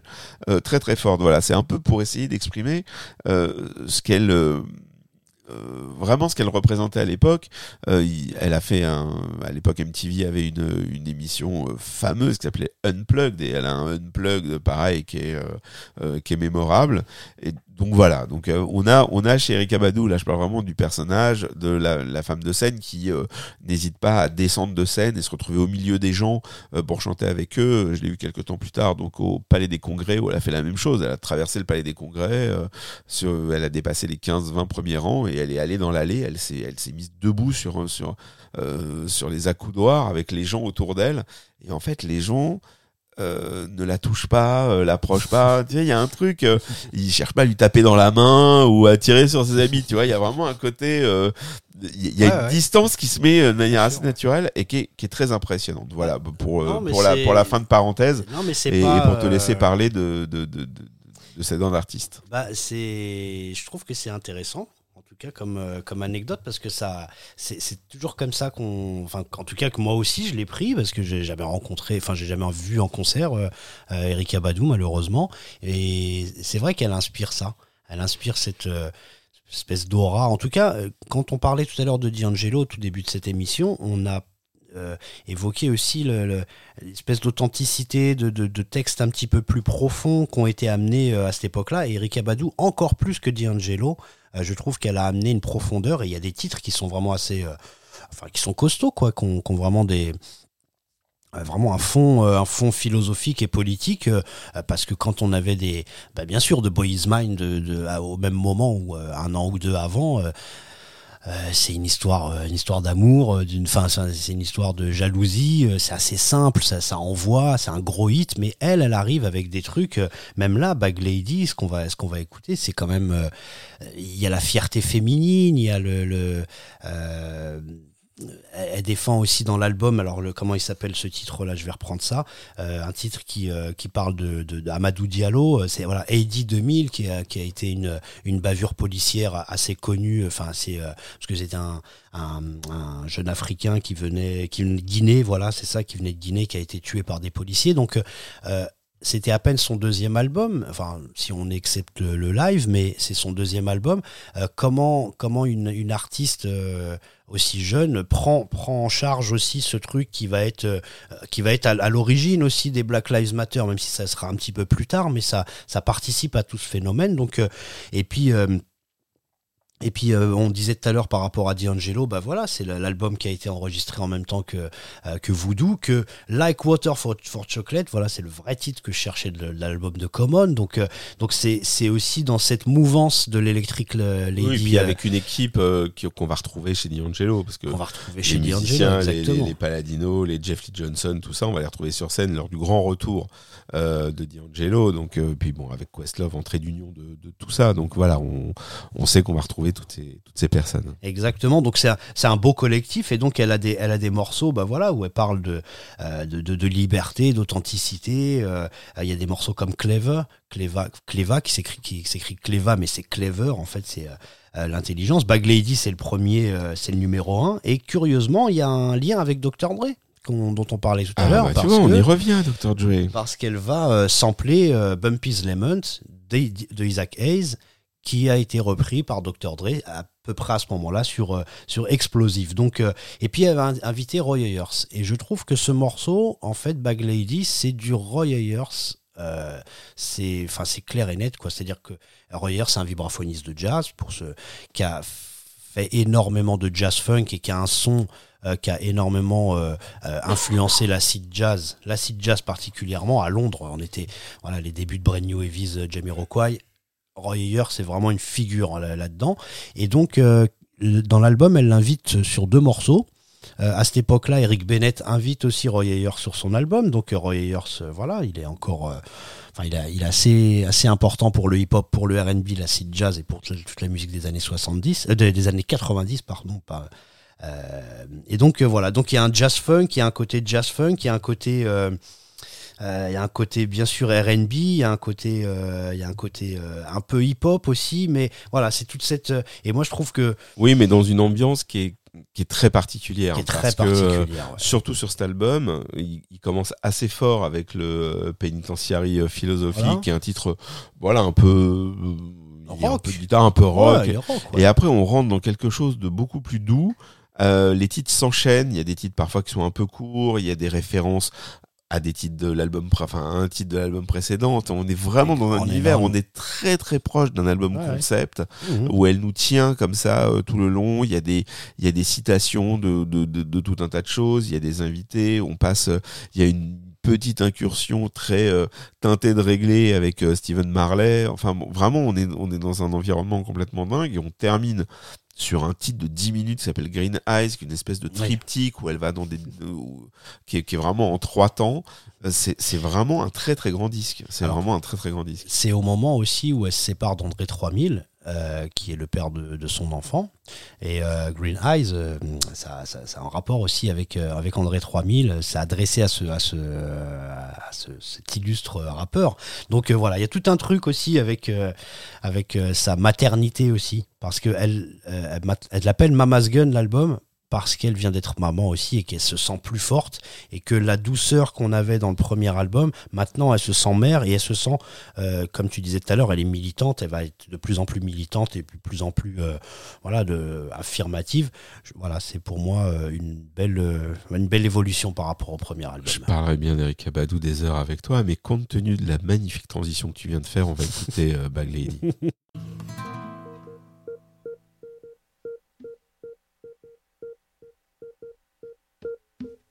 euh, très très forte. Voilà, c'est un peu pour essayer d'exprimer euh, ce qu'elle euh, euh, vraiment ce qu'elle représentait à l'époque. Euh, elle a fait un, à l'époque MTV avait une, une émission euh, fameuse qui s'appelait Unplugged et elle a un Unplugged pareil qui est qui est mémorable. Et donc voilà, donc euh, on a on a chez Erika Badou, là je parle vraiment du personnage de la, femme de scène qui euh, n'hésite pas à descendre de scène et se retrouver au milieu des gens euh, pour chanter avec eux. Je l'ai eu quelques temps plus tard, donc au Palais des Congrès où elle a fait la même chose. Elle a traversé le Palais des Congrès, elle a dépassé les 15-20 premiers rangs et elle est allée dans l'allée. Elle s'est elle s'est mise debout sur sur sur les accoudoirs avec les gens autour d'elle. Et en fait, les gens euh, ne la touchent pas, euh, l'approchent pas. [laughs] Tu vois, il y a un truc, euh, ils cherchent pas à lui taper dans la main ou à tirer sur ses habits. Tu vois, il y a vraiment un côté, euh, il y a Ouais, une ouais. distance qui se met de manière assez naturelle et qui est, qui est très impressionnante. Voilà, pour, Non, pour, la, c'est- pour la fin de parenthèse. Non, mais c'est et, pas, et pour te laisser parler de, de, de, de, de cette dent d'artiste. Bah, c'est, je trouve que c'est intéressant, cas comme, euh, comme anecdote, parce que ça, c'est toujours comme ça qu'on, enfin, en tout cas que moi aussi je l'ai pris, parce que j'ai jamais rencontré, enfin, j'ai jamais vu en concert euh, euh, Erika Badou malheureusement, et c'est vrai qu'elle inspire ça, elle inspire cette euh, espèce d'aura. En tout cas, quand on parlait tout à l'heure de D'Angelo au tout début de cette émission, on a euh, évoqué aussi le- le- l'espèce d'authenticité, de, de, de textes un petit peu plus profonds qui ont été amenés à cette époque-là. Et Erika Badou, encore plus que D'Angelo, je trouve qu'elle a amené une profondeur et il y a des titres qui sont vraiment assez. euh, enfin, qui sont costauds, quoi, qui ont, vraiment des. euh, Vraiment un fond, euh, philosophique et politique, euh, euh, parce que quand on avait des, bah, bien sûr, de Boys Mind au même moment ou euh, un an ou deux avant, euh, euh, c'est une histoire, euh, une histoire d'amour, euh, d'une, fin, c'est une histoire de jalousie. euh, C'est assez simple, ça, ça envoie, c'est un gros hit. Mais elle, elle arrive avec des trucs. euh, Même là, Bag Lady, ce qu'on va, ce qu'on va écouter, c'est quand même. euh, Il y a la fierté féminine, il y a le. le euh, elle défend aussi dans l'album, alors comment il s'appelle ce titre-là, je vais reprendre ça, euh, un titre qui, euh, qui parle de, Diallo, euh, c'est voilà, AD 2000 qui a, qui a été une, une bavure policière assez connue, enfin assez, parce que c'était un, un, un jeune Africain qui venait, qui venait de Guinée, voilà, c'est ça, qui venait de Guinée, qui a été tué par des policiers, donc c'était à peine son deuxième album, enfin si on accepte le, live, mais c'est son deuxième album. Comment comment une, une artiste aussi jeune prend prend en charge aussi ce truc qui va être euh, qui va être à, l'origine aussi des Black Lives Matter, même si ça sera un petit peu plus tard, mais ça ça participe à tout ce phénomène. Donc euh, et puis euh, et puis euh, on disait tout à l'heure par rapport à D'Angelo, bah voilà, c'est l'album qui a été enregistré en même temps que euh, que Voodoo, que Like Water for, for Chocolate, voilà, c'est le vrai titre que je cherchais de, l'album de Common. Donc euh, donc c'est c'est aussi dans cette mouvance de l'électrique Lady. Oui, et puis avec une équipe qui- qu'on va retrouver chez D'Angelo. Parce que qu'on va retrouver les chez D'Angelo, musiciens, les, les, les Palladino, les Jeff Lee Johnson, tout ça, on va les retrouver sur scène lors du grand retour de D'Angelo. Donc, puis bon, avec Questlove, entrée d'union de, de tout ça. Donc voilà, on, on sait qu'on va retrouver toutes ces, toutes ces personnes. Exactement. Donc c'est un, un beau collectif et donc elle a des elle a des morceaux bah voilà où elle parle de euh, de, de, de liberté, d'authenticité. euh, Il y a des morceaux comme Clever, Cleva, Cleva qui s'écrit qui s'écrit Cleva mais c'est Clever en fait c'est euh, l'intelligence. Bag Lady c'est le premier, euh, c'est le numéro un et curieusement il y a un lien avec Dr Dre dont on parlait tout à Ah, l'heure bah, parce vois, on que- y revient, Dr. Dre. parce qu'elle va euh, sampler Bumpy's de, de Isaac Hayes, qui a été repris par Dr. Dre à peu près à ce moment-là sur, euh, sur Explosive. Donc, euh, et puis elle avait invité Roy Ayers. Et je trouve que ce morceau, en fait, Bag Lady, c'est du Roy Ayers. euh, c'est enfin c'est clair et net quoi c'est à dire que Roy Ayers c'est un vibraphoniste de jazz pour ce qui a fait énormément de jazz funk et qui a un son qui a énormément influencé l'acid jazz, l'acid jazz particulièrement à Londres. On était voilà les débuts de Brand New euh, Jamiroquai. Roy Ayers, c'est vraiment une figure hein, là- là-dedans. Et donc euh, dans l'album, elle l'invite sur deux morceaux. Euh, à cette époque-là, Eric Bennett invite aussi Roy Ayers sur son album. Donc euh, Roy Ayers, voilà, il est encore, il, est assez, assez important pour le hip-hop, pour le R&B, l'acid jazz et pour toute la musique des années 70, euh, des, des années 90, pardon, et donc voilà, donc il y a un jazz funk, il y a un côté jazz funk, il y a un côté, il y a un côté bien sûr R&B, il y a un côté, euh, il y a un côté euh, un peu hip-hop aussi, mais voilà, c'est toute cette. euh, et moi je trouve que Oui, mais dans une ambiance qui est, qui est très particulière. Qui est parce très que, euh, particulière, ouais. surtout sur cet album, il, il commence assez fort avec le euh, Penitentiary Philosophy, Voilà. qui est un titre, voilà, un peu. euh, a un Rock. peu de guitare, un peu rock. Ouais, rock, ouais. Et après, on rentre dans quelque chose de beaucoup plus doux. Euh, les titres s'enchaînent. Il y a des titres parfois qui sont un peu courts. Il y a des références à des titres de l'album, enfin, à un titre de l'album précédent. On est vraiment dans un univers. On est très très proche d'un album Ouais, concept Mhm. où elle nous tient comme ça euh, tout le long. Il y a des, il y a des citations de, de, de, de tout un tas de choses. Il y a des invités. On passe, euh, il y a une petite incursion très euh, teintée de réglé avec euh, Stephen Marley. Enfin, bon, vraiment, on est, on est dans un environnement complètement dingue et on termine sur un titre de 10 minutes qui s'appelle Green Eyes, qui est une espèce de triptyque où elle va dans des, où- qui, est, qui est vraiment en trois temps. Euh, C'est vraiment un très très grand disque. C'est vraiment un très très grand disque. C'est au moment aussi où elle se sépare d'André 3000, euh, qui est le père de, son enfant. Et euh, Green Eyes, euh, ça, ça, ça a un rapport aussi avec, avec André 3000. C'est adressé à, ce, cet illustre rappeur. Donc voilà, il y a tout un truc aussi avec, avec sa maternité aussi. Parce qu'elle elle l'appelle Mama's Gun, l'album. Parce qu'elle vient d'être maman aussi et qu'elle se sent plus forte et que la douceur qu'on avait dans le premier album, maintenant elle se sent mère et elle se sent euh, comme tu disais tout à l'heure, elle est militante, elle va être de plus en plus militante et de plus en plus euh, voilà, de, affirmative. Je- voilà, c'est pour moi euh, une belle, une belle évolution par rapport au premier album. Je parlerai bien d'Eric Abadou des heures avec toi, mais compte tenu de la magnifique transition que tu viens de faire, on va écouter Bag Lady. [laughs]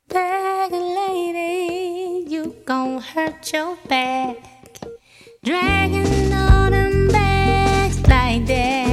Bag lady, you gon' hurt your back. Dragging all them bags like that.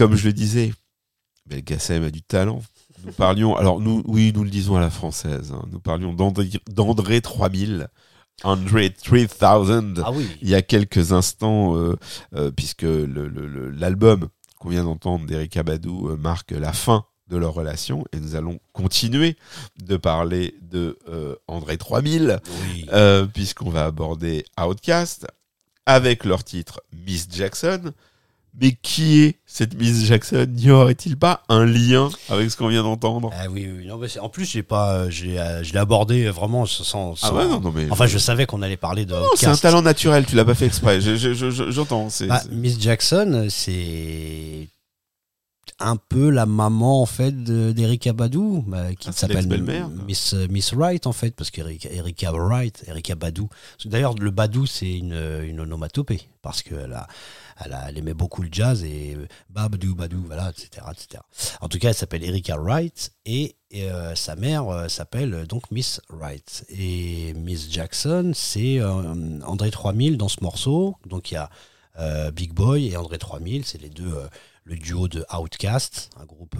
Comme je le disais, Belkacem a du talent. Nous parlions, alors nous, oui, nous le disons à la française, hein, nous parlions d'André d'André 3000, André 3000, Ah oui. il y a quelques instants, euh, euh, puisque l'album qu'on vient d'entendre d'Erika Badou euh, marque la fin de leur relation, et nous allons continuer de parler de André 3000, Oui. euh, puisqu'on va aborder Outcast avec leur titre Miss Jackson. Mais qui est cette Miss Jackson? N'y aurait-il pas un lien avec ce qu'on vient d'entendre? Ah oui, oui. Non, mais en plus, j'ai pas, j'ai, euh, je l'ai abordé vraiment sans. Ah ouais, non, non, mais Enfin, je savais qu'on allait parler de. Non, c'est un talent naturel, tu l'as pas fait exprès. Je- je- je- je- J'entends. c'est- Bah, Miss Jackson, c'est un peu la maman en fait de- d'Erika Badu, bah, qui Ah, s'appelle. Miss euh, Miss Wright en fait, parce qu'Erika Erika Wright, Erika Badu. D'ailleurs, le Badu c'est une, une onomatopée parce qu'elle a, elle, aimait beaucoup le jazz et euh, Babadou Badou, voilà, etc., etc. En tout cas, elle s'appelle Erika Wright et, euh, sa mère euh, s'appelle donc Miss Wright. Et Miss Jackson, c'est André 3000 dans ce morceau. Donc il y a Big Boy et André 3000, c'est les deux, le duo de Outkast, un groupe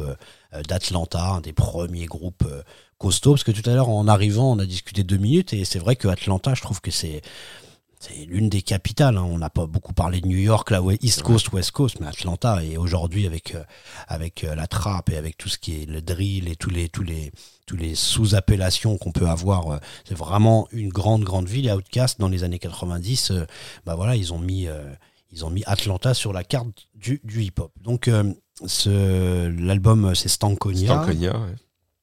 d'Atlanta, un des premiers groupes costauds. Parce que tout à l'heure, en arrivant, on a discuté deux minutes et c'est vrai que Atlanta, je trouve que c'est c'est l'une des capitales. hein. On n'a pas beaucoup parlé de New York, là, East Coast, West Coast, mais Atlanta. Et aujourd'hui, avec euh, avec euh, la trappe et avec tout ce qui est le drill et tous les tous les tous les sous-appellations qu'on peut avoir, euh, c'est vraiment une grande grande ville. Et Outkast, dans les années 90, euh, bah voilà, ils ont mis ils ont mis Atlanta sur la carte du, du hip-hop. Donc ce l'album, c'est Stankonia. Stankonia, ouais.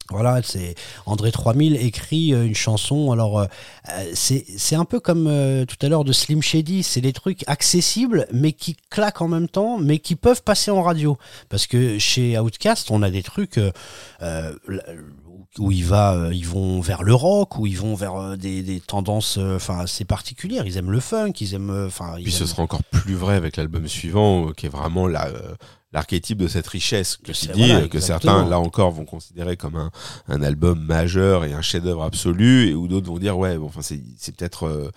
Voilà, c'est André 3000 écrit euh, une chanson. Alors, euh, euh, c'est un peu comme euh, tout à l'heure de Slim Shady. C'est des trucs accessibles, mais qui claquent en même temps, mais qui peuvent passer en radio. Parce que chez Outkast, on a des trucs euh, où il va, ils vont vers le rock, où ils vont vers des, des tendances, enfin, assez particulières. Ils aiment le funk, ils aiment, enfin, Puis ce sera encore plus vrai avec l'album suivant, qui est vraiment la, l'archétype de cette richesse que tu dis, voilà, que certains, là encore, vont considérer comme un, un album majeur et un chef-d'œuvre absolu, et où d'autres vont dire, ouais, bon, enfin, c'est, c'est peut-être euh,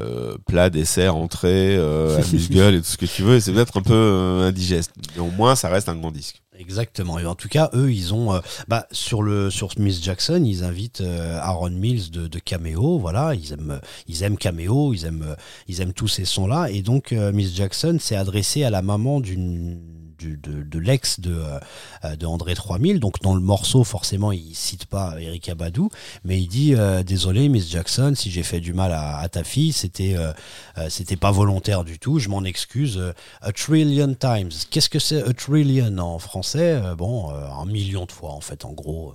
euh, plat, dessert, entrée, euh, amuse-gueule et tout ce que tu veux, et c'est peut-être un peu euh, indigeste. Mais au moins, ça reste un grand disque. Exactement. Et en tout cas, eux, ils ont, euh, bah, sur le sur Smith Jackson, ils invitent euh, Aaron Mills de, de Cameo. Voilà, ils aiment, ils aiment Cameo, ils aiment, ils aiment tous ces sons-là. Et donc, euh, Miss Jackson s'est adressée à la maman d'une de, l'ex de, euh, de André 3000. Donc, dans le morceau, forcément, il cite pas Erika Badou, mais il dit euh, désolé, Miss Jackson, si j'ai fait du mal à, ta fille, c'était, euh, c'était pas volontaire du tout. Je m'en excuse. a trillion times. Qu'est-ce que c'est a trillion en français? Bon, un million de fois en fait, en gros.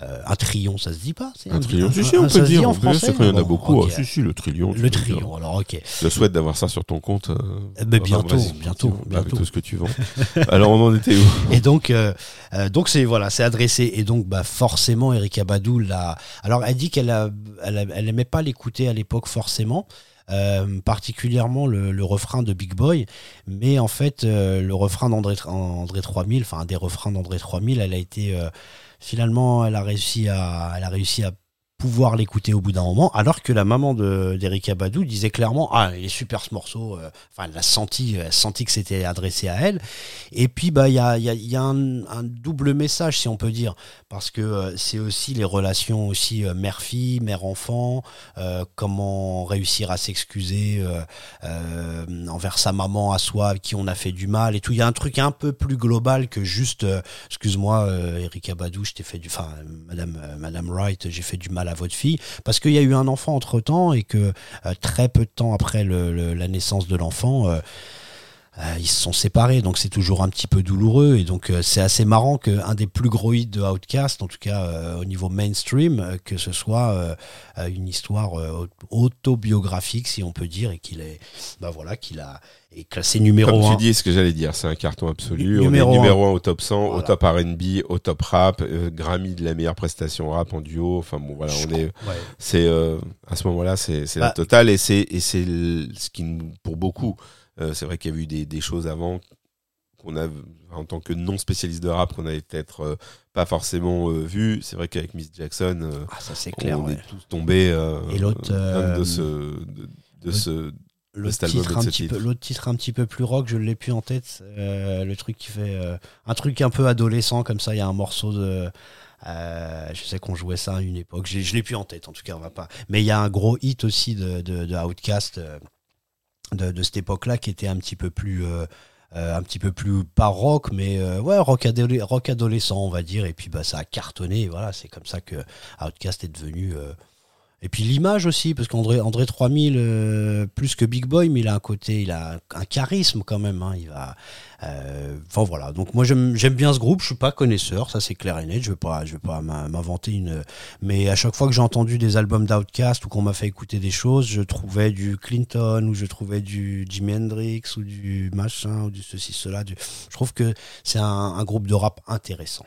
Euh, un trillion, ça se dit pas c'est Un trillion, si, si, un- on peut dire, en français c'est quand il y en a Bon, beaucoup. Ah, si, si, le trillion. Le trillion, alors ok. Je souhaite d'avoir ça sur ton compte. euh, Eh ben, enfin, bientôt, vas-y, bientôt, Avec bientôt. tout ce que tu vends. [laughs] Alors, on en était où Et donc, euh, euh, donc c'est voilà, c'est adressé. Et donc, bah forcément, Erika Badou l'a. Alors, elle dit qu'elle a, elle, a- elle aimait pas l'écouter à l'époque forcément. euh, particulièrement le, le refrain de Big Boy, mais en fait euh, le refrain d'André André 3000, enfin un des refrains d'André 3000, elle a été euh, finalement, elle a réussi à, réussi à pouvoir l'écouter au bout d'un moment, alors que la maman de d'Erika Badou disait clairement ah il est super ce morceau, euh, enfin elle l'a senti, elle a senti que c'était adressé à elle. Et puis bah il y a, y y a un, double message si on peut dire, parce que euh, c'est aussi les relations aussi euh, mère-fille, mère-enfant, comment réussir à s'excuser envers sa maman à soi à qui on a fait du mal et tout. Il y a un truc un peu plus global que juste excuse-moi euh, Erika Badou, je t'ai fait du, enfin Madame Madame Wright, j'ai fait du mal à votre fille parce qu'il y a eu un enfant entre temps et que euh, très peu de temps après la naissance de l'enfant. Euh, ils se sont séparés, donc c'est toujours un petit peu douloureux. Et donc euh, c'est assez marrant qu'un des plus gros hits de Outkast, en tout cas euh, au niveau mainstream, que ce soit une histoire autobiographique, si on peut dire, et qu'il est, bah voilà, qu'il a est classé numéro Comme 1. tu dis, ce que j'allais dire, c'est un carton absolu. Nu- on numéro est numéro 1 au top 100, au top R&B, au top rap, Grammy de la meilleure prestation rap en duo. Enfin bon, voilà, on est, Ouais. c'est à ce moment-là, c'est la Bah. totale et c'est et c'est ce qui pour beaucoup, c'est vrai qu'il y a eu des, des choses avant qu'on a en tant que non spécialiste de rap qu'on avait peut-être euh, pas forcément euh, vu. C'est vrai qu'avec Miss Jackson, euh, Ah, ça c'est clair. on ouais. est tous tombés euh, Et l'autre, de euh, ce de, ce L'autre titre, un petit titre. peu, l'autre titre un petit peu plus rock, je l'ai plus en tête. euh, le truc qui fait euh, un truc un peu adolescent comme ça. Il y a un morceau de. euh, je sais qu'on jouait ça à une époque. J'ai- Je l'ai plus en tête. En tout cas, on va pas. Mais il y a un gros hit aussi de, de, de Outkast euh, de, cette époque-là qui était un petit peu plus. euh, euh, un petit peu plus pas rock mais euh, ouais rock, rock adolescent on va dire et puis bah ça a cartonné voilà c'est comme ça que Outkast est devenu Et puis l'image aussi, parce qu'André André 3000, euh, plus que Big Boy, mais il a un côté, il a un charisme quand même. hein, il va, euh, enfin voilà. Donc moi j'aime bien ce groupe. Je suis pas connaisseur, ça c'est clair et net. Je vais pas, vais pas m'in- m'inventer une. Mais à chaque fois que j'ai entendu des albums d'Outkast ou qu'on m'a fait écouter des choses, je trouvais du Clinton ou je trouvais du Jimi Hendrix ou du machin ou du ceci cela. Je trouve que c'est un groupe de rap intéressant.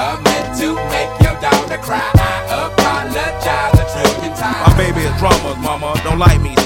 Never meant to make your daughter cry. I apologize a trillion times. My baby is drama, mama. Don't like me.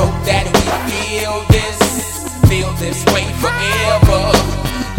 Hope that we feel this, feel this way forever.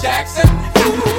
Jackson.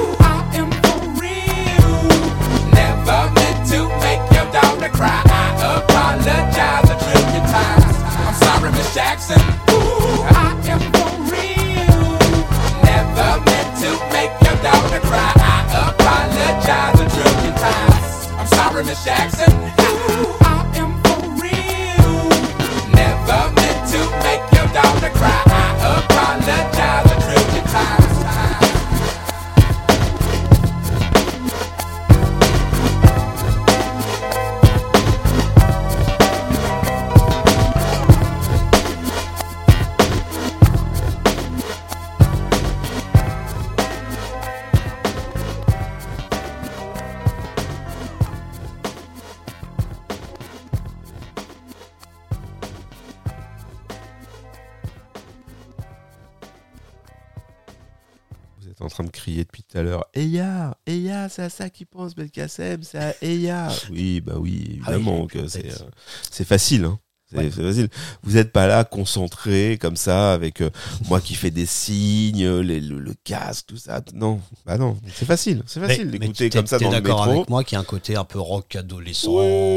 C'est à ça qu'il pense, Belkacem, c'est à Eya. Oui, bah oui, évidemment Ah oui, que c'est peut-être. euh, c'est facile. Hein. C'est Ouais. c'est facile. Vous n'êtes pas là concentré comme ça avec euh, moi qui fais des signes, les- le, le casque, tout ça. Non, bah non, c'est facile, c'est facile d'écouter comme ça dans le d'accord métro. avec moi qu'il y a un côté un peu rock adolescent,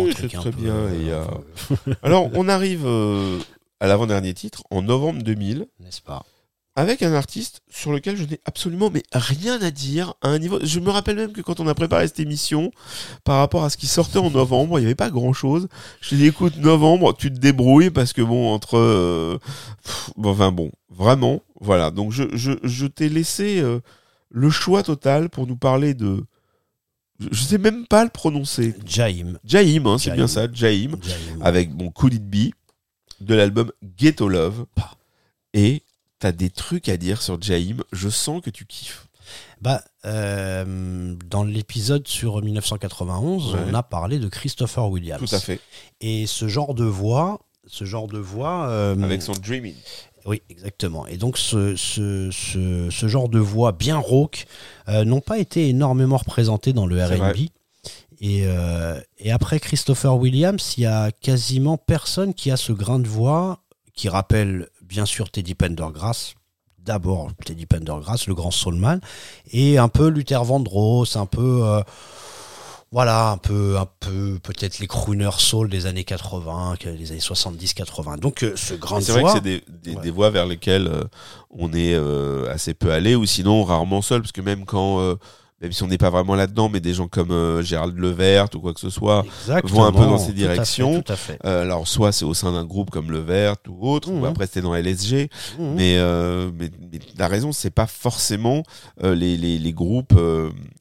Oui, truc c'est un très peu, bien. euh, a- Alors, on arrive euh, à l'avant-dernier titre, en novembre 2000, n'est-ce pas? Avec un artiste sur lequel je n'ai absolument mais rien à dire à un niveau. Je me rappelle même que quand on a préparé cette émission, par rapport à ce qui sortait en novembre, il n'y avait pas grand-chose. Je dit, écoute, novembre, tu te débrouilles parce que bon, entre, euh, pff, bon, enfin bon, vraiment, voilà. Donc je, je, je t'ai laissé euh, le choix total pour nous parler de. Je sais même pas le prononcer. Jaim. Jaim, hein, c'est bien ça, Jaim, Jaim. avec mon Cool It Be de l'album Ghetto Love. Et t'as des trucs à dire sur Jaim, je sens que tu kiffes. Bah, euh, dans l'épisode sur 1991, Ouais. on a parlé de Christopher Williams. Tout à fait. Et ce genre de voix, ce genre de voix. euh, Avec son Dreaming. Oui, exactement. Et donc ce, ce, ce, ce genre de voix bien rauque euh, n'ont pas été énormément représentés dans le R&B. Et, et après Christopher Williams, il y a quasiment personne qui a ce grain de voix qui rappelle bien sûr Teddy Pendergrass. D'abord Teddy Pendergrass, le grand soulman, et un peu Luther Vandross, un peu euh, voilà, un peu, un peu peut-être les crooners soul des années 80, que- les années 70-80. Donc euh, ce grain de C'est vrai que c'est des, des, des voix vers lesquelles euh, on est euh, assez peu allé, ou sinon rarement seul, parce que même quand, euh, même si on n'est pas vraiment là-dedans, mais des gens comme euh, Gérald Levert ou quoi que ce soit vont un peu dans ces tout à fait, directions. tout à fait. Euh, alors soit c'est au sein d'un groupe comme Levert ou autre, ou Mhm. après c'était dans LSG, mais, euh, mais, mais la raison c'est pas forcément les, les, les groupes,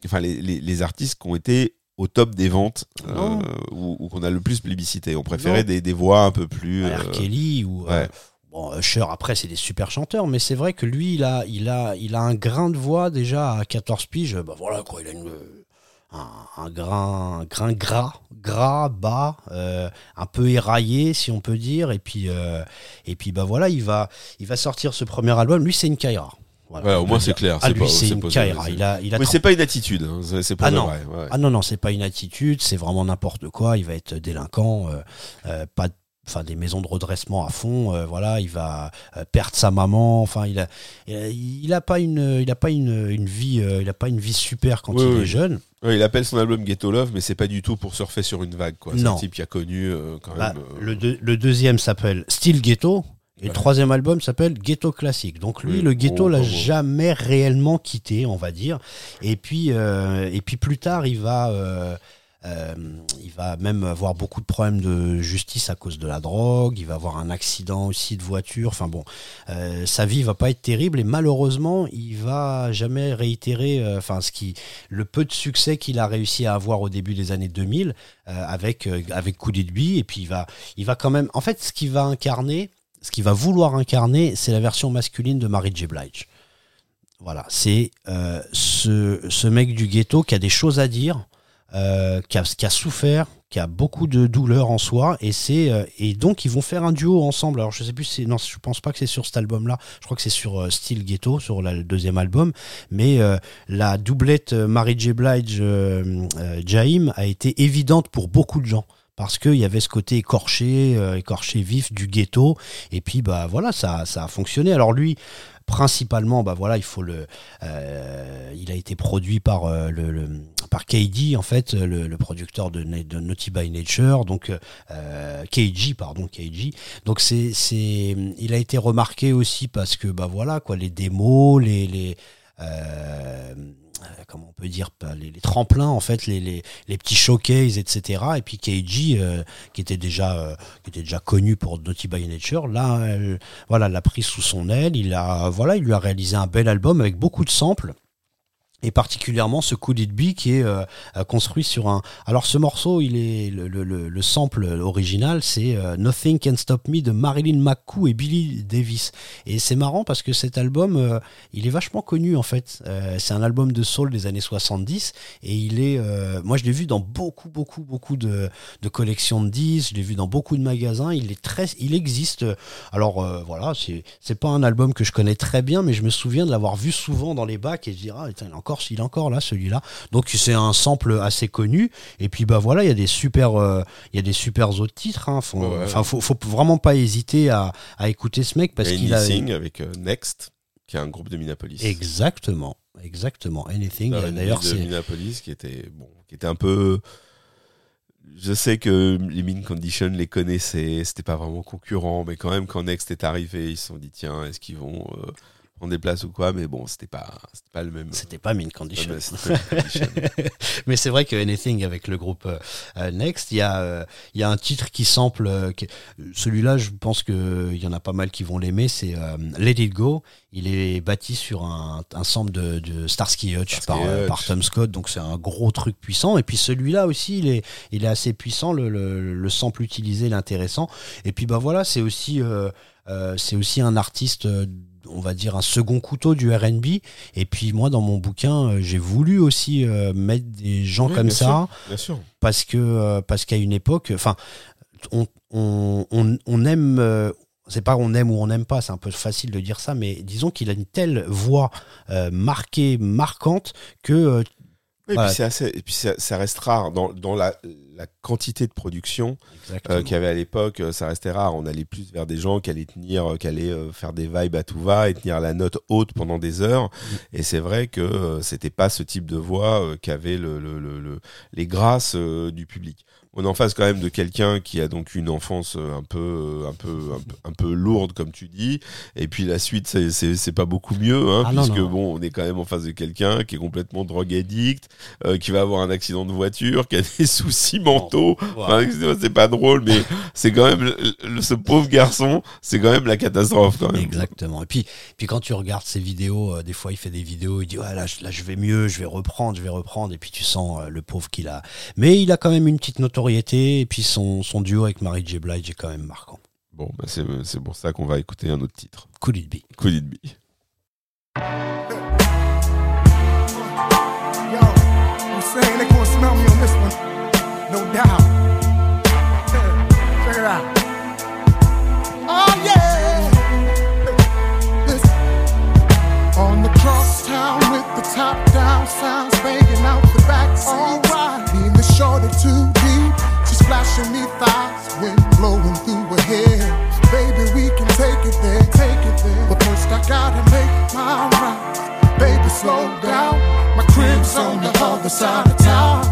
enfin les, artistes qui ont été au top des ventes euh, ou, qu'on a le plus plébiscité. On préférait des, des voix un peu plus. R. euh, Kelly ou euh, ouais. Bon, Usher après c'est des super chanteurs mais c'est vrai que lui il a il a il a un grain de voix déjà à 14 piges bah voilà quoi il a une, un, un grain un grain gras gras bas euh, un peu éraillé si on peut dire et puis euh, et puis bah voilà il va il va sortir ce premier album lui c'est une Kaira voilà, Ouais, au moins c'est clair. ah c'est lui pas- c'est une pas- Kaira il a il a Mais 30 c'est pas une attitude, hein, c'est pour ah non. vrai. ouais. ah non, non, c'est pas une attitude, c'est vraiment n'importe quoi. Il va être délinquant, euh, euh, pas de- Enfin, des maisons de redressement à fond, euh, voilà, il va euh, perdre sa maman. Enfin, il a, il a, pas une, il a pas une, une vie, euh, il a pas une vie super quand Oui, il oui. est jeune. Ouais, il appelle son album Ghetto Love, mais c'est pas du tout pour surfer sur une vague. quoi. C'est un type qui a connu euh, quand Bah, même. le, le deuxième s'appelle Still Ghetto. Et le troisième album s'appelle Ghetto Classique. Donc lui, Oui, le ghetto l'a jamais réellement quitté, on va dire. Et puis, et puis plus tard, il va, euh, il va même avoir beaucoup de problèmes de justice à cause de la drogue. Il va avoir un accident aussi de voiture. Enfin bon, euh, sa vie va pas être terrible et malheureusement, il va jamais réitérer. euh, Enfin, ce qui, le peu de succès qu'il a réussi à avoir au début des années 2000 euh, avec euh, avec Coup d'Idby. Et puis il va, il va quand même. En fait, ce qu'il va incarner, ce qu'il va vouloir incarner, c'est la version masculine de Mary J. Blige. Voilà, c'est euh, ce, ce mec du ghetto qui a des choses à dire, euh, qui, a, souffert, qui a beaucoup de douleur en soi, et c'est euh, et donc ils vont faire un duo ensemble. Alors je sais plus, si non, je pense pas que c'est sur cet album-là. Je crois que c'est sur euh, Ghetto, sur le deuxième album. Mais euh, la doublette Mary J. Blige Jaim a été évidente pour beaucoup de gens parce qu'il y avait ce côté écorché, écorché vif du ghetto. Et puis, bah voilà, ça, ça a fonctionné. Alors lui, principalement, bah voilà, il faut le, il a été produit par le- par KD en fait, le, le producteur de, Na- de Naughty by Nature, donc euh, KG, pardon, KG. Donc c'est, il a été remarqué aussi parce que bah voilà quoi, les démos, les, les euh, comment on peut dire les, tremplins en fait les, petits showcases etc et puis KG euh, qui était déjà euh, connu pour Naughty by Nature là euh, voilà l'a pris sous son aile. Il voilà il lui a réalisé un bel album avec beaucoup de samples et particulièrement ce coup It qui est euh, euh, construit sur un. Alors ce morceau, il est le, le, le- le sample original, c'est euh, Nothing Can Stop Me de Marilyn McCoo et Billy Davis. Et c'est marrant parce que cet album, il est vachement connu en fait. C'est un album de soul des années 70 et il est. moi, je l'ai vu dans beaucoup, beaucoup, beaucoup de, de collections de disques. Je l'ai vu dans beaucoup de magasins. Il est très, il existe. Alors voilà, c'est c'est pas un album que je connais très bien, mais je me souviens de l'avoir vu souvent dans les bacs et de dire ah il encore encore, il est encore là, celui-là. Donc c'est un sample assez connu. Et puis bah voilà, il y a des super, euh, il y a des super autres titres. Hein. Faut, Ouais. Faut, faut vraiment pas hésiter à, à écouter ce mec parce qu'il a. Anything avec euh, Next, qui est un groupe de Minneapolis. Exactement, exactement. Anything. Renommée D'ailleurs, c'est Minneapolis qui était bon, qui était un peu. Je sais que les Min Condition les connaissaient, c'était pas vraiment concurrent, mais quand même quand Next est arrivé, ils se sont dit tiens, est-ce qu'ils vont euh, des places ou quoi Mais bon, c'était pas, c'était pas le même. C'était pas Min Condition. Ouais, c'était pas Min Condition. [laughs] Mais c'est vrai que Anything avec le groupe euh, euh, Next, il y a euh, y a un titre qui sample euh, celui-là, je pense que il y en a pas mal qui vont l'aimer, c'est euh, Let It Go. Il est bâti sur un, un sample de, de Starsky Hutch Starsky par, euh, Hutch. par Tom Scott, donc c'est un gros truc puissant. Et puis celui-là aussi, il est il est assez puissant. Le, le, le sample utilisé, il est intéressant. Et puis bah voilà, c'est aussi euh, euh, c'est aussi un artiste. On va dire un second couteau du R&B et puis moi dans mon bouquin euh, j'ai voulu aussi euh, mettre des gens Oui, comme bien ça sûr, bien sûr. parce que euh, parce qu'à une époque enfin on, on, on, on aime c'est pas on aime ou on n'aime pas, c'est un peu facile de dire ça, mais disons qu'il a une telle voix euh, marquée, marquante que euh, et puis, c'est assez- et puis ça, ça reste rare dans, dans la, la quantité de production euh, qu'il y avait à l'époque. euh, Ça restait rare. On allait plus vers des gens qui allaient tenir, euh, qui allaient faire des vibes à tout va et tenir la note haute pendant des heures. Mm. Et c'est vrai que c'était pas ce type de voix qu'avaient le, le- le- le- les grâces du public. On est en face quand même de quelqu'un qui a donc une enfance euh, un peu, euh, un peu, un peu, un peu lourde comme tu dis. Et puis la suite, c'est- pas beaucoup mieux, hein, Ah puisque non. bon, on est quand même en face de quelqu'un qui est complètement drogue addict, euh, qui va avoir un accident de voiture, qui a des [laughs] soucis mentaux. Enfin, c'est pas drôle, mais c'est quand même le- ce pauvre garçon, c'est quand même la catastrophe quand même. Exactement. Et puis, puis quand tu regardes ses vidéos, euh, des fois il fait des vidéos, il dit ouais, là, je- là je vais mieux, je vais reprendre, je vais reprendre. Et puis tu sens euh, le pauvre qu'il a. Mais il a quand même une petite notoriété. Et puis son, son duo avec Mary J. Blige est quand même marquant. Bon, bah, c'est c'est pour ça qu'on va écouter un autre titre. Could it be? Could it be? Yo, I'm saying they gonna smell me on this one, no doubt. Check it out. Oh yeah. Listen. On the crosstown with the top down, sounds banging out the back. Alright, being the shorty too flashing me thighs, wind blowing through her hair. Baby, we can take it there, take it there. But first I gotta make my rounds. Baby, slow down. My crib's on the other side of town.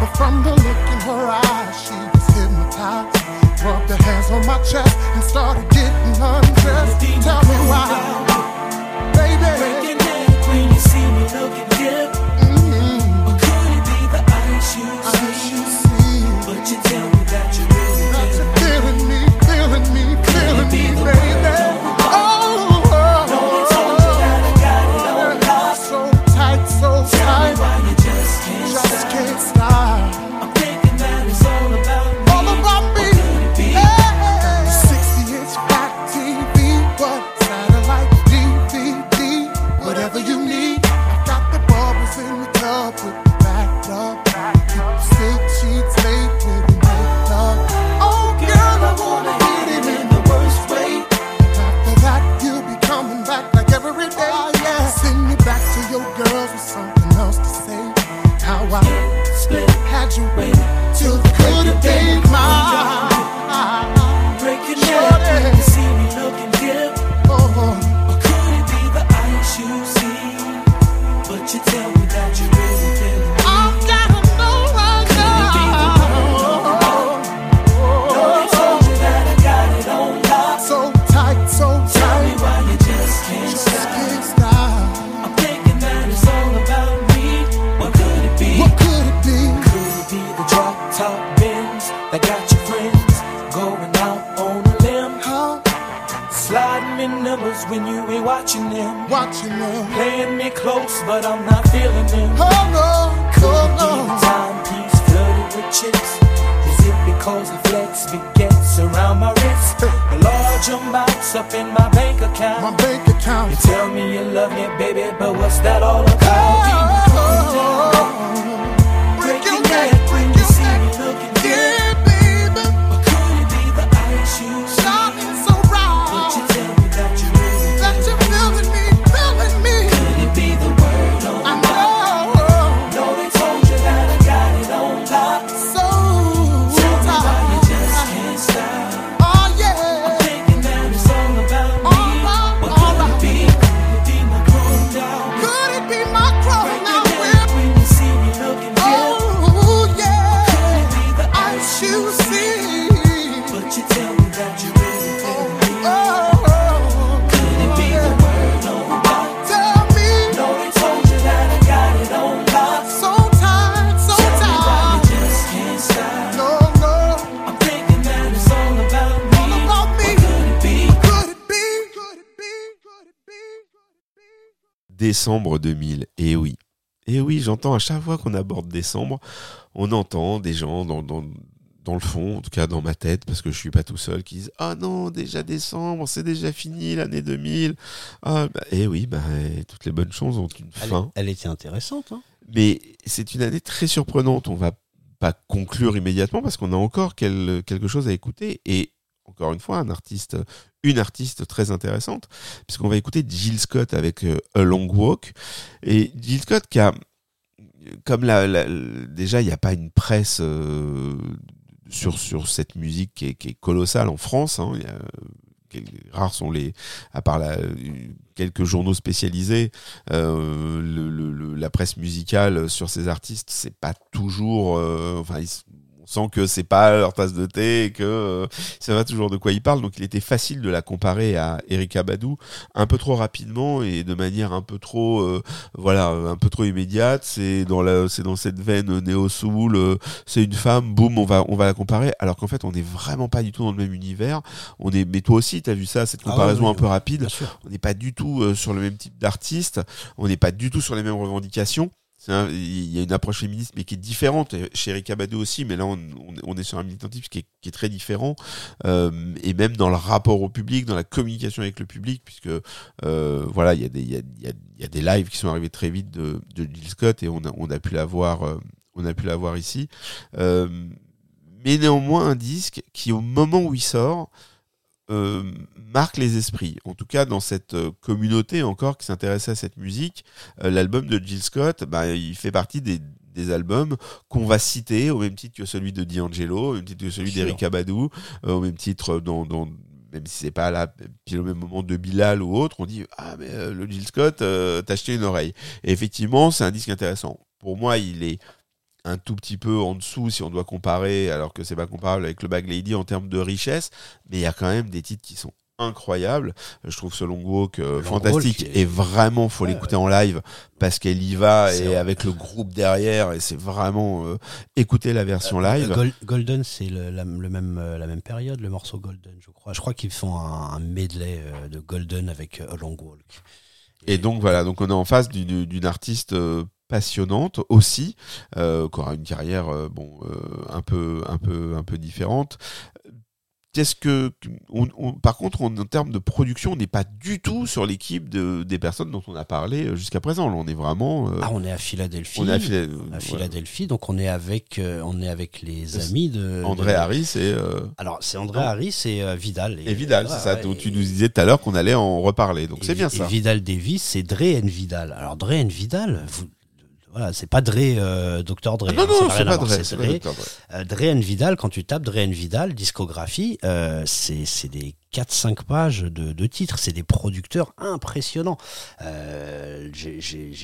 But from the look in her eyes, she was hypnotized. Rubbed her hands on my chest and started getting undressed. Tell me why, tell me watching them. Playing me close, but I'm not feeling them. Oh no, Could oh it be the no. timepiece flooded with chips? Is it because the flex begets around my wrist? The large amounts up in my bank account. My bank account. You tell me you love me, baby, but what's that all about? Break Décembre 2000. Et oui. Et oui, j'entends à chaque fois qu'on aborde décembre, on entend des gens dans, dans, dans le fond, en tout cas dans ma tête, parce que je suis pas tout seul, qui disent Ah non, déjà décembre, c'est déjà fini l'année 2000. Ah, bah, et oui, bah, toutes les bonnes choses ont une Elle, fin. elle était intéressante. Hein Mais c'est une année très surprenante. On va pas conclure immédiatement parce qu'on a encore quel- quelque chose à écouter. Et encore une fois, un artiste, une artiste très intéressante, puisqu'on va écouter Jill Scott avec euh, A Long Walk. Et Jill Scott qui a, comme la, déjà, il n'y a pas une presse euh, sur, sur cette musique qui est, colossale en France. hein. Rares sont les, à part quelques journaux spécialisés, euh, la presse musicale sur ces artistes, c'est pas toujours, enfin, sent que c'est pas leur tasse de thé et que euh, ça va toujours de quoi ils parlent. Donc, il était facile de la comparer à Erika Badou, un peu trop rapidement et de manière un peu trop, euh, voilà, un peu trop immédiate. C'est dans la, c'est dans cette veine néo soul. euh, c'est une femme, boum, on va, on va la comparer. Alors qu'en fait, on n'est vraiment pas du tout dans le même univers. On est, mais toi aussi, t'as vu ça, cette Ah comparaison oui, un peu rapide. On n'est pas du tout sur le même type d'artiste. On n'est pas du tout sur les mêmes revendications. Il y a une approche féministe, mais qui est différente. Chez Erika Badou aussi, mais là, on, est sur un militantisme qui est, qui est très différent. Euh, et même dans le rapport au public, dans la communication avec le public, puisque euh, voilà, il y, a des- y, a, des lives qui sont arrivés très vite de, de Jill Scott et on a, on a pu la voir, euh, on a pu la voir ici. Mais néanmoins, un disque qui, au moment où il sort, euh, marque les esprits. En tout cas, dans cette euh, communauté encore qui s'intéressait à cette musique, euh, l'album de Jill Scott, bah, il fait partie des, des albums qu'on va citer au même titre que celui de D'Angelo, au même titre que celui Bien sûr. d'Erika Badou, euh, au même titre dans, dans même si c'est pas là pile au même moment de Bilal ou autre, on dit ah mais euh, le Jill Scott, euh, t'as acheté une oreille. Et effectivement, c'est un disque intéressant. Pour moi, il est un tout petit peu en dessous si on doit comparer, alors que c'est pas comparable avec le Bag Lady en termes de richesse, mais il y a quand même des titres qui sont incroyables. Je trouve ce Long Walk euh, fantastique est- et vraiment faut Ouais, l'écouter en live parce qu'elle y va et vrai. avec le groupe derrière et c'est vraiment euh, écouter la version Euh, live. Gol- Golden, c'est le, la, le même, euh, la même période, le morceau Golden, je crois. Je crois qu'ils font un, un medley de Golden avec A Long Walk. Et donc voilà, donc on est en face d'une artiste passionnante aussi, euh, qui aura une carrière euh, bon euh, un peu un peu un peu différente. Qu'est-ce que on, on- par contre on- en termes de production, on n'est pas du tout sur l'équipe de des personnes dont on a parlé euh, jusqu'à présent. Là, on est vraiment euh, Ah, on est à Philadelphie. on est à Phila- ouais. Philadelphie, donc on est avec, on est avec les amis de André de- Harris et euh, Alors c'est André non. Harris et Vidal. et Vidal, c'est ça. dont tu nous disais tout à l'heure qu'on allait en reparler. Donc c'est bien ça. Vidal Davis, c'est Dre Vidal. Alors Dre Vidal, vous, voilà, c'est pas Dre, euh, Dr Dre. Ah non hein, non, c'est pas Dre, c'est Dre. Dr. Dre. Euh, and Vidal, quand tu tapes Dre and Vidal, discographie, euh, c'est des 4-5 pages de, de titres, c'est des producteurs impressionnants. Euh, J'ai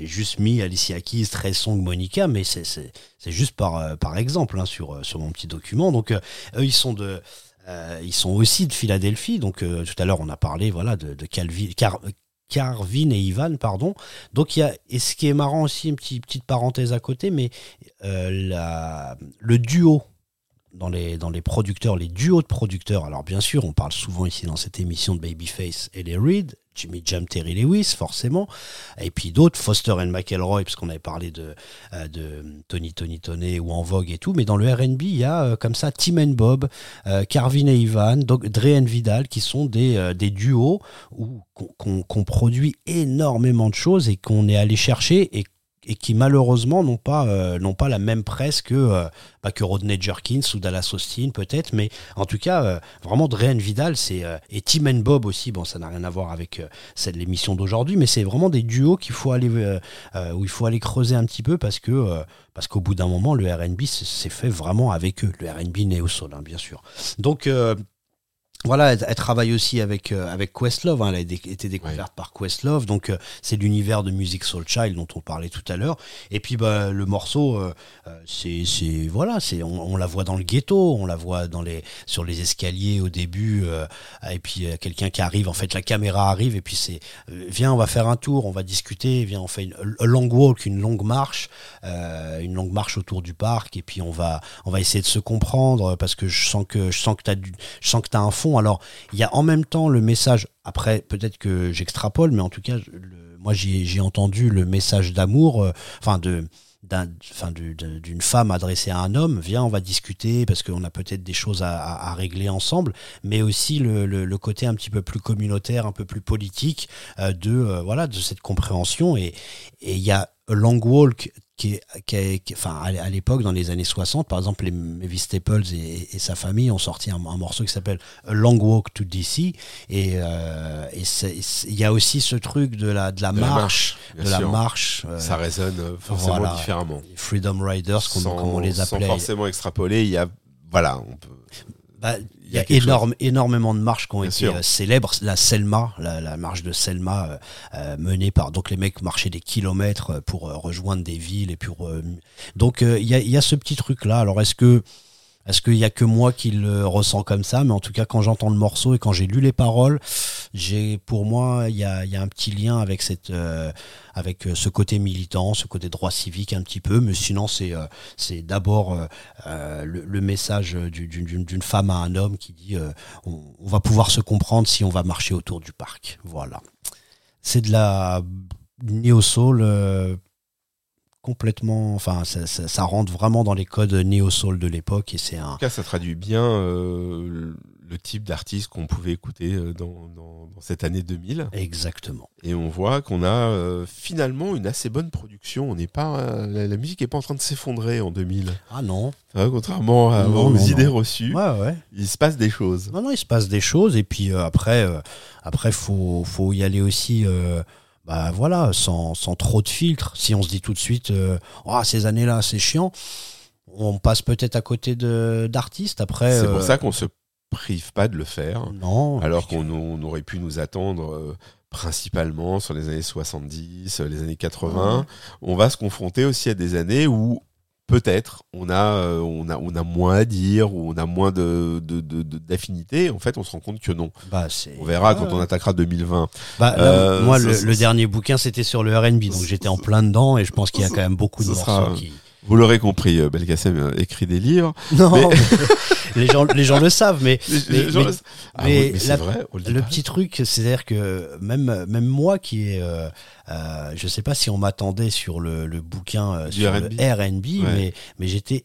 juste mis Alicia Keys, Trey Songz, Monica, mais c'est juste par, par exemple hein, sur, sur mon petit document. Donc eux, ils sont de... euh, ils sont aussi de Philadelphie, donc euh, tout à l'heure on a parlé voilà de, de Calvin, Car- Carvin et Ivan, pardon. Donc il y a et ce qui est marrant aussi une petite petite parenthèse à côté, mais euh, la, le duo dans les, dans les producteurs, les duos de producteurs. Alors bien sûr, on parle souvent ici dans cette émission de Babyface et les Reed, Jimmy Jam, Terry Lewis, forcément, et puis d'autres, Foster and McElroy, parce qu'on avait parlé de, euh, de Tony Tony Tony ou En Vogue et tout, mais dans le R&B, il y a euh, comme ça Tim and Bob, euh, Carvin et Ivan, Dre and Vidal, qui sont des, des duos qu'on produit énormément de choses et qu'on est allé chercher et et qui malheureusement n'ont pas euh, n'ont pas la même presse que euh, bah, que Rodney Jerkins ou Dallas Austin peut-être. Mais en tout cas euh, vraiment Dre Vidal c'est euh, et Tim and Bob aussi. Bon ça n'a rien à voir avec euh, celle l'émission d'aujourd'hui mais c'est vraiment des duos qu'il faut aller euh, où il faut aller creuser un petit peu parce que parce qu'au bout d'un moment le R&B c'est fait vraiment avec eux. Le R&B néo soul hein, bien sûr. Donc Voilà, elle, elle travaille aussi avec euh, avec Questlove. hein, elle a été découverte par Questlove, donc euh, c'est l'univers de Music Soul Child dont on parlait tout à l'heure. Et puis bah le morceau, euh, euh, c'est c'est voilà, c'est on, on la voit dans le ghetto, on la voit dans les sur les escaliers au début, euh, et puis quelqu'un qui arrive. En fait, la caméra arrive et puis c'est viens, on va faire un tour, on va discuter. Viens, on fait une a long walk, une longue marche, euh, une longue marche autour du parc, et puis on va on va essayer de se comprendre parce que je sens que je sens que t'as du, je sens que t'as un fond. Alors il y a en même temps le message. Après, peut-être que j'extrapole, mais en tout cas, moi j'ai entendu le message d'amour, euh, enfin de d'une femme adressée à un homme, viens, on va discuter parce qu'on a peut-être des choses à, régler ensemble, mais aussi le, côté un petit peu plus communautaire, un peu plus politique euh, de euh, voilà de cette compréhension et il y A Long Walk qui est, qui est- qui- enfin à l'époque dans les années 60 par exemple les Mavis Staples et, et sa famille ont sorti un, un morceau qui s'appelle A Long Walk to DC et euh, il y a aussi ce truc de la de la De la marche, de la marche euh, Ça résonne euh, forcément voilà, différemment. Freedom Riders comme, sans, on les sans appelait forcément extrapoler, il y a voilà, on peut. Bah, il y a, énorme, énormément de marches qui ont Bien été sûr. euh, célèbres. La Selma, la, la marche de Selma, euh, euh, menée par donc les mecs marchaient des kilomètres euh, pour rejoindre des villes et pour euh, donc euh, il y, a, il y a ce petit truc là. Alors est-ce que est-ce qu'il y a que moi qui le ressens comme ça? Mais en tout cas, quand j'entends le morceau et quand j'ai lu les paroles, j'ai pour moi il y a, y a un petit lien avec cette euh, avec euh, ce côté militant, ce côté droit civique un petit peu. Mais sinon, c'est euh, c'est d'abord euh, euh, le, le message du- d'une d'une femme à un homme qui dit euh, on, on va pouvoir se comprendre si on va marcher autour du parc. Voilà. C'est de la néo soul. euh, complètement enfin ça, ça, ça rentre vraiment dans les codes néo soul de l'époque et c'est un En tout cas, ça traduit bien euh, le type d'artiste qu'on pouvait écouter euh, dans, dans- dans cette année 2000. Exactement. Et on voit qu'on a euh, finalement une assez bonne production. On n'est pas, la, la musique n'est pas en train de s'effondrer en 2000. Ah non. Hein, contrairement à- Non, aux non, idées non. reçues, Ouais, ouais. il se passe des choses. Non, non, il se passe des choses et puis euh, après, après faut, faut y aller aussi. Bah voilà, sans, sans trop de filtres. Si on se dit tout de suite, euh, oh, ces années-là, c'est chiant, on passe peut-être à côté d'artistes. Après, C'est pour euh, ça qu'on se prive pas de le faire. Non. Alors qu'on on aurait pu nous attendre euh, principalement sur les années 70, euh, les années 80. Ouais. On va se confronter aussi à des années où peut-être on a, euh, on a, on a moins à dire, ou on a moins de, d'affinité. En fait, on se rend compte que non. Bah, c'est- on verra quand on attaquera 2020. Bah, Euh, moi, le, le dernier bouquin, c'était sur le R&B, donc j'étais en plein dedans et je pense qu'il y a quand même beaucoup de ce morceaux sera- qui. Vous l'aurez compris, euh, Belkacem euh, écrit des livres. Non, mais- [laughs] les gens, les gens le savent, mais, Ah mais oui, mais la- vrai, le petit truc, c'est-à-dire que même, même moi qui est, euh, euh, je sais pas si on m'attendait sur le, le bouquin euh, sur R&B. le R&B, Ouais. mais, mais j'étais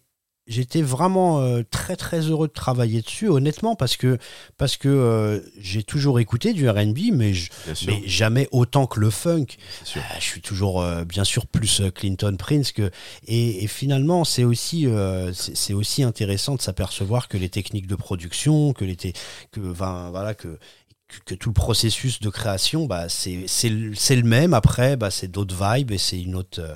J'étais vraiment euh, très très heureux de travailler dessus, honnêtement, parce que parce que euh, j'ai toujours écouté du R&B, mais, je- jamais autant que le funk. Euh, je suis toujours euh, bien sûr plus Clinton Prince que et, et finalement c'est aussi c'est aussi intéressant de s'apercevoir que les techniques de production, que les que enfin, voilà que que- tout le processus de création, bah, c'est le c'est le même. Après, bah, c'est d'autres vibes et c'est une autre. euh,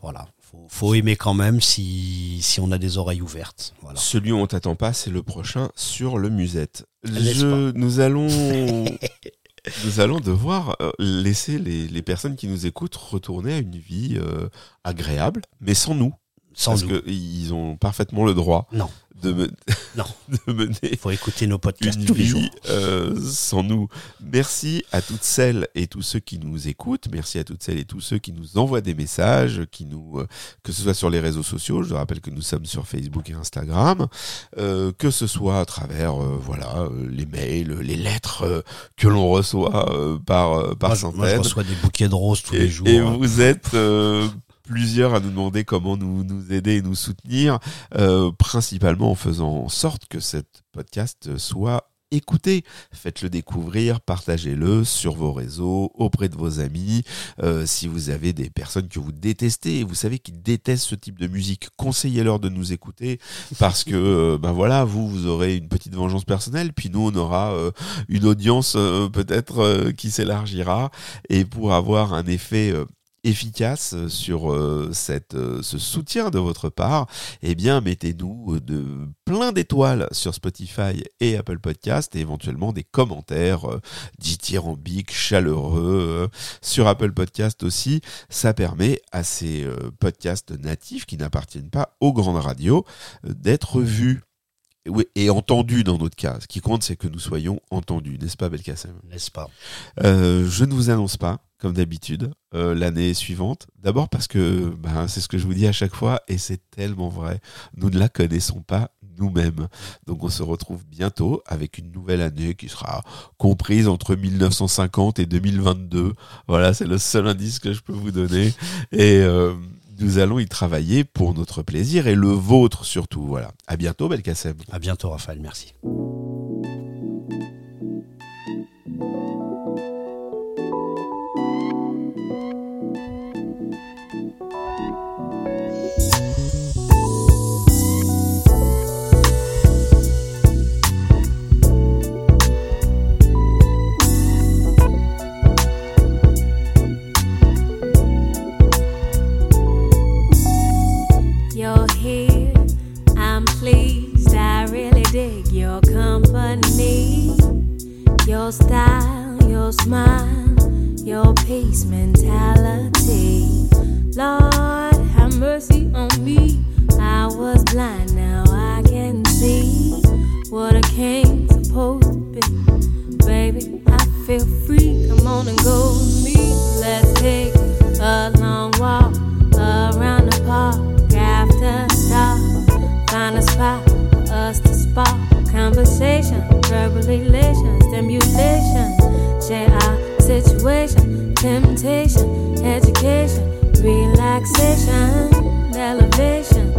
voilà, faut, faut aimer quand même si, si on a des oreilles ouvertes. Voilà. Celui où on t'attend pas, c'est le prochain sur le musette. N'est-ce Je- nous allons, [laughs] nous allons devoir euh, laisser les, les personnes qui nous écoutent retourner à une vie euh, agréable, mais sans nous. Sans parce nous. que ils ont parfaitement le droit Non. de, me- [laughs] Non. de mener faut écouter nos podcasts une tous les jours. euh, sans nous. Merci à toutes celles et tous ceux qui nous écoutent. Merci à toutes celles et tous ceux qui nous envoient des messages, qui nous, euh, que ce soit sur les réseaux sociaux. Je rappelle que nous sommes sur Facebook et Instagram, euh, que ce soit à travers, voilà, les mails, les lettres que l'on reçoit par par Moi, centaines. moi, je reçois des bouquets de roses tous et, les jours. Et hein. vous êtes plusieurs à nous demander comment nous, nous aider et nous soutenir, euh, principalement en faisant en sorte que cette podcast soit écouté. Faites-le découvrir, partagez-le sur vos réseaux, auprès de vos amis. Euh, si vous avez des personnes que vous détestez, et vous savez qu'ils détestent ce type de musique, conseillez-leur de nous écouter [laughs] parce que, euh, ben voilà, vous, vous aurez une petite vengeance personnelle, puis nous, on aura euh, une audience peut-être qui s'élargira. Et pour avoir un effet efficace euh, sur euh, euh, ce soutien de votre part, eh bien mettez-nous de plein d'étoiles sur Spotify et Apple Podcast et éventuellement des commentaires euh, dithyrambiques, chaleureux sur Apple Podcast aussi. Ça permet à ces podcasts natifs qui n'appartiennent pas aux grandes radios d'être vus et entendus dans notre cas. Ce qui compte, c'est que nous soyons entendus, n'est-ce pas, Belkacem? N'est-ce pas? Euh, Je ne vous annonce pas, comme d'habitude, euh, l'année suivante. D'abord parce que ben, c'est ce que je vous dis à chaque fois, et c'est tellement vrai. Nous ne la connaissons pas nous-mêmes. Donc on se retrouve bientôt avec une nouvelle année qui sera comprise entre 1950 et 2022. Voilà, c'est le seul indice que je peux vous donner. Et euh, nous allons y travailler pour notre plaisir et le vôtre surtout. Voilà. À bientôt, Belkacem. À bientôt, Raphaël. Merci. Your style, your smile, your peace mentality. Lord, have mercy on me. I was blind, now I can see what I came supposed to be. Baby, I feel free. Come on and go with me. Let's take a long walk around the park after dark. Find a spot for us to spark conversation, verbal elation, stimulation. Our situation, temptation, education, relaxation, elevation.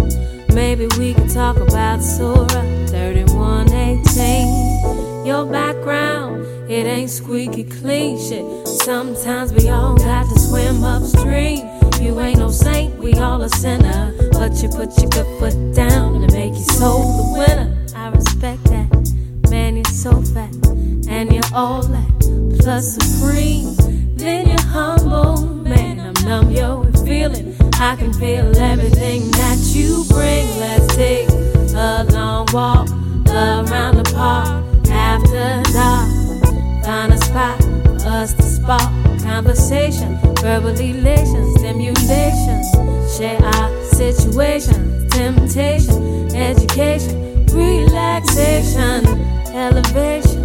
Maybe we could talk about Surah 3118. Your background, it ain't squeaky clean shit. Sometimes we all got to swim upstream. You ain't no saint, we all a sinner. But you put your good foot down and make your soul the winner. I respect that. Man, you're so fat. And you're all that. Plus supreme. Then you're humble. Man, I'm numb, yo, and feeling. I can feel everything that you bring. Let's take a long walk around the park after dark. Find a spot us to spark conversation, verbal elation, stimulation. Share our situation, temptation, education, relaxation, elevation.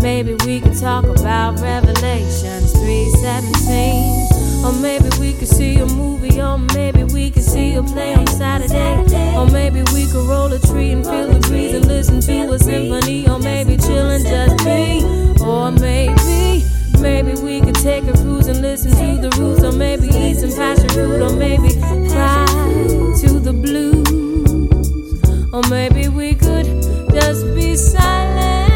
Maybe we could talk about Revelations 3:17, or maybe we could see a movie, or maybe we could see a play on Saturday, or maybe we could roll a tree and feel the breeze and listen to a symphony, or maybe chillin' just me, or maybe. Maybe we could take a cruise and listen to the roots, or maybe eat some passion fruit, or maybe fly to the blues. Or maybe we could just be silent.